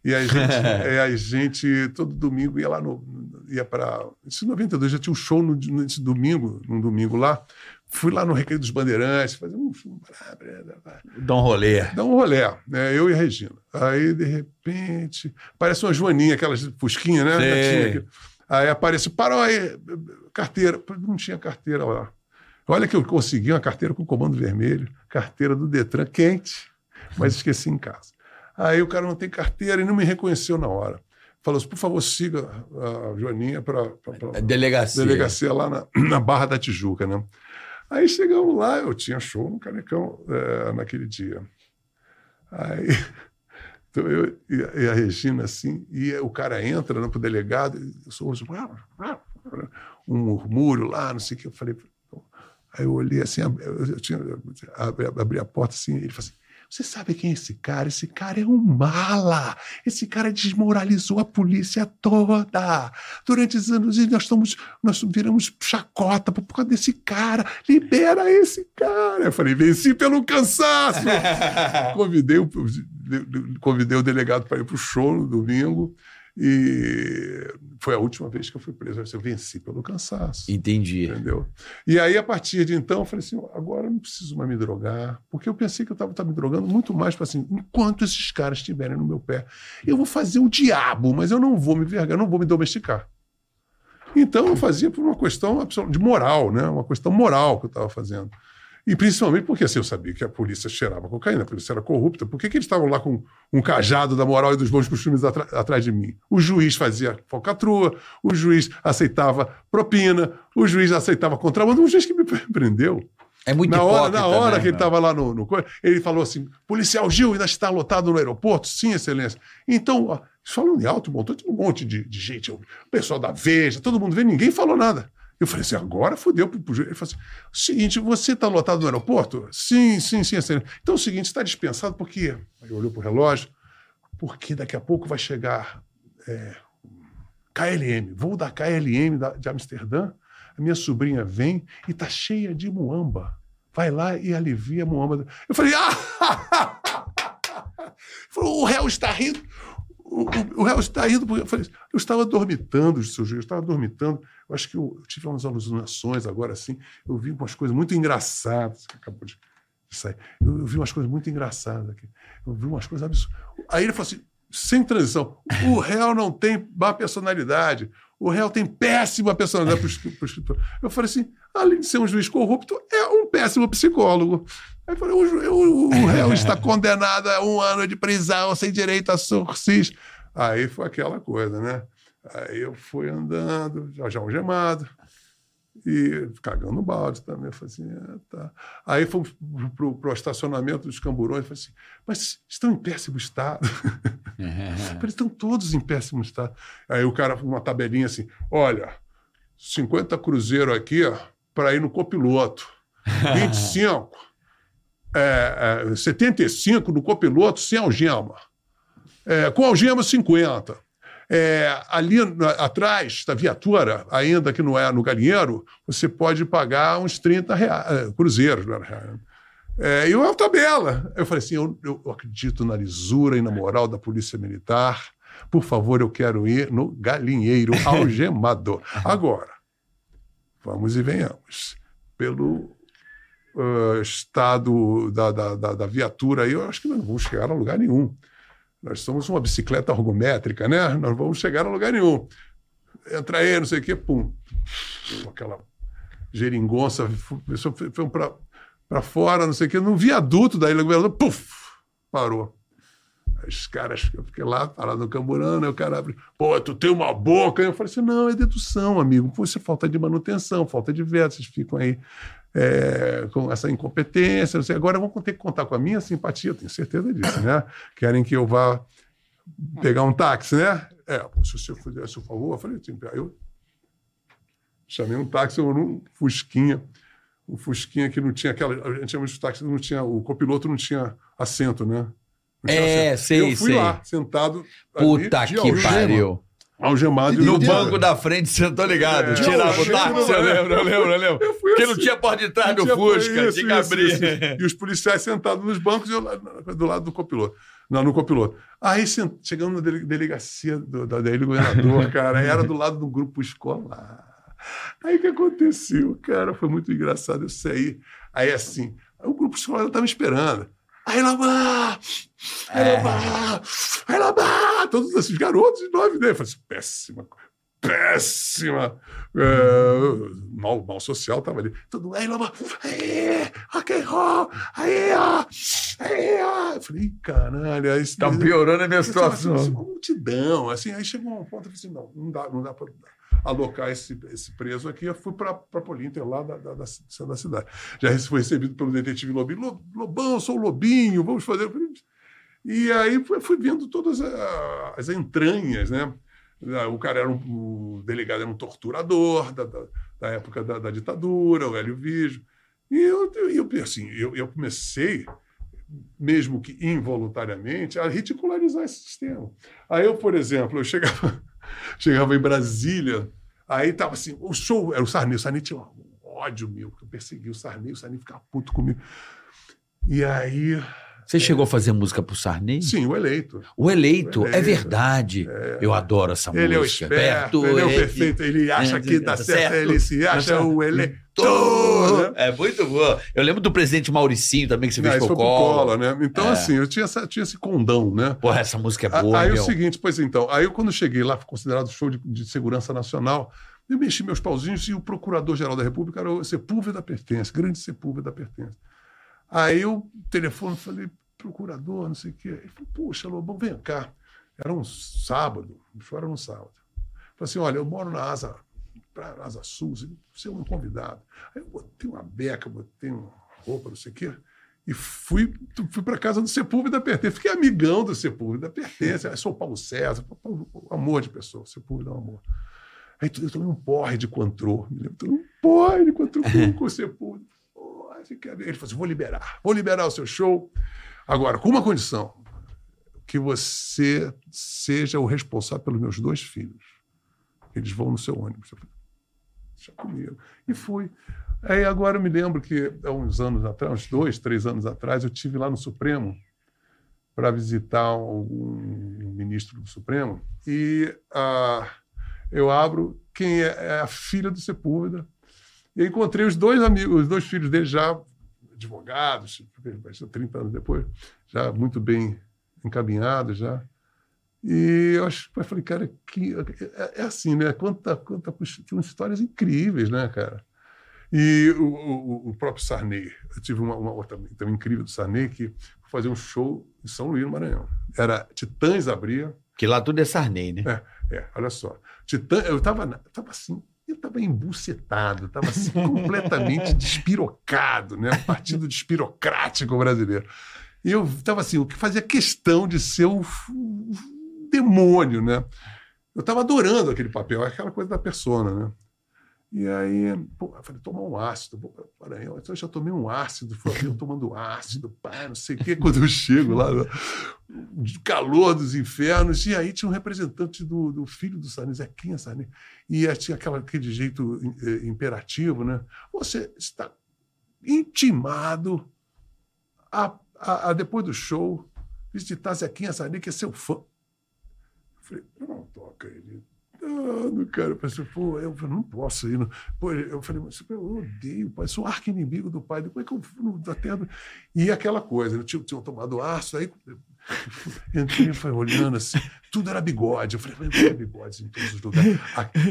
E a gente, é, a gente, todo domingo, ia lá no. Ia para. Isso em 92, já tinha um show no, nesse domingo, num domingo lá. Fui lá no Recreio dos Bandeirantes, fazer um show.
Dá um rolê.
Dá um rolé, né? Eu e a Regina. Aí, de repente, parece uma joaninha, aquelas fusquinhas, né? Aí aparece, parou aí, carteira. Não tinha carteira lá. Olha que eu consegui uma carteira com comando vermelho, carteira do Detran quente, mas esqueci em casa. Aí o cara não tem carteira e não me reconheceu na hora. Falou assim, por favor, siga a Joaninha para
A Delegacia.
delegacia lá na, na Barra da Tijuca, né? Aí chegamos lá, eu tinha show no Canecão eh, naquele dia. Aí então eu e a, Regina assim, e o cara entra né, pro delegado, e sou um murmúrio lá, não sei o que. Eu falei, Aí eu olhei assim, eu tinha, abri, abri a porta assim, ele falou assim, você sabe quem é esse cara? Esse cara é um mala. Esse cara desmoralizou a polícia toda. Durante os anos nós estamos, nós viramos chacota por causa desse cara. Libera esse cara. Eu falei, venci pelo cansaço. convidei, o, convidei o delegado para ir para o show no domingo. E foi a última vez que eu fui preso. Eu venci pelo cansaço.
Entendi.
Entendeu? E aí, a partir de então, eu falei assim: agora eu não preciso mais me drogar, porque eu pensei que eu estava me drogando muito mais para assim, enquanto esses caras estiverem no meu pé, eu vou fazer o diabo, mas eu não vou me vergar, não vou me domesticar. Então, eu fazia por uma questão de moral, né? uma questão moral que eu estava fazendo. E principalmente porque assim, eu sabia que a polícia cheirava cocaína, a polícia era corrupta. Por que, que eles estavam lá com um cajado da moral e dos bons costumes atrás de mim? O juiz fazia falcatrua, o juiz aceitava propina, o juiz aceitava contrabando. O juiz que me prendeu,
É muito
na hora, na hora
né,
que ele estava lá no, no ele falou assim: policial Gil ainda está lotado no aeroporto? Sim, excelência. Então, ó, falando em alto, montou um monte de, de gente, o pessoal da Veja, todo mundo vendo, ninguém falou nada. Eu falei assim: agora fodeu juiz. Ele falou assim: seguinte, você está lotado no aeroporto? Sim, sim, sim, excelência. Então é o seguinte, está dispensado porque. Aí olhou pro relógio, porque daqui a pouco vai chegar é, KLM, voo da KLM da- de Amsterdã. A minha sobrinha vem e tá cheia de muamba. Vai lá e alivia a muamba. Eu falei, ah! Falou, o réu está rindo. O, réu está porque eu falei, eu estava dormitando, seu juiz, eu estava dormitando. Eu acho que eu, eu tive umas alucinações agora assim. Eu vi umas coisas muito engraçadas que acabou de sair. Eu, eu vi umas coisas muito engraçadas aqui. Eu vi umas coisas absurdas. Aí ele falou assim, sem transição, o réu não tem má personalidade. O réu tem péssima personalidade para o escritor. Eu falei assim, além de ser um juiz corrupto, é um péssimo psicólogo. Aí eu falei, o, o- o réu está condenado a um ano de prisão sem direito a sursis. Aí foi aquela coisa, né? Aí eu fui andando, já, já algemado, e cagando balde também. Eu falei assim, ah, tá. Aí fomos para o estacionamento dos camburões. Falei assim, mas estão em péssimo estado. Eles estão todos em péssimo estado. Aí o cara, uma tabelinha assim: olha, 50 cruzeiro aqui para ir no copiloto, 25, é, é, 75 no copiloto sem algema, É, com algema 50. É, ali na- atrás da viatura, ainda que não é no galinheiro, você pode pagar uns 30 reais, cruzeiros, era real, né? É, e uma tabela. Eu falei assim: eu, eu acredito na lisura e na moral da Polícia Militar. Por favor, eu quero ir no galinheiro algemado. Agora, vamos e venhamos. Pelo ah, estado da, da, da, da viatura aí, eu acho que nós não vamos chegar a lugar nenhum. Nós somos uma bicicleta ergométrica, né? Nós vamos chegar a lugar nenhum. Entra aí, não sei o quê, pum. Aquela geringonça, foi, para fora, não sei o quê, no viaduto da Ilha Governador, puf, parou. Os caras, eu fiquei lá, parado no camburano, aí o cara abre, pô, tu tem uma boca. Eu falei assim, não, é dedução, amigo. Pô, isso é falta de manutenção, falta de veto, vocês ficam aí é, com essa incompetência, não sei. Agora vão ter que contar com a minha simpatia, tenho certeza disso, né? Querem que eu vá pegar um táxi, né? É, se você fizesse o favor, eu falei, eu chamei um táxi, eu num Fusquinha, um Fusquinha que não tinha aquela. A gente chama de táxi, não tinha, o copiloto não tinha assento, né? Não tinha
É,
assento.
sei,
Eu fui
sei.
lá, sentado.
Puta
ali,
que pariu.
Algemado.
E
eu-
o banco da frente, você tô ligado.
É.
Tirava o táxi, eu lembro, eu lembro, eu lembro.
Eu
Porque
assim.
não tinha porta de trás do Fusca,
isso,
tinha que
isso,
abrir.
isso, isso. E os policiais sentados nos bancos e eu do lado do copiloto. Não, no copiloto. Aí chegamos na dele- delegacia do, da, ilha governador, cara, era do lado do grupo escolar. Aí o que aconteceu, cara? Foi muito engraçado. Eu saí. Aí assim, o grupo escolar estava me esperando. Aí! Aí lá vai! Aí lá! Todos esses garotos de nove anos. Eu falei assim, péssima, péssima. É, mal, mal social estava ali. Todo aí lá vai! Aí, rock and roll! Aí, ó! Aí, ó! Eu falei, "Ih, caralho. Aí,
Tá piorando a minha
tava, assim,
situação.
uma multidão, assim, aí chegou um ponto, eu falei assim, não, não dá, não dá para alocar esse, esse preso aqui, eu fui para Polinter, lá da, da, da, da cidade. Já fui recebido pelo detetive Lobinho, "Lo- Lobão, sou o Lobinho, vamos fazer... E aí fui, vendo todas as entranhas, né? O cara era um, o delegado era um torturador da, da, da época da, da ditadura, o Hélio Vijo. E eu, eu, assim, eu, eu comecei, mesmo que involuntariamente, a ridicularizar esse sistema. Aí eu, por exemplo, eu chegava, chegava em Brasília, aí tava assim, o show era o Sarney, o Sarney tinha um ódio meu, que eu persegui o Sarney, o Sarney ficava puto comigo. E aí,
Você chegou a fazer música pro Sarney?
sim, o eleito.
O eleito,
O
é
Eleito.
verdade. Eu adoro essa música.
Ele é o esperto, ele é o perfeito, ele acha que dá
tá
certo, ele se acha o eleitor. né?
É muito boa. Eu lembro do presidente Mauricinho também, que você
Não,
fez pro. Collor,
né? Então,
É.
assim, eu tinha, essa- tinha esse condão, né?
Porra, essa música é boa,
aí
meu.
o seguinte, pois então, aí eu, quando cheguei lá, considerado show de, de segurança nacional, eu mexi meus pauzinhos e o Procurador-Geral da República era o Sepúlveda Pertence, grande Sepúlveda Pertence. Aí eu telefone, falei, procurador, não sei o quê. Ele falou, puxa, Lobão, vem cá. Era um sábado, show era no sábado. Falei assim, olha, eu moro na Asa, pra, Asa Sul, você é um convidado. Aí eu botei uma beca, botei uma roupa, não sei o quê, e fui, fui para casa do Sepúlveda Pertence. Fiquei amigão do Sepúlveda Pertence. Aí sou o Paulo César, amor de pessoa, Sepúlveda é um amor. Aí eu tomei um porre de Coentrô, me lembro, tomei um porre de Coentrô com, com o Sepúlveda. Ele falou assim, vou liberar, vou liberar o seu show. Agora, com uma condição, que você seja o responsável pelos meus dois filhos. Eles vão no seu ônibus. Eu falei, deixa comigo. E fui. Aí agora eu me lembro que há uns anos atrás, uns dois, três anos atrás, eu tive lá no Supremo para visitar um, ministro do Supremo e ah, eu abro quem é, é a filha do Sepúlveda eu encontrei os dois amigos, os dois filhos dele já advogados, 30 anos depois, já muito bem encaminhados já. E eu acho, eu falei, cara, que, é, é assim, né? Quanta, quanta, tinha umas histórias incríveis, né, cara? E o, o, o próprio Sarney, eu tive uma, uma outra também incrível do Sarney, que foi fazer um show em São Luís, no Maranhão. Era Titãs abria.
Que lá tudo é Sarney, né?
É, é olha só. Titã, eu estava tava assim, eu estava embucetado, estava assim, completamente despirocado, né? Um partido despirocrático brasileiro. E eu estava assim, o que fazia questão de ser o, o demônio, né? Eu estava adorando aquele papel, aquela coisa da persona, né? E aí, pô, eu falei, tomar um ácido. Pô, Maranhão, então eu já tomei um ácido, fui eu tomando ácido, pai, não sei o quê. Quando eu chego lá, calor dos infernos, e aí tinha um representante do, do filho do Sarney, Zequinha Sarney, e aí tinha aquela, aquele jeito eh, imperativo, né? Você está intimado a, a, a depois do show, visitar Zequinha Sarney, que é seu fã. Eu falei, não toca ele. Não, cara, eu pensei, pô, eu falei, não posso ir. Não. Pô, eu falei, mas eu odeio o pai, sou arqui-inimigo do pai. Como é que eu vou até. E aquela coisa, né? tinham, tinham tomado aço, aí entrei foi olhando assim, tudo era bigode. Eu falei, mas não é bigode em todos os lugares.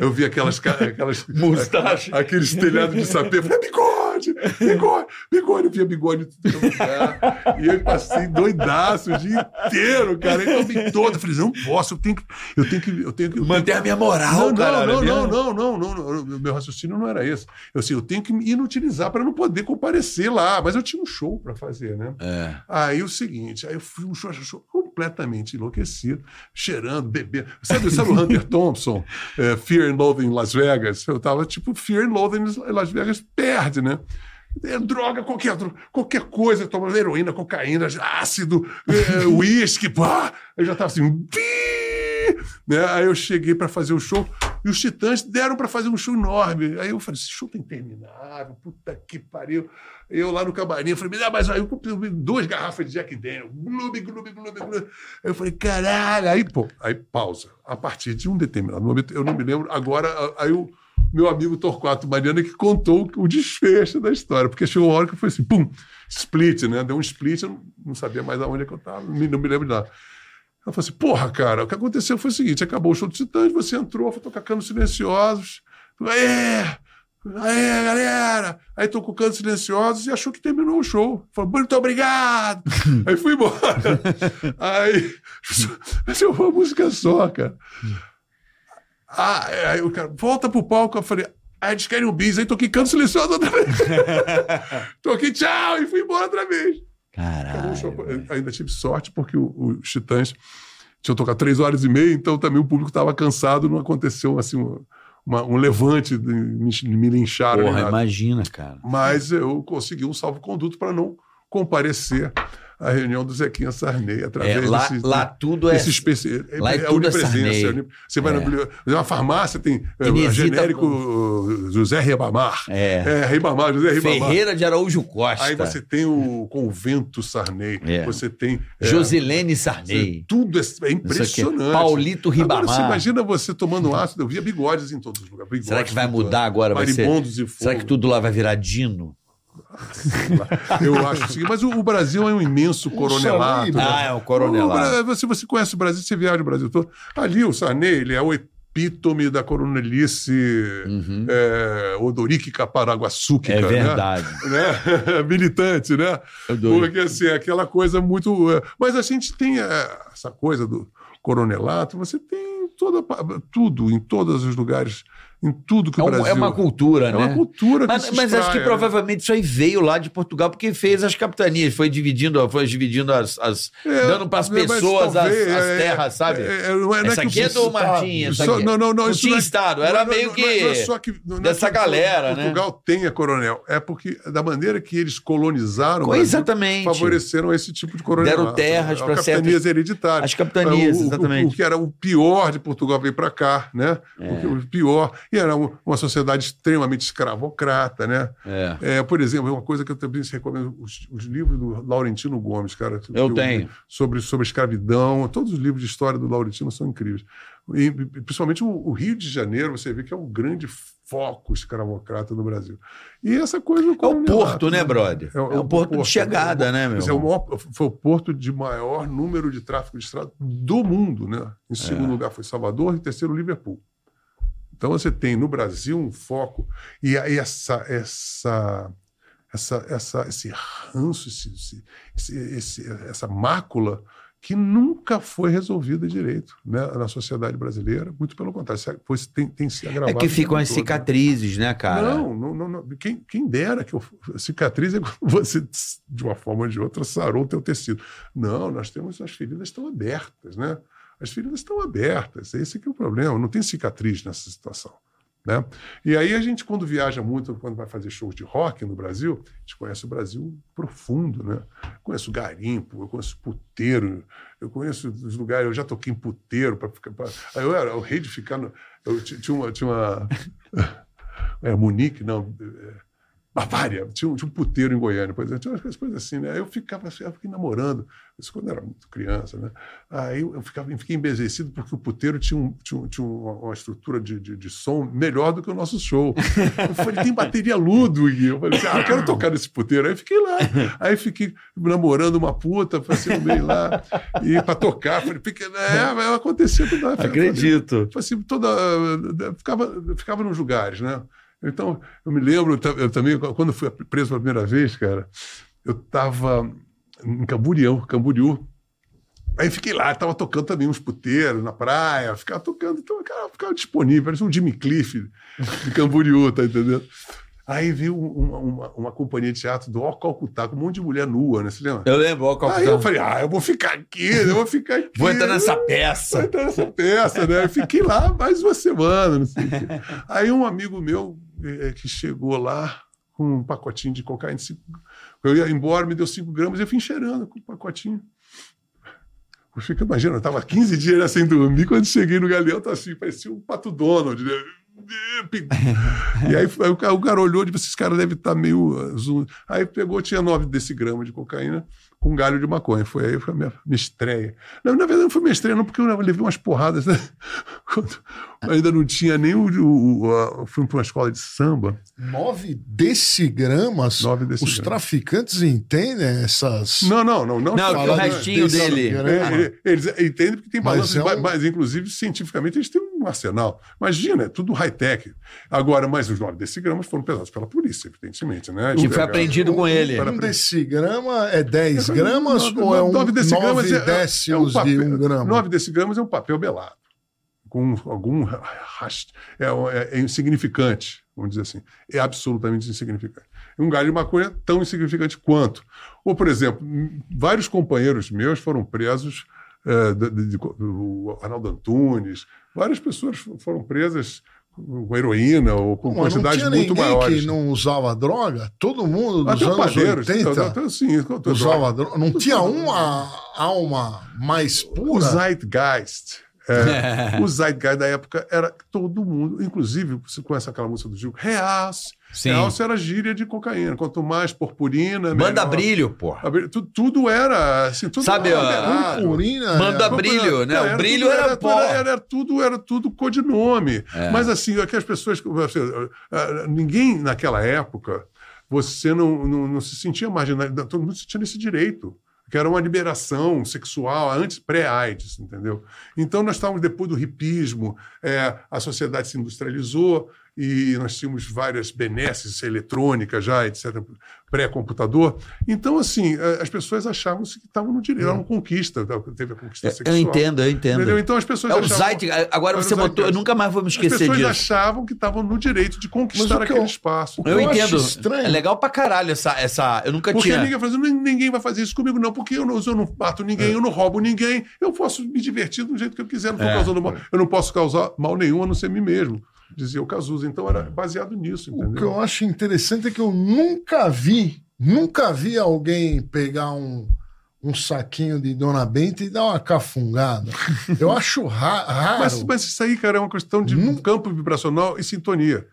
Eu vi aquelas. aquelas
Mustache.
Aqueles telhados de sapê, eu falei, é bigode, bigode, bigode. Eu via bigode lugar. E eu passei doidaço o dia inteiro, cara. Eu tomei todo. Eu falei, não posso, eu tenho que. Eu tenho que, eu tenho que
Manter a minha moral,
não,
cara.
não, não, não, não, não, não, não. Meu raciocínio não era esse. Eu, assim, eu tenho que me inutilizar para não poder comparecer lá. Mas eu tinha um show para fazer, né?
É.
Aí o seguinte, aí eu fui um show, show completamente enlouquecido, cheirando, bebendo. Sabe, sabe o Hunter Thompson, é, Fear and Loathing em Las Vegas? Eu tava tipo Fear and Loathing em Las Vegas, perde, né? É, droga, qualquer, qualquer coisa, tomando heroína, cocaína, ácido, é, uísque, pá. Eu já tava assim, pi! né? Aí eu cheguei para fazer o show e os Titãs deram para fazer um show enorme. Aí eu falei, esse show tá interminável, puta que pariu. Eu lá no camarim, eu falei, me dá mais aí eu comprei duas garrafas de Jack Daniel, gloob, gloob, gloob, gloob. Aí eu falei, caralho. Aí, pô, aí pausa. A partir de um determinado momento, eu não me lembro, agora, aí o meu amigo Torquato Mariana que contou o desfecho da história, porque chegou uma hora que foi assim, pum, split, né? Deu um split, eu não sabia mais aonde é que eu estava, não me, lembro de nada. Ela falou assim, porra, cara, o que aconteceu foi o seguinte, acabou o show do Titãs, você entrou, foi tocar canos silenciosos, é, Aê, galera! Aí tocou cantos silenciosos e achou que terminou o show. Falou, muito obrigado! aí fui embora. aí, mas é uma música só, cara. Ah, aí o cara, volta pro palco, eu falei, ah, eles querem o bis, aí toquei canto silencioso outra vez. toquei tchau e fui embora outra vez. Show.
Caralho.
Ainda tive sorte, porque os Titãs tinham tocado três horas e meia, então também o público estava cansado, não aconteceu assim um, uma- um levante, de- me, me lincharam. nem
Porra, imagina, cara.
Mas eu consegui um salvo-conduto para não comparecer à reunião do Zequinha Sarney
É,
através
lá,
desse,
lá tudo é.
especi...
lá é tudo é Sarney.
uni- Você vai
É.
na uma farmácia, tem é,
Inesita-
genérico José Ribamar.
É.
É, Ribamar, José Ribamar.
Ferreira de Araújo Costa.
Aí você tem o convento Sarney.
É.
Você tem. é,
Josilene Sarney.
Tudo é, é impressionante.
Paulito
Agora, você
Ribamar.
imagina você tomando ácido, eu via bigodes em todos os lugares. bigodes
Será que vai mudar agora? Vai ser...
E.
Será que tudo lá vai virar Dino?
Eu acho o seguinte, mas o, o Brasil é um imenso coronelato. Né?
Ah, é o coronelato.
O Se você conhece o Brasil, você viaja o Brasil todo. Ali, o Sarney, ele é o epítome da coronelice é, odoríquica paraguaçúquica.
Uhum. É
né?
verdade.
Né? Militante, né?
Eu dou-
Porque assim, é aquela coisa muito. é, Mas a gente tem é, essa coisa do coronelato, você tem toda, tudo, em todos os lugares, em tudo que
É,
o
um-
Brasil.
é uma cultura,
é
né?
uma cultura que
Mas, mas acho que provavelmente isso aí veio lá de Portugal, porque fez as capitanias, foi dividindo, foi dividindo as. as-
É,
dando para as pessoas as,
talvez,
as
é,
terras, sabe?
é, é, não é- é
essa aqui é do Martim, essa
Só-
aqui.
não, não, não, isso
tinha
é-
Estado, era meio que
é é
dessa galera, né?
Portugal tenha coronel, é porque da maneira que eles colonizaram, Brasil,
exatamente.
favoreceram esse tipo de coronel.
Deram terras pra
capitanias hereditárias.
As capitanias,
O-
exatamente.
O, que era o pior de Portugal veio para cá, né?
É.
O pior. E era uma, sociedade extremamente escravocrata, né?
É.
É, por exemplo, é uma coisa que eu também recomendo, os, os livros do Laurentino Gomes, cara.
Eu tenho.
Sobre, sobre escravidão, todos os livros de história do Laurentino são incríveis. E, principalmente o, o Rio de Janeiro, você vê que é um grande foco escravocrata no Brasil. E essa coisa...
É o porto, né, brother? É, o porto, de chegada, né, meu?
É o maior- foi o porto de maior número de tráfego de estrada do mundo, né? Em
É.
segundo lugar foi Salvador e em terceiro Liverpool. Então você tem no Brasil um foco e aí essa essa essa, essa esse ranço, esse, esse- esse- essa mácula que nunca foi resolvida direito né, na sociedade brasileira. Muito pelo contrário, se- foi, tem, tem se
É
agravado.
que
o
ficam as
todo, né?
cicatrizes, né, cara?
Não, não, não, não. Quem, quem dera que eu, cicatriz é quando você, de uma forma ou de outra, sarou o teu tecido. Não, nós temos as feridas estão abertas, né? As feridas estão abertas, esse que é o problema. Não tem cicatriz nessa situação. Né? E aí a gente, quando viaja muito, quando vai fazer shows de rock no Brasil, a gente conhece o Brasil profundo, né? Conheço garimpo, eu conheço puteiro, eu conheço os lugares, eu já toquei em puteiro para ficar. Pra... Eu era o rei de ficar no. Eu ti- tinha uma. Tinha uma é, Munique, não. é, Bavária, tinha um, tinha um puteiro em Goiânia, por exemplo, tinha umas coisas assim, né? Eu ficava assim, eu fiquei namorando, isso quando eu era muito criança, né? Aí eu ficava, eu fiquei embezecido porque o puteiro tinha, um, tinha, tinha uma, estrutura de, de, de som melhor do que o nosso show. Eu falei, tem bateria Ludwig. Eu falei assim, ah, eu quero tocar nesse puteiro. Aí fiquei lá. Aí fiquei namorando uma puta, passei no meio lá, e para tocar. Falei, é, mas acontecia tudo.
Acredito.
Tipo assim, toda. Ficava, ficava nos lugares, né? Então, eu me lembro eu também, quando fui preso pela primeira vez, cara, eu estava em Camboriú, Camboriú. Aí fiquei lá, estava tocando também uns puteiros na praia, ficava tocando, então, cara, ficava disponível, parecia um Jimmy Cliff de Camboriú, tá entendendo? Aí veio uma, uma, uma companhia de teatro do Ó Calcutá, com um monte de mulher nua, né? Você lembra?
Eu lembro, ó,
Aí eu falei, ah, eu vou ficar aqui, eu vou ficar aqui.
Vou entrar nessa
Vou
peça.
entrar nessa peça, né? Eu fiquei lá mais uma semana, não sei o quê. Aí um amigo meu eh, que chegou lá com um pacotinho de cocaína, cinco- eu ia embora, me deu 5 gramas, eu fui encheirando com o pacotinho. Eu fico imaginando, eu estava 15 dias né, sem dormir, quando cheguei no galeão, tá assim, parecia um pato Donald, né? E aí, o cara olhou e disse: esse cara deve estar meio azul. Aí pegou, tinha 9 decigramas de cocaína com um galho de maconha. Foi aí foi a minha, minha estreia. Não, na verdade, não foi minha estreia, não, porque eu levei umas porradas. Né? Quando ainda não tinha nem o. o, o a- fui para uma escola de samba,
Nove decigramas?
9
Os
decigramas.
traficantes entendem essas.
Não, não, não. Não,
Não,
fala-
o restinho dele.
eles entendem porque tem
Mas
balanço,
é um-
mas, mas, inclusive cientificamente eles têm um arsenal. Imagina, é tudo high-tech. Agora, mas os 9 decigramas foram pesados pela polícia, evidentemente. Né?
Que foi apreendido com ele.
Para-
Um decigrama é 10
É,
gramas
nove-
ou é um
nove decigramas
9
é- é- é
décimos
papel-
de um grama?
9 decigramas é um papel belado, com algum rast- é, é, é insignificante, vamos dizer assim. É absolutamente insignificante. Um galho de maconha tão insignificante quanto. Ou, por exemplo, vários companheiros meus foram presos, é, de- de- de- o Arnaldo Antunes, várias pessoas foram presas com heroína ou com
não
quantidades
tinha
muito
ninguém
maiores.
que não usava droga? Todo mundo dos
Até
anos
padeiros,
80
até, sim, até-
usava droga. Não tinha uma alma mais
O
pura?
Zeitgeist. É, o Zeitgeist da época era todo mundo, inclusive, você conhece aquela música do Gil? Reals.
Sim.
Reals era gíria de cocaína. Quanto mais purpurina,
Manda
melhor.
brilho, porra.
A brilho- tu- Tudo era assim, tudo
Sabe,
era.
Purpurina.
Manda
é-
brilho, né?
Não,
o brilho
tudo-
era, pó.
Era, era tudo, era tudo codinome.
É.
Mas assim, é que as pessoas. assim, ah, ninguém naquela época, você não, não, não se sentia marginalizado, todo mundo sentia esse direito. Que era uma liberação sexual antes, pré-AIDS, entendeu? Então, nós estávamos depois do hipismo, é, a sociedade se industrializou e nós tínhamos várias benesses eletrônicas já, etc., pré-computador. Então, assim, as pessoas achavam que estavam no direito, era uma conquista, teve a conquista sexual.
Eu entendo, eu entendo.
Entendeu? Então as pessoas
É o
achavam-
Zeit. Agora você botou. Eu nunca mais vou me
As
esquecer
pessoas
disso.
achavam que estavam no direito de conquistar aquele
eu-
espaço.
o
Eu
Eu
entendo.
estranho.
É legal pra caralho essa. essa eu nunca
Porque
tinha.
ninguém fala assim, "Nin- ninguém vai fazer isso comigo, não, porque eu não, eu não mato ninguém,
É.
eu não roubo ninguém, eu posso me divertir do jeito que eu quiser, não estou
É.
causando mal, eu não posso causar mal nenhum a não ser mim mesmo, dizia o Cazuza. Então era baseado nisso,
O que
entendeu?
eu acho interessante é que eu nunca vi, nunca vi alguém pegar um, um saquinho de Dona Benta e dar uma cafungada. Eu acho ra- raro.
Mas, mas isso aí, cara, é uma questão de
Nunca-
campo vibracional e sintonia.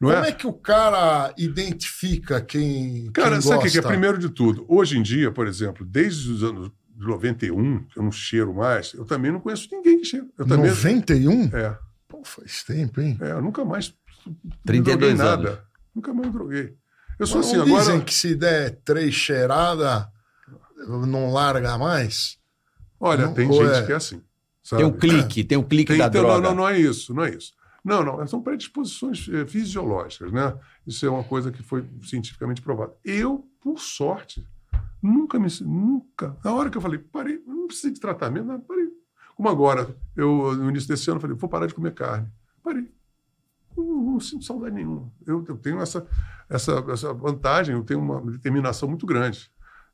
Não
Como
é?
é que o cara identifica quem.
Cara,
quem
sabe o que é? Primeiro de tudo, hoje em dia, por exemplo, desde os anos 91, que eu não cheiro mais, eu também não conheço ninguém que cheira. Eu também.
91?
É,
Pô, faz tempo, hein?
é, eu nunca mais. me
32
droguei
anos.
nada. Nunca mais droguei. Eu sou
Mas
assim,
não
agora.
dizem que se der três cheiradas, não larga mais?
Olha,
Não,
tem gente
é-
que é assim. sabe?
Tem um clique, tem um clique
Tem-
da
tem-
droga.
Não, não, não é isso, não é isso. Não, não, são predisposições eh, fisiológicas, né? Isso é uma coisa que foi cientificamente provada. Eu, por sorte, nunca me. Nunca. Na hora que eu falei, parei, não preciso de tratamento, nada, parei. Como agora, eu, no início desse ano, falei, vou parar de comer carne. Parei. Não, não sinto saudade nenhuma. Eu, eu tenho essa, essa, essa vantagem, eu tenho uma determinação muito grande.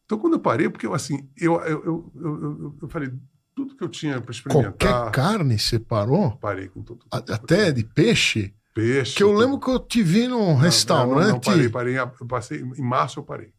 Então, quando eu parei, porque eu, assim, eu, eu, eu, eu, eu- eu falei, tudo que eu tinha para experimentar,
Qualquer carne você parou?
parei com tudo.
Até de peixe?
Peixe.
Que eu lembro que eu te vi num
Não, Não, não,
restaurante.
parei, parei. Eu passei, em março eu parei.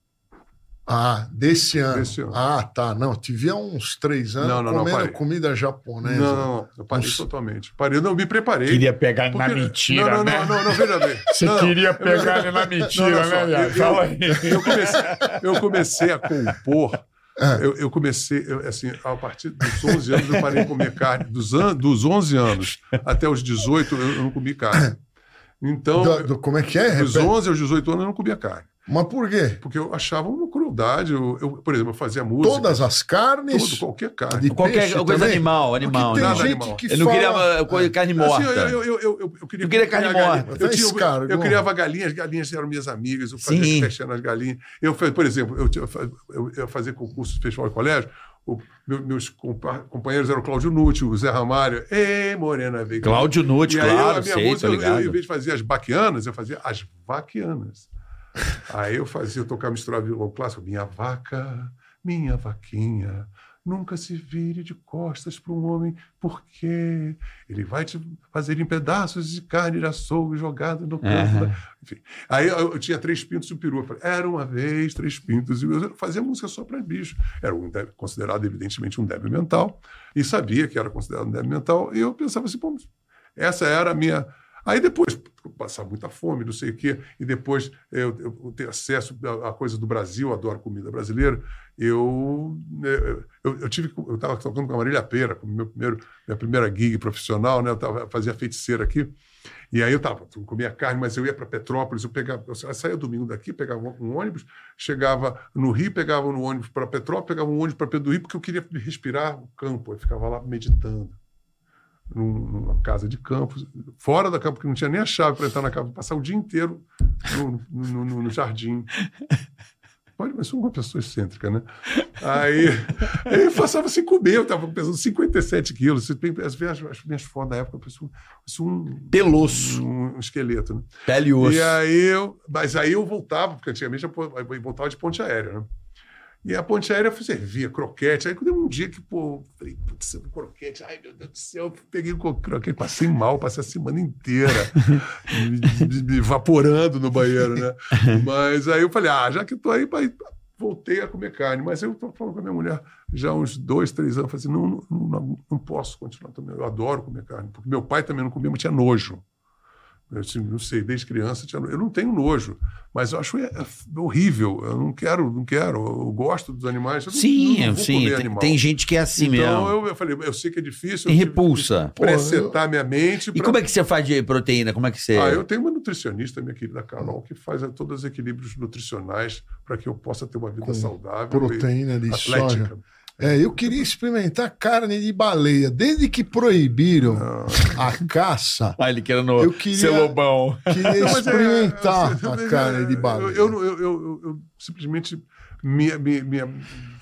Ah, desse ano.
Desse ano.
Ah, tá. Não, te vi há uns três anos
Não, não, não,
comendo
parei.
comida japonesa.
Não, não, não. Eu parei
Nossa.
totalmente. Parei, não, me preparei.
Queria pegar
Porque-
na mentira,
não, não,
né?
não, não, não, veja bem.
Você
Não, não.
queria pegar ele na mentira,
Não, não,
né,
eu-
Fala aí.
Eu comecei, eu comecei a compor.
É.
Eu, eu comecei, eu, assim, a partir dos 11 anos eu parei de comer carne. Dos, an, dos 11 anos até os 18 eu, eu não comi carne. Então,
Do- do- como é que é?
dos
Repete.
11 aos 18 anos eu não comia carne.
Mas por quê?
Porque eu achava uma crueldade. Eu, eu, por exemplo, eu fazia música.
Todas as carnes?
Tudo, qualquer carne.
de
Qualquer
peixe
coisa
também?
animal, animal.
Porque tem
nada
gente
animal.
que
Eu não queria
fala...
coisa carne morta.
Assim, eu, eu, eu, eu, eu, eu queria
Eu queria carne morta.
galinha. Eu, tinha,
escargot.
eu criava galinhas, galinhas eram minhas amigas, eu fazia
Sim.
festinha nas galinhas. Eu, por exemplo, eu, tinha- eu, eu, eu fazia concurso de festival de colégio, o- meu- meus compa- companheiros eram o Cláudio Nútil, o Zé Ramalho. Ei, Morena, cá.
Cláudio Nutti,
eu-
claro,
a minha
sei,
música,
tô
eu, eu, em
ligado.
vez de fazer as baquianas, eu fazia as vaquianas. aí eu fazia, eu tocava misturar violão clássico. Minha vaca, minha vaquinha, nunca se vire de costas para um homem, porque ele vai te fazer em pedaços de carne de açougue jogado no campo. da- Enfim. Aí eu, tinha três pintos e um peru. Eu falei, era uma vez, três pintos. E eu fazia música só para bicho. Era um considerado, evidentemente, um débil mental. E sabia que era considerado um débil mental. E eu pensava assim, pô, essa era a minha. Aí depois, passar muita fome, não sei o quê, e depois eu, eu ter acesso à à coisa do Brasil, adoro comida brasileira. Eu, né, eu, eu tive, eu estava tocando com a Marília Pera, meu primeiro, minha primeira gig profissional, né? Eu tava, fazia feiticeira aqui. E aí eu tava, comia carne, mas eu ia para Petrópolis, eu pegava, eu saía domingo daqui, pegava um ônibus, chegava no Rio, pegava no ônibus para Petrópolis, pegava um ônibus para Pedro Rio, porque eu queria respirar o campo. Eu ficava lá meditando num- numa casa de campo, fora da campo, porque não tinha nem a chave para entrar na casa, passar o dia inteiro no, no- no- no jardim. Pode, mas sou uma pessoa excêntrica, né? Aí, aí eu passava sem comer, eu estava pesando 57 quilos. Você tem- As minhas, as minhas fotos da época, eu parecia um, parecia um, um esqueleto, né?
pele e osso.
E aí eu, mas aí eu voltava, porque antigamente eu eu voltava de ponte aérea, né? E a ponte aérea servia croquete. Aí um dia que, pô, falei, putz, um croquete, ai meu Deus do céu, eu peguei o croquete, passei mal, passei a semana inteira me, me- me evaporando no banheiro, né? Mas aí eu falei, ah, já que tô aí, pai, voltei a comer carne. Mas eu tô falando com a minha mulher já há uns dois, três anos, falei assim, não, não, não, não posso continuar também. Eu adoro comer carne, porque meu pai também não comia, mas tinha nojo. Eu assim, não sei, desde criança tinha, eu não tenho nojo, mas eu acho é, é horrível. Eu não quero, não quero. Eu gosto dos animais. Eu não-
Sim,
não vou
sim.
comer
Tem, tem gente que é assim
então
mesmo.
eu, eu falei, eu sei que é difícil.
Tem
eu
repulsa.
Presetar minha mente.
E como é que você faz de proteína? Como é que você.
Ah, eu tenho uma nutricionista, minha querida Carol, que faz eh, todos os equilíbrios nutricionais para que eu possa ter uma vida
Com
saudável.
proteína de
e atlética.
soja. É, eu queria experimentar carne de baleia. Desde que proibiram a caça,
Ah, ele querendo
Eu queria-
ser lobão.
queria
Não, é,
experimentar a
é,
carne de
eu-
baleia.
Eu, eu, eu, eu- eu simplesmente me, me, me,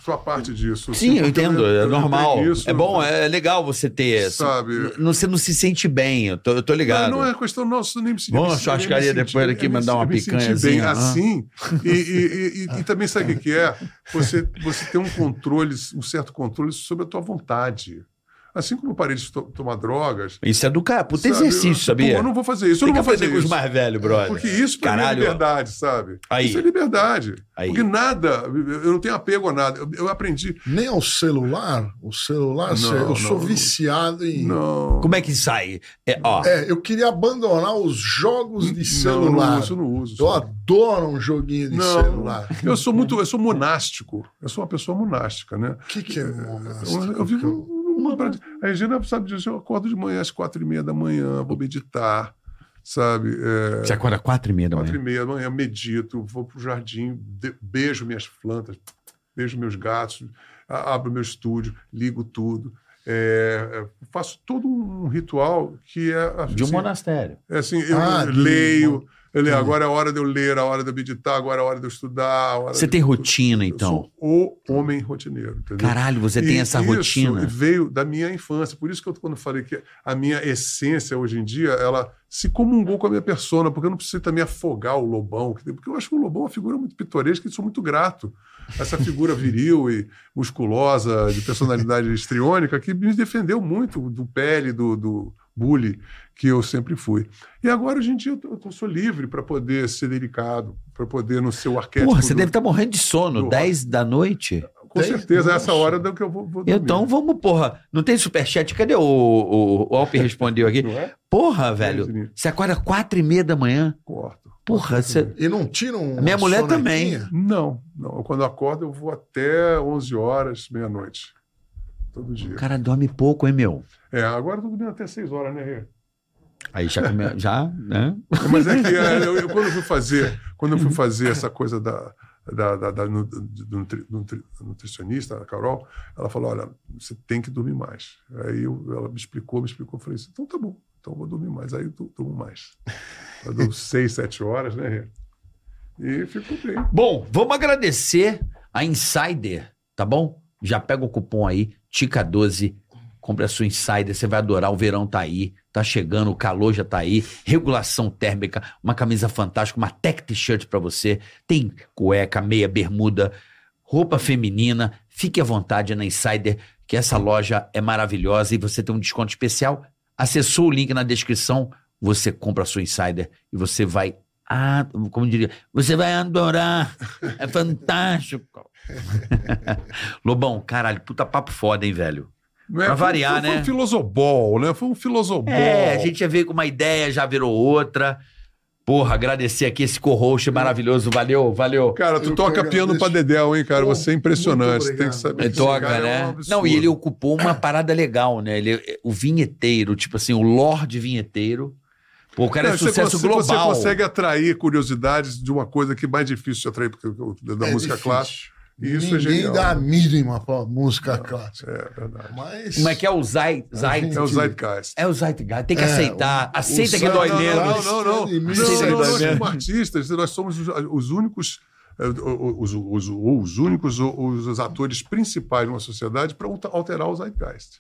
sou a parte disso.
Sim, eu
porque
entendo. É
eu
normal.
isso,
é bom, é legal você ter.
Sabe?
N- Você não se sente bem. Eu tô, eu tô ligado.
Não, não é questão nossa, nem me sentir.
Vamos churrascaria depois daqui,
me-
mandar uma
é me bem
né?
assim. E, e- e- e- também sabe o que é? Você, você ter um controle, um certo controle sobre a tua vontade. Assim como eu parei de to- tomar drogas.
Isso é do cara. Puta
sabe,
exercício,
eu,
sabia?
Pô, eu não vou fazer isso. Eu
Tem
não
que
vou fazer
aprender com os
isso.
mais velhos, brother.
Porque isso pra
Caralho.
mim é liberdade, sabe?
Aí.
Isso é liberdade.
Aí.
Porque nada, eu não tenho apego a nada. Eu, eu aprendi.
Nem ao celular. O celular,
Não,
cê- eu sou
não.
viciado em.
Não.
Como é que sai? É, ó,
É, eu queria abandonar os jogos de
Não,
celular.
não uso, não uso.
Eu adoro um joguinho de
Não.
celular.
Eu sou muito, eu sou monástico. Eu sou uma pessoa monástica, né?
O que, que é monástico?
Eu, eu vivo uma A Regina sabe disso. Eu acordo de manhã às quatro e meia da manhã, vou meditar, sabe? É,
você acorda quatro e meia da
quatro e
manhã.
meia da manhã, medito, vou pro jardim, beijo minhas plantas, beijo meus gatos, abro meu estúdio, ligo tudo. É, é, faço todo um ritual que é
De um
assim,
monastério.
é assim, eu
Ah, de-
leio, eu leio,
Entendi.
agora é a hora de eu ler, a hora de eu meditar, agora é a hora de eu estudar.
Você
de-
tem rotina,
Eu
então.
sou o homem rotineiro, entendeu?
Caralho, você tem
E
essa
isso
rotina.
veio da minha infância. Por isso que eu, quando falei que a minha essência hoje em dia, ela se comungou com a minha persona, porque eu não precisei também afogar o Lobão, que- porque eu acho que o Lobão é uma figura muito pitoresca e sou muito grato. Essa figura viril e musculosa, de personalidade histriônica, que me defendeu muito do pele, do, do bully que eu sempre fui. E agora, hoje em dia, eu, eu sou livre para poder ser delicado, para poder não ser o arquétipo.
Porra, você
do-
deve estar morrendo de sono.
do-
10 da noite?
Com
Dez-
certeza, é essa
Nossa.
hora da que eu vou, vou dormir.
Então vamos, porra. Não tem superchat? Cadê o, o, o respondeu aqui?
Não é?
Porra, velho.
Sininho.
Você acorda quatro e meia da manhã?
Corto.
Porra, você.
E não tira um.
Minha mulher também.
Não, não. Quando eu acordo, eu vou até 11 horas, meia-noite. Todo dia.
O cara dorme pouco, hein, meu?
É, agora eu tô dormindo até 6 horas, né, Rê?
Aí já, come... já né?
Mas é que é, eu, eu- quando eu fui fazer, quando eu fui fazer essa coisa da, da, da- da do nutri- nutri- nutricionista, a Carol, ela falou: olha, você tem que dormir mais. Aí eu- ela me explicou, me explicou, eu falei assim, então tá bom, então eu vou dormir mais. Aí eu du- durmo mais. Eu durmo 6, 7 horas, né? E ficou bem.
Bom, vamos agradecer a Insider, tá bom? Já pega o cupom aí, Tica12, compra a sua Insider, você vai adorar, o verão tá aí, tá chegando, o calor já tá aí, regulação térmica, uma camisa fantástica, uma tech t-shirt pra você, tem cueca, meia, bermuda, roupa feminina, fique à vontade na Insider, que essa loja é maravilhosa e você tem um desconto especial. Acessou o link na descrição, você compra a sua Insider e você vai ah, como diria, você vai adorar. É fantástico. Lobão, caralho, puta papo foda, hein, velho?
Né?
Pra
Foi-
variar,
foi, Foi
né?
um filosobol, né? Foi um filosobol.
É, a gente já veio com uma ideia, já virou outra. Porra, agradecer aqui esse co-host maravilhoso. Valeu, valeu.
Cara, tu
Eu
toca piano pra. Dedéu, hein, cara?
Pô,
Você é impressionante. Você tem que saber.
Ele toca,
é
né?
um absurdo.
Não, e ele ocupou uma parada legal, né? Ele é o vinheteiro, tipo assim, o Lorde Vinheteiro. Pô, o cara é
Não, você
sucesso
cons-
global.
Você consegue atrair curiosidades de uma coisa que é mais difícil de atrair porque, da
É
música
difícil.
clássica. Isso é
Ninguém
genial.
dá a mínima pra música clássica.
É verdade.
Mas.
Como é que é o Zeit? Zeit?
gente-
É o Zeitgeist.
É o Zeitgeist. Tem que
É,
aceitar.
o-
Aceita
o
que dói menos.
Não, não, não. Não, não, não, nós como artistas, nós somos os, os únicos, eh, os, os, os únicos, os, os atores principais de uma sociedade para alterar o Zeitgeist.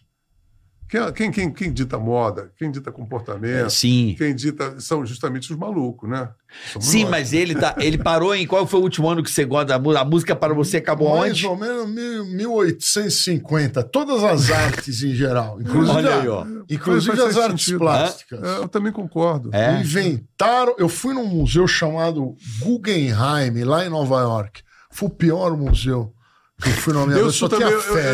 Quem, quem, quem, quem dita moda, quem dita comportamento,
Sim.
quem dita são justamente os malucos, né? Somos
Sim,
nós.
mas ele tá, ele parou em qual foi o último ano que você gosta da música? A música para você acabou
Mais
onde?
ou menos mil- 1850. Todas as artes em geral. Inclusive,
Olha aí, ó.
inclusive as artes
sentido.
plásticas.
É, eu também concordo.
É.
Inventaram. Eu fui num museu chamado Guggenheim, lá em Nova York. Foi o pior museu eu
sou também-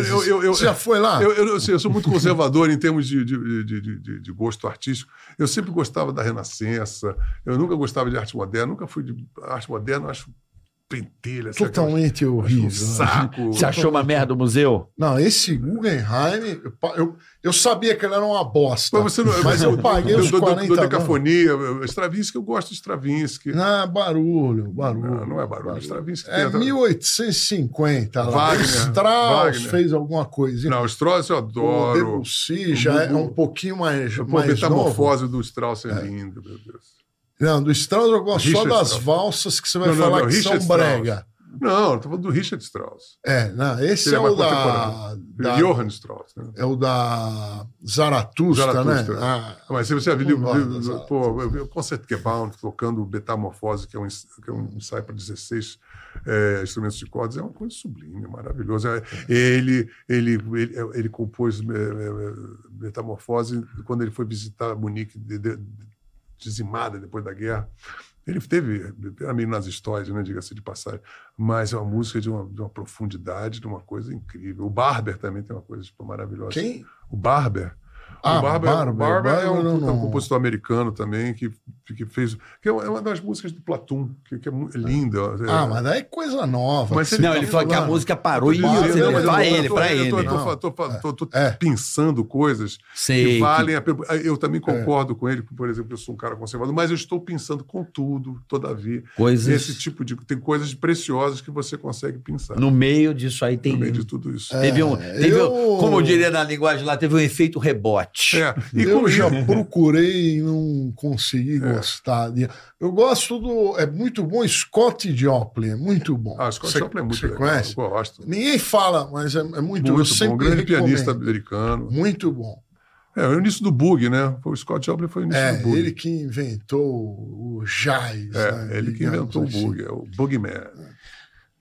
eu- eu- eu-
Você já foi lá?
Eu, sou muito conservador em termos de, de, de, de- gosto artístico. Eu sempre gostava da Renascença, eu nunca gostava de arte moderna, nunca fui de arte moderna, acho pentelha.
Totalmente
Acho um
horrível. né?
saco.
Você achou uma merda o museu?
Não, esse Guggenheim, eu, eu, eu sabia que ele era uma bosta.
Mas você não.
Mas eu paguei
do,
os
do, do,
40
do
dólares.
Decafonia, Stravinsky, eu gosto de Stravinsky.
Não, barulho, barulho.
Não, não é barulho. Stravinsky
É
tenta-
1850 lá.
Wagner,
Strauss
Wagner.
fez alguma coisa.
Não, Strauss eu
O
adoro.
Debussy já é um pouquinho mais, mais novo.
metamorfose do Strauss é, lindo, meu Deus.
Não, do Strauss eu gosto só
Richard
das
Strauss.
valsas que você vai
Não, não,
falar
não,
que
Richard
são
Strauss.
brega.
Não, eu tô falando do Richard Strauss.
É, não, esse é,
é
o da, da-
Johann Strauss, né?
É o da Zaratustra,
Zaratustra.
né? Ah,
Mas se você viu,
Não dessa-
pô, eu vi o Concert Gebouw tocando Metamorfose, que é um, que é um ensaio para 16 é, instrumentos de cordas, é uma coisa sublime, maravilhoso. É, Ele, ele, ele, ele compôs é, é, Metamorfose quando ele foi visitar Munique, de- de- dizimada depois da guerra. Ele teve, era meio nas histórias, né, diga-se de passagem, mas é uma música de uma, de uma profundidade, de uma coisa incrível. O Barber também tem uma coisa tipo, maravilhosa.
quem?
O Barber.
Ah,
o Barber, o Barber é,
Barber
um,
eu
puta, um
não-
compositor americano também que, que fez. que é uma é das músicas do Platum, que, que é é linda. é-
Ah, mas daí é coisa nova.
Mas
que
Não,
tá
ele falou que a música parou e
Tô eu tô-
ele
eu tô-
pra
eu
ele.
tô-
Não.
tô- tô- tô- tô
É.
pensando coisas que
Sei.
valem a pena. Eu também
É.
concordo com ele, por exemplo, eu sou um cara conservador, mas eu estou pensando com tudo, todavia.
Coisas.
Esse tipo de. Tem coisas preciosas que você consegue pensar.
No meio disso aí
no
tem.
meio de tudo isso.
Teve um.
É,
Teve
eu-
um- como eu diria na linguagem lá, teve um efeito rebote.
É, e
eu já procurei e não consegui gostar. de- Eu gosto do. É muito bom Scott Joplin, é muito bom.
Ah, Scott
Você-
Joplin é muito
Você
legal.
conhece?
Eu gosto.
Ninguém fala, mas é, é muito,
Muito
eu
bom,
sempre
grande
recomendo.
pianista americano.
Muito bom.
É, o início do bug, né? Foi o Scott Joplin foi o início
É,
do bug.
ele que inventou o jazz.
É,
né,
ele que inventou
assim.
o bug, é o Bugman.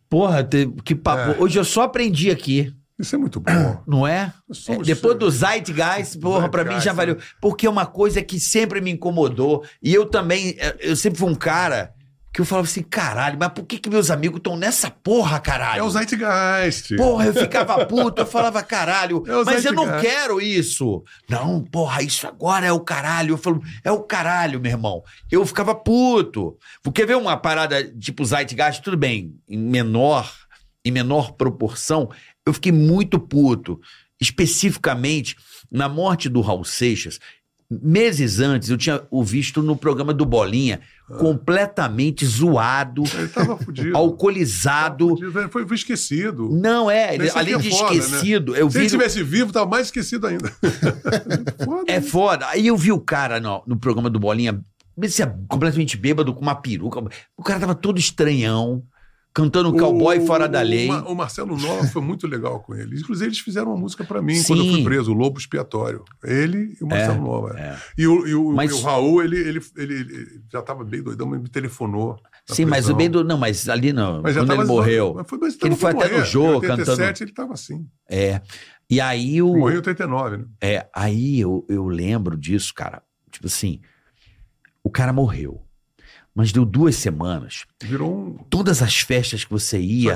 Porra, te- que papo.
É.
Hoje eu só aprendi aqui,
Isso é muito bom.
não é? É, Depois do Zeitgeist, porra, pra mim já valeu.
né?
Porque é uma coisa que sempre me incomodou. E eu também, eh, eu sempre fui um cara que eu falava assim, caralho, mas por que, que meus amigos estão nessa porra, caralho?
É o Zeitgeist.
Porra, eu ficava puto, eu falava caralho,
É
mas eu não quero isso. Não, porra, isso agora é o caralho. Eu falo, é o caralho, meu irmão. Eu ficava puto. Porque ver uma parada tipo Zeitgeist, tudo bem, em menor, em menor proporção, eu fiquei muito puto. Especificamente, na morte do Raul Seixas, meses antes, eu tinha o visto no programa do Bolinha, completamente zoado,
Ele tava fudido.
alcoolizado.
Tava fudido. Foi, foi esquecido.
Não é, ele- além
é
de
foda, né?
esquecido, eu
Se
vi.
ele tivesse vivo, tava mais esquecido ainda. Foda.
É foda. Aí eu vi o cara no, no programa do Bolinha, é completamente bêbado, com uma peruca. O cara tava todo estranhão, cantando cowboy
O-
fora da lei.
O, o Marcelo Nova foi muito legal com ele. Inclusive, eles fizeram uma música pra mim
Sim.
quando eu fui preso, o Lobo Expiatório. Ele e o Marcelo Nova.
é.
E, o, e o-
Mas-
e o Raul, ele, ele, ele, ele já estava bem doidão, mas me telefonou.
Sim, mas o bem do. Não, mas ali não.
Mas
quando ele morreu.
Mas foi, mas
ele
tava
foi até no
morrer.
jogo
Em 87
cantando.
ele estava assim.
É. E aí o.
Morreu em 89, né?
É, aí eu, eu lembro disso, cara. Tipo assim, o cara morreu. Mas deu duas semanas.
Virou um.
Todas as festas que você ia,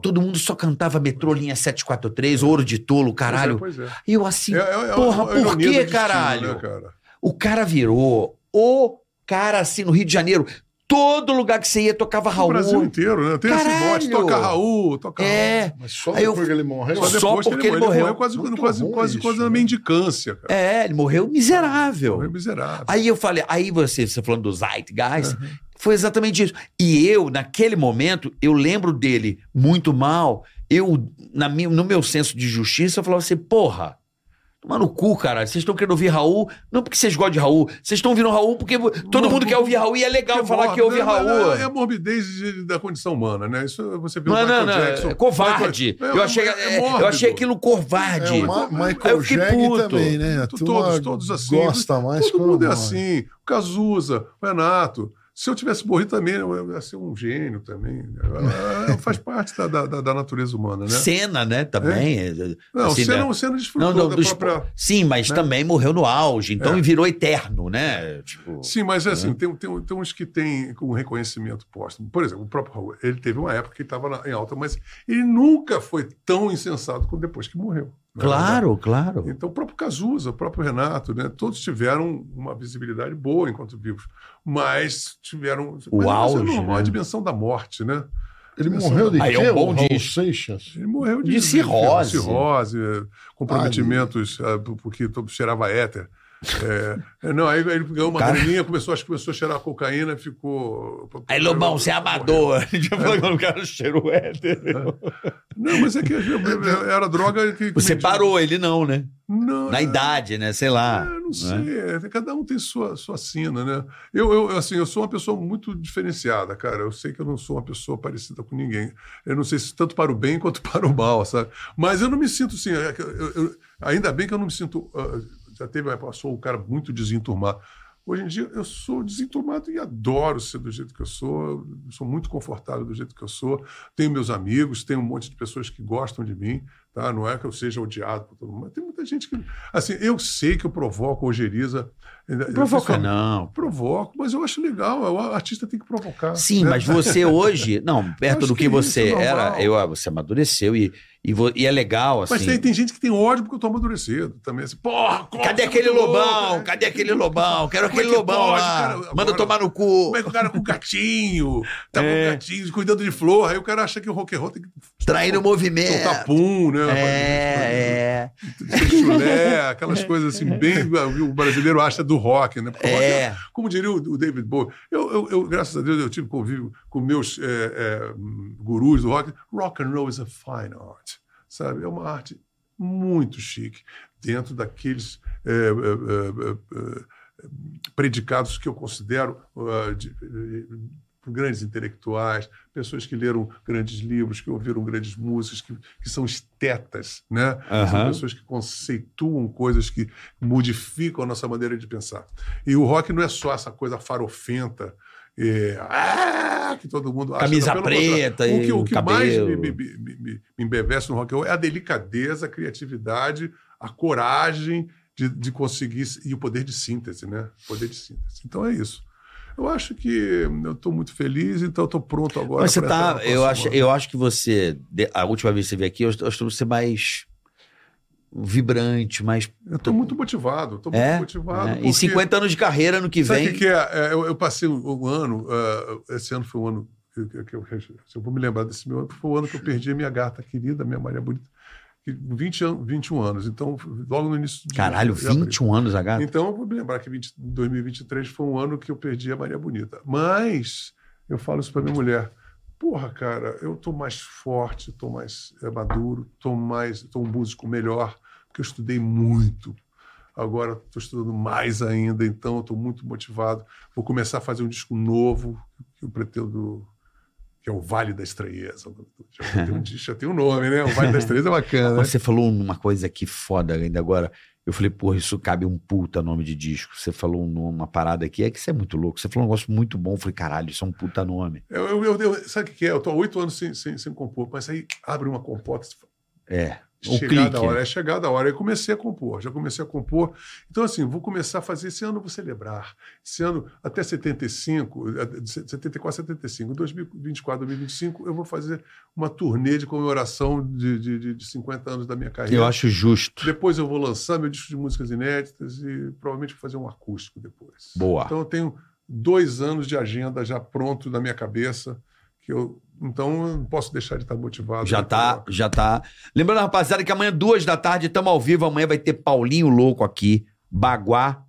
todo mundo só cantava metrô linha 743, ouro de tolo, caralho.
Pois é, pois é.
E eu assim,
É- é- é
porra, por que,
destino,
caralho?
né, cara?
O cara virou o cara assim no Rio de Janeiro. Todo lugar que você ia tocava
O
Raul.
Brasil inteiro, né? Tem esse
Caralho!
mote, toca Raul, toca Raul.
É,
Mas só
Aí eu-
depois que ele morreu.
Só,
Só
depois que
porque ele
morreu.
morreu.
quase,
Muito
quase, quase,
isso,
quase
né?
uma mendicância, cara.
é, ele morreu miserável.
Morreu miserável.
Aí eu falei, aí você, você falando do Zeitgeist, foi exatamente isso. E eu, naquele momento, eu lembro dele muito mal. Eu, na no meu senso de justiça, eu falava assim, porra, Tomar no cu, cara. Vocês estão querendo ouvir Raul, não porque vocês gostam de Raul. Vocês estão ouvindo Raul porque todo mundo quer ouvir Raul e é legal
É
falar que ouve? Raul.
É, é a morbidez de- da condição humana, né? Isso você vê
Não,
o
não,
Michael
não,
Jackson.
é covarde.
Michael-
eu, achei,
é-
é-
é
eu achei aquilo covarde.
É, o Ma- Michael
puto.
também, né?
Todos, todos assim.
gosta mais
Todo mundo é assim. O Cazuza, o Renato. Se eu tivesse morrido também, eu ia ser um gênio também. É, é, Faz parte da, da, da natureza humana, né?
Cena, né? Também. é,
Não,
assim,
você
né?
desfrutou
Não, não,
da própria...
Sim, mas
né?
também morreu no auge, então
É.
virou eterno, né? Tipo,
Sim, mas assim, tem, tem, tem uns que têm um reconhecimento póstumo. Por exemplo, o próprio Raul, ele teve uma época que estava em alta, mas ele nunca foi tão insensato como depois que morreu. Na
claro, claro.
Então, o próprio Cazuza, o próprio Renato, né, todos tiveram uma visibilidade boa enquanto vivos, mas tiveram
O
mas,
auge,
é normal,
né?
a dimensão da morte, né?
Ele morreu de
Aí é
quê,
um bom disco.
Seixas?
Ele morreu de,
De cirrose.
cirrose, eh, comprometimentos, eh, porque todo- cheirava éter. É, é, não, aí ele ganhou uma
Cara-
graninha, começou, acho que começou a cheirar cocaína ficou.
Aí, Lobão, você é amador. A gente falou que o cara cheirou hétero.
Não, mas é que era droga que.
Você parou, ele não, né?
Não,
Na
é-
idade, né? Sei lá.
É, não
né?
sei, é, cada um tem sua, sua sina, né? Eu, eu, assim, eu sou uma pessoa muito diferenciada, cara. Eu sei que eu não sou uma pessoa parecida com ninguém. Eu não sei se tanto para o bem quanto para o mal, sabe? Mas eu não me sinto assim. é eu- eu- ainda bem que eu não me sinto. ah, já teve uma época, eu sou um cara muito desenturmado. Hoje em dia eu sou desenturmado e adoro ser do jeito que eu sou. Eu sou muito confortável do jeito que eu sou. Tenho meus amigos, tenho um monte de pessoas que gostam de mim, tá? Não é que eu seja odiado por todo mundo, mas tem muita gente que. Assim, eu sei que eu provoco ojeriza.
Provoca não.
Provoco, mas eu acho legal. O artista tem que provocar.
Sim,
né?
mas você hoje, não, perto do que,
que
você
é normal.
era, eu, ah, você amadureceu e, e, vo- e é legal, assim.
Mas tem, tem gente que tem ódio porque eu tô amadurecido também. Assim, Porra,
Cadê
é
aquele
louco,
lobão?
né?
Cadê aquele lobão? Quero
é
aquele
que
lobão
pode,
lá.
cara?
Manda
Agora-
tomar no cu.
Como é que o cara com gatinho, tá
É.
com gatinho, cuidando de flor, aí o cara acha que o rock and roll tem que
Trair o movimento.
soltar pum, né?
É, é.
Ser chulé, aquelas coisas assim, bem. O brasileiro acha do rock, né? Porque o rock
É.
Como diria o o David Bowie, eu, eu- eu, graças a Deus, eu tive convívio com meus é, é, gurus do rock. Rock and roll is a fine art, sabe? É uma arte muito chique, dentro daqueles é, é, é, predicados que eu considero ah, de- de- grandes intelectuais, pessoas que leram grandes livros, que ouviram grandes músicas, que, que são estetas, né? São
Aham.
pessoas que conceituam coisas que modificam a nossa maneira de pensar. E o rock não é só essa coisa farofenta, é, ah, que todo mundo acha.
Camisa
Não,
preta
O
e
que, o
o
que mais me, me, me, me- me embevece no rock and roll é a delicadeza, a criatividade, a coragem de, de conseguir e o poder de síntese, né? O poder de síntese. Então é isso. Eu acho que eu estou muito feliz, então estou pronto agora.
Mas você tá. Eu acho, eu acho que você. A última vez que você veio aqui, eu eu acho que você mais vibrante, mais.
Eu estou muito motivado, estou muito
É?
motivado.
É.
porque-
Em 50 anos de carreira no que
Sabe o
vem.
que, que é? É, Eu, eu passei um, ano, ah, esse ano foi um ano, que, que- que eu, se eu vou me lembrar desse meu ano, foi o ano que eu perdi a minha gata querida, minha Maria Bonita, que 20 an 21 anos. Então, logo no início de
Caralho,
de abril.
21 anos a gata.
Então, eu vou me lembrar que 20, 2023 foi um ano que eu perdi a Maria Bonita. Mas eu falo isso para minha mulher. Porra, cara, eu tô mais forte, tô mais é, maduro, tô mais, tô um músico melhor, porque eu estudei muito. Agora estou estudando mais ainda, então estou muito motivado. Vou começar a fazer um disco novo que eu pretendo, que é o Vale da Estranheza. Já tem um, disco, já tem um nome, né? O Vale da Estranheza é bacana. né?
Você falou uma coisa aqui foda ainda agora. Eu falei, porra, isso cabe um puta nome de disco. Você falou um- uma parada aqui, é que você é muito louco. Você falou um negócio muito bom. Eu falei, caralho, isso é um puta nome.
Eu, eu, eu- sabe o que que é? Eu estou há oito anos sem, sem, sem compor, mas aí abre uma compota,
É. Um
chegada
clique.
a hora, é chegada a hora. Aí comecei a compor, já comecei a compor. Então, assim, vou começar a fazer. Esse ano eu vou celebrar. Esse ano, até 75, eh, de 74, 75, 2024, 2025, eu vou fazer uma turnê de comemoração de, de, de, de 50 anos da minha carreira.
Eu acho justo.
Depois eu vou lançar meu disco de músicas inéditas e provavelmente vou fazer um acústico depois.
Boa.
Então eu tenho dois anos de agenda já pronto na minha cabeça. Que eu, então eu não posso deixar de estar motivado.
Já tá, já tá. Lembrando, rapaziada, que amanhã, duas da tarde, estamos ao vivo. Amanhã vai ter Paulinho Louco aqui, Baguá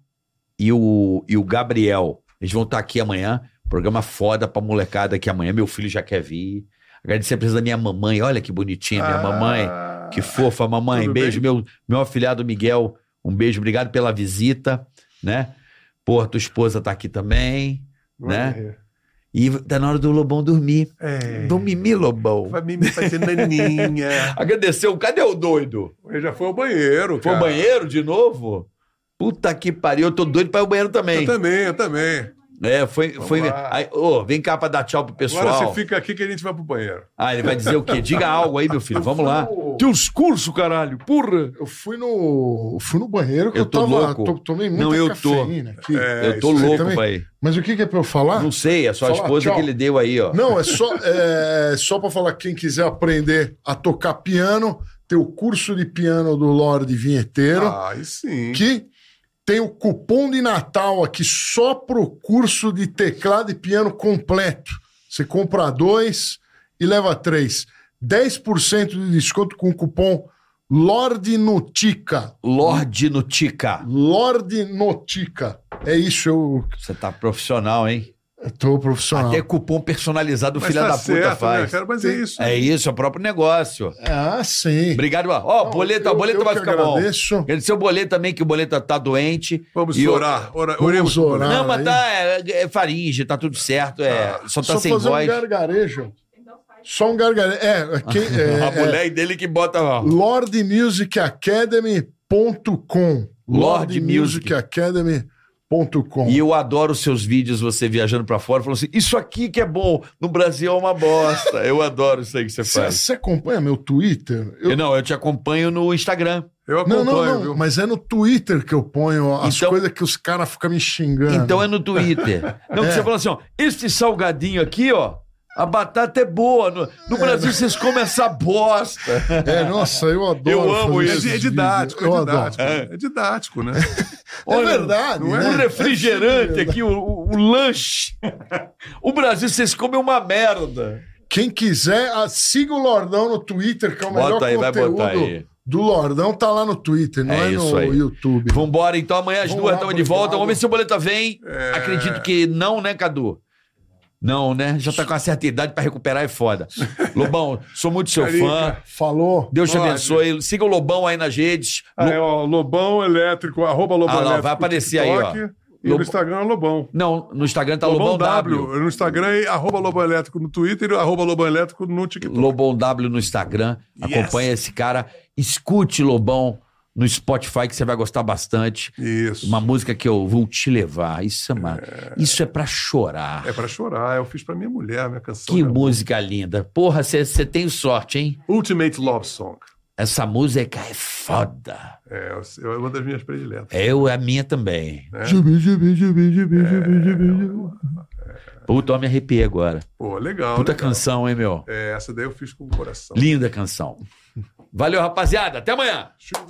e o, e o Gabriel. Eles vão estar aqui amanhã. Programa foda pra molecada aqui amanhã. Meu filho já quer vir. Agradecer a presença da minha mamãe. Olha que bonitinha, minha mamãe. Que fofa, mamãe.
Ah,
Beijo,
bem?
meu, meu afilhado Miguel. Um beijo, obrigado pela visita, né? Pô, tua esposa tá aqui também, né? E tá na hora do Lobão dormir.
É.
Vamos mimir, Lobão.
Vai me fazer naninha.
Agradeceu. Cadê o doido?
Ele já foi ao banheiro,
Foi ao banheiro de novo? Puta que pariu, eu tô doido pra ir ao banheiro também.
Eu também, eu também.
É, foi.
Vamos
foi aí, vem cá pra dar tchau pro pessoal.
Agora você fica aqui que a gente vai pro banheiro.
Ah, ele vai dizer o quê? Diga algo aí, meu filho. Vamos lá.
No-
Teus cursos, caralho. Porra.
Eu fui no, fui no banheiro que
Eu
eu,
tô
tava.
louco.
to- tomei muita
Não, eu tô.
cafeína aqui.
É,
eu tô louco,
também.
pai.
Mas o que, que é pra eu falar?
Não sei, é sua
Fala,
esposa
tchau.
que ele deu aí, ó.
Não, é só, é, só para falar, quem quiser aprender a tocar piano, tem o curso de piano do Lorde Vinheteiro,
Ah, sim.
que tem o cupom de Natal aqui só pro curso de teclado e piano completo. Você compra dois e leva três. 10% de desconto com o cupom Lorde Notica.
Lorde Nutica.
Lorde Notica. É isso, eu,
Você tá profissional, hein?
Eu tô profissional.
Até cupom personalizado o
Mas
filho
tá
da puta
certo, né,
faz.
cara? Mas é isso.
É isso, é o próprio negócio.
Ah, sim.
Obrigado. Ó, boleto,
eu-
a boleta
eu
vai ficar bom.
agradeço.
Agradecer o boleto também, que o boleto tá doente.
Vamos
E eu-
orar. Ora,
Vamos
oremos por
orar.
Não, mas tá, é, é faringe, tá tudo certo. É, só tá
Só
sem
fazer
voz.
um gargarejo. Só um gargarejo. É, quem, é,
a
é
mulher dele que bota. ó.
lordmusicacademy.com lordmusicacademy.com
E eu adoro os seus vídeos, você viajando pra fora, falando assim: Isso aqui que é bom, no Brasil é uma bosta. Eu adoro isso aí que você faz.
você acompanha meu Twitter? Eu-
Eu, não, eu te acompanho no Instagram.
Eu
Não,
acompanho,
não, não,
viu?
mas é no Twitter que eu ponho as
Então-
coisas que os caras ficam me xingando.
Então é no Twitter. Não, que
É.
você fala assim: ó, este salgadinho aqui, ó. A batata é boa. No, no Brasil vocês comem essa bosta.
É, nossa, eu adoro.
Eu amo
fazer
isso.
É, é didático, é didático. É didático, né?
É verdade,
Um
né?
refrigerante aqui, o, o- o lanche. O Brasil vocês comem uma merda.
Quem quiser, ah, siga o Lordão no Twitter, que é o melhor
Bota aí, vai
conteúdo
botar aí.
do Lordão, tá lá no Twitter, não
É
é,
isso
no
aí.
YouTube.
Vambora, então amanhã às
Vamos
duas estamos de volta. Vamos ver se o boleta vem.
É.
Acredito que não, né, Cadu? Não, né? Já tá com uma certa idade pra recuperar, é foda. Lobão, sou muito seu
Carica.
fã.
Falou.
Deus te abençoe. Siga o Lobão aí nas redes.
Ah, é, ó, Lobão Elétrico, arroba Lobão
Ah, lá,
Elétrico.
vai aparecer aí, ó.
TikTok, E
Lobo-
no Instagram é Lobão.
Não, no Instagram tá Lobão, w.
No Instagram é arroba Lobão Elétrico no Twitter e arroba Lobão Elétrico no TikTok.
Lobão W no Instagram. Acompanha esse cara. Escute Lobão no Spotify, que você vai gostar bastante.
Isso.
Uma música que eu vou te levar. Isso é, uma... Isso é pra chorar.
É pra chorar. Eu fiz pra minha mulher, minha canção.
Que
né?
música linda. Porra, você tem sorte, hein?
Ultimate Love Song.
Essa música é foda.
É, é uma das minhas prediletas.
Eu, a minha também.
É.
Puta, eu me arrepiei agora.
Pô, legal.
Puta
legal.
canção, hein, meu?
É, essa daí eu fiz com o coração.
Linda canção. Valeu, rapaziada. Até amanhã.
Chico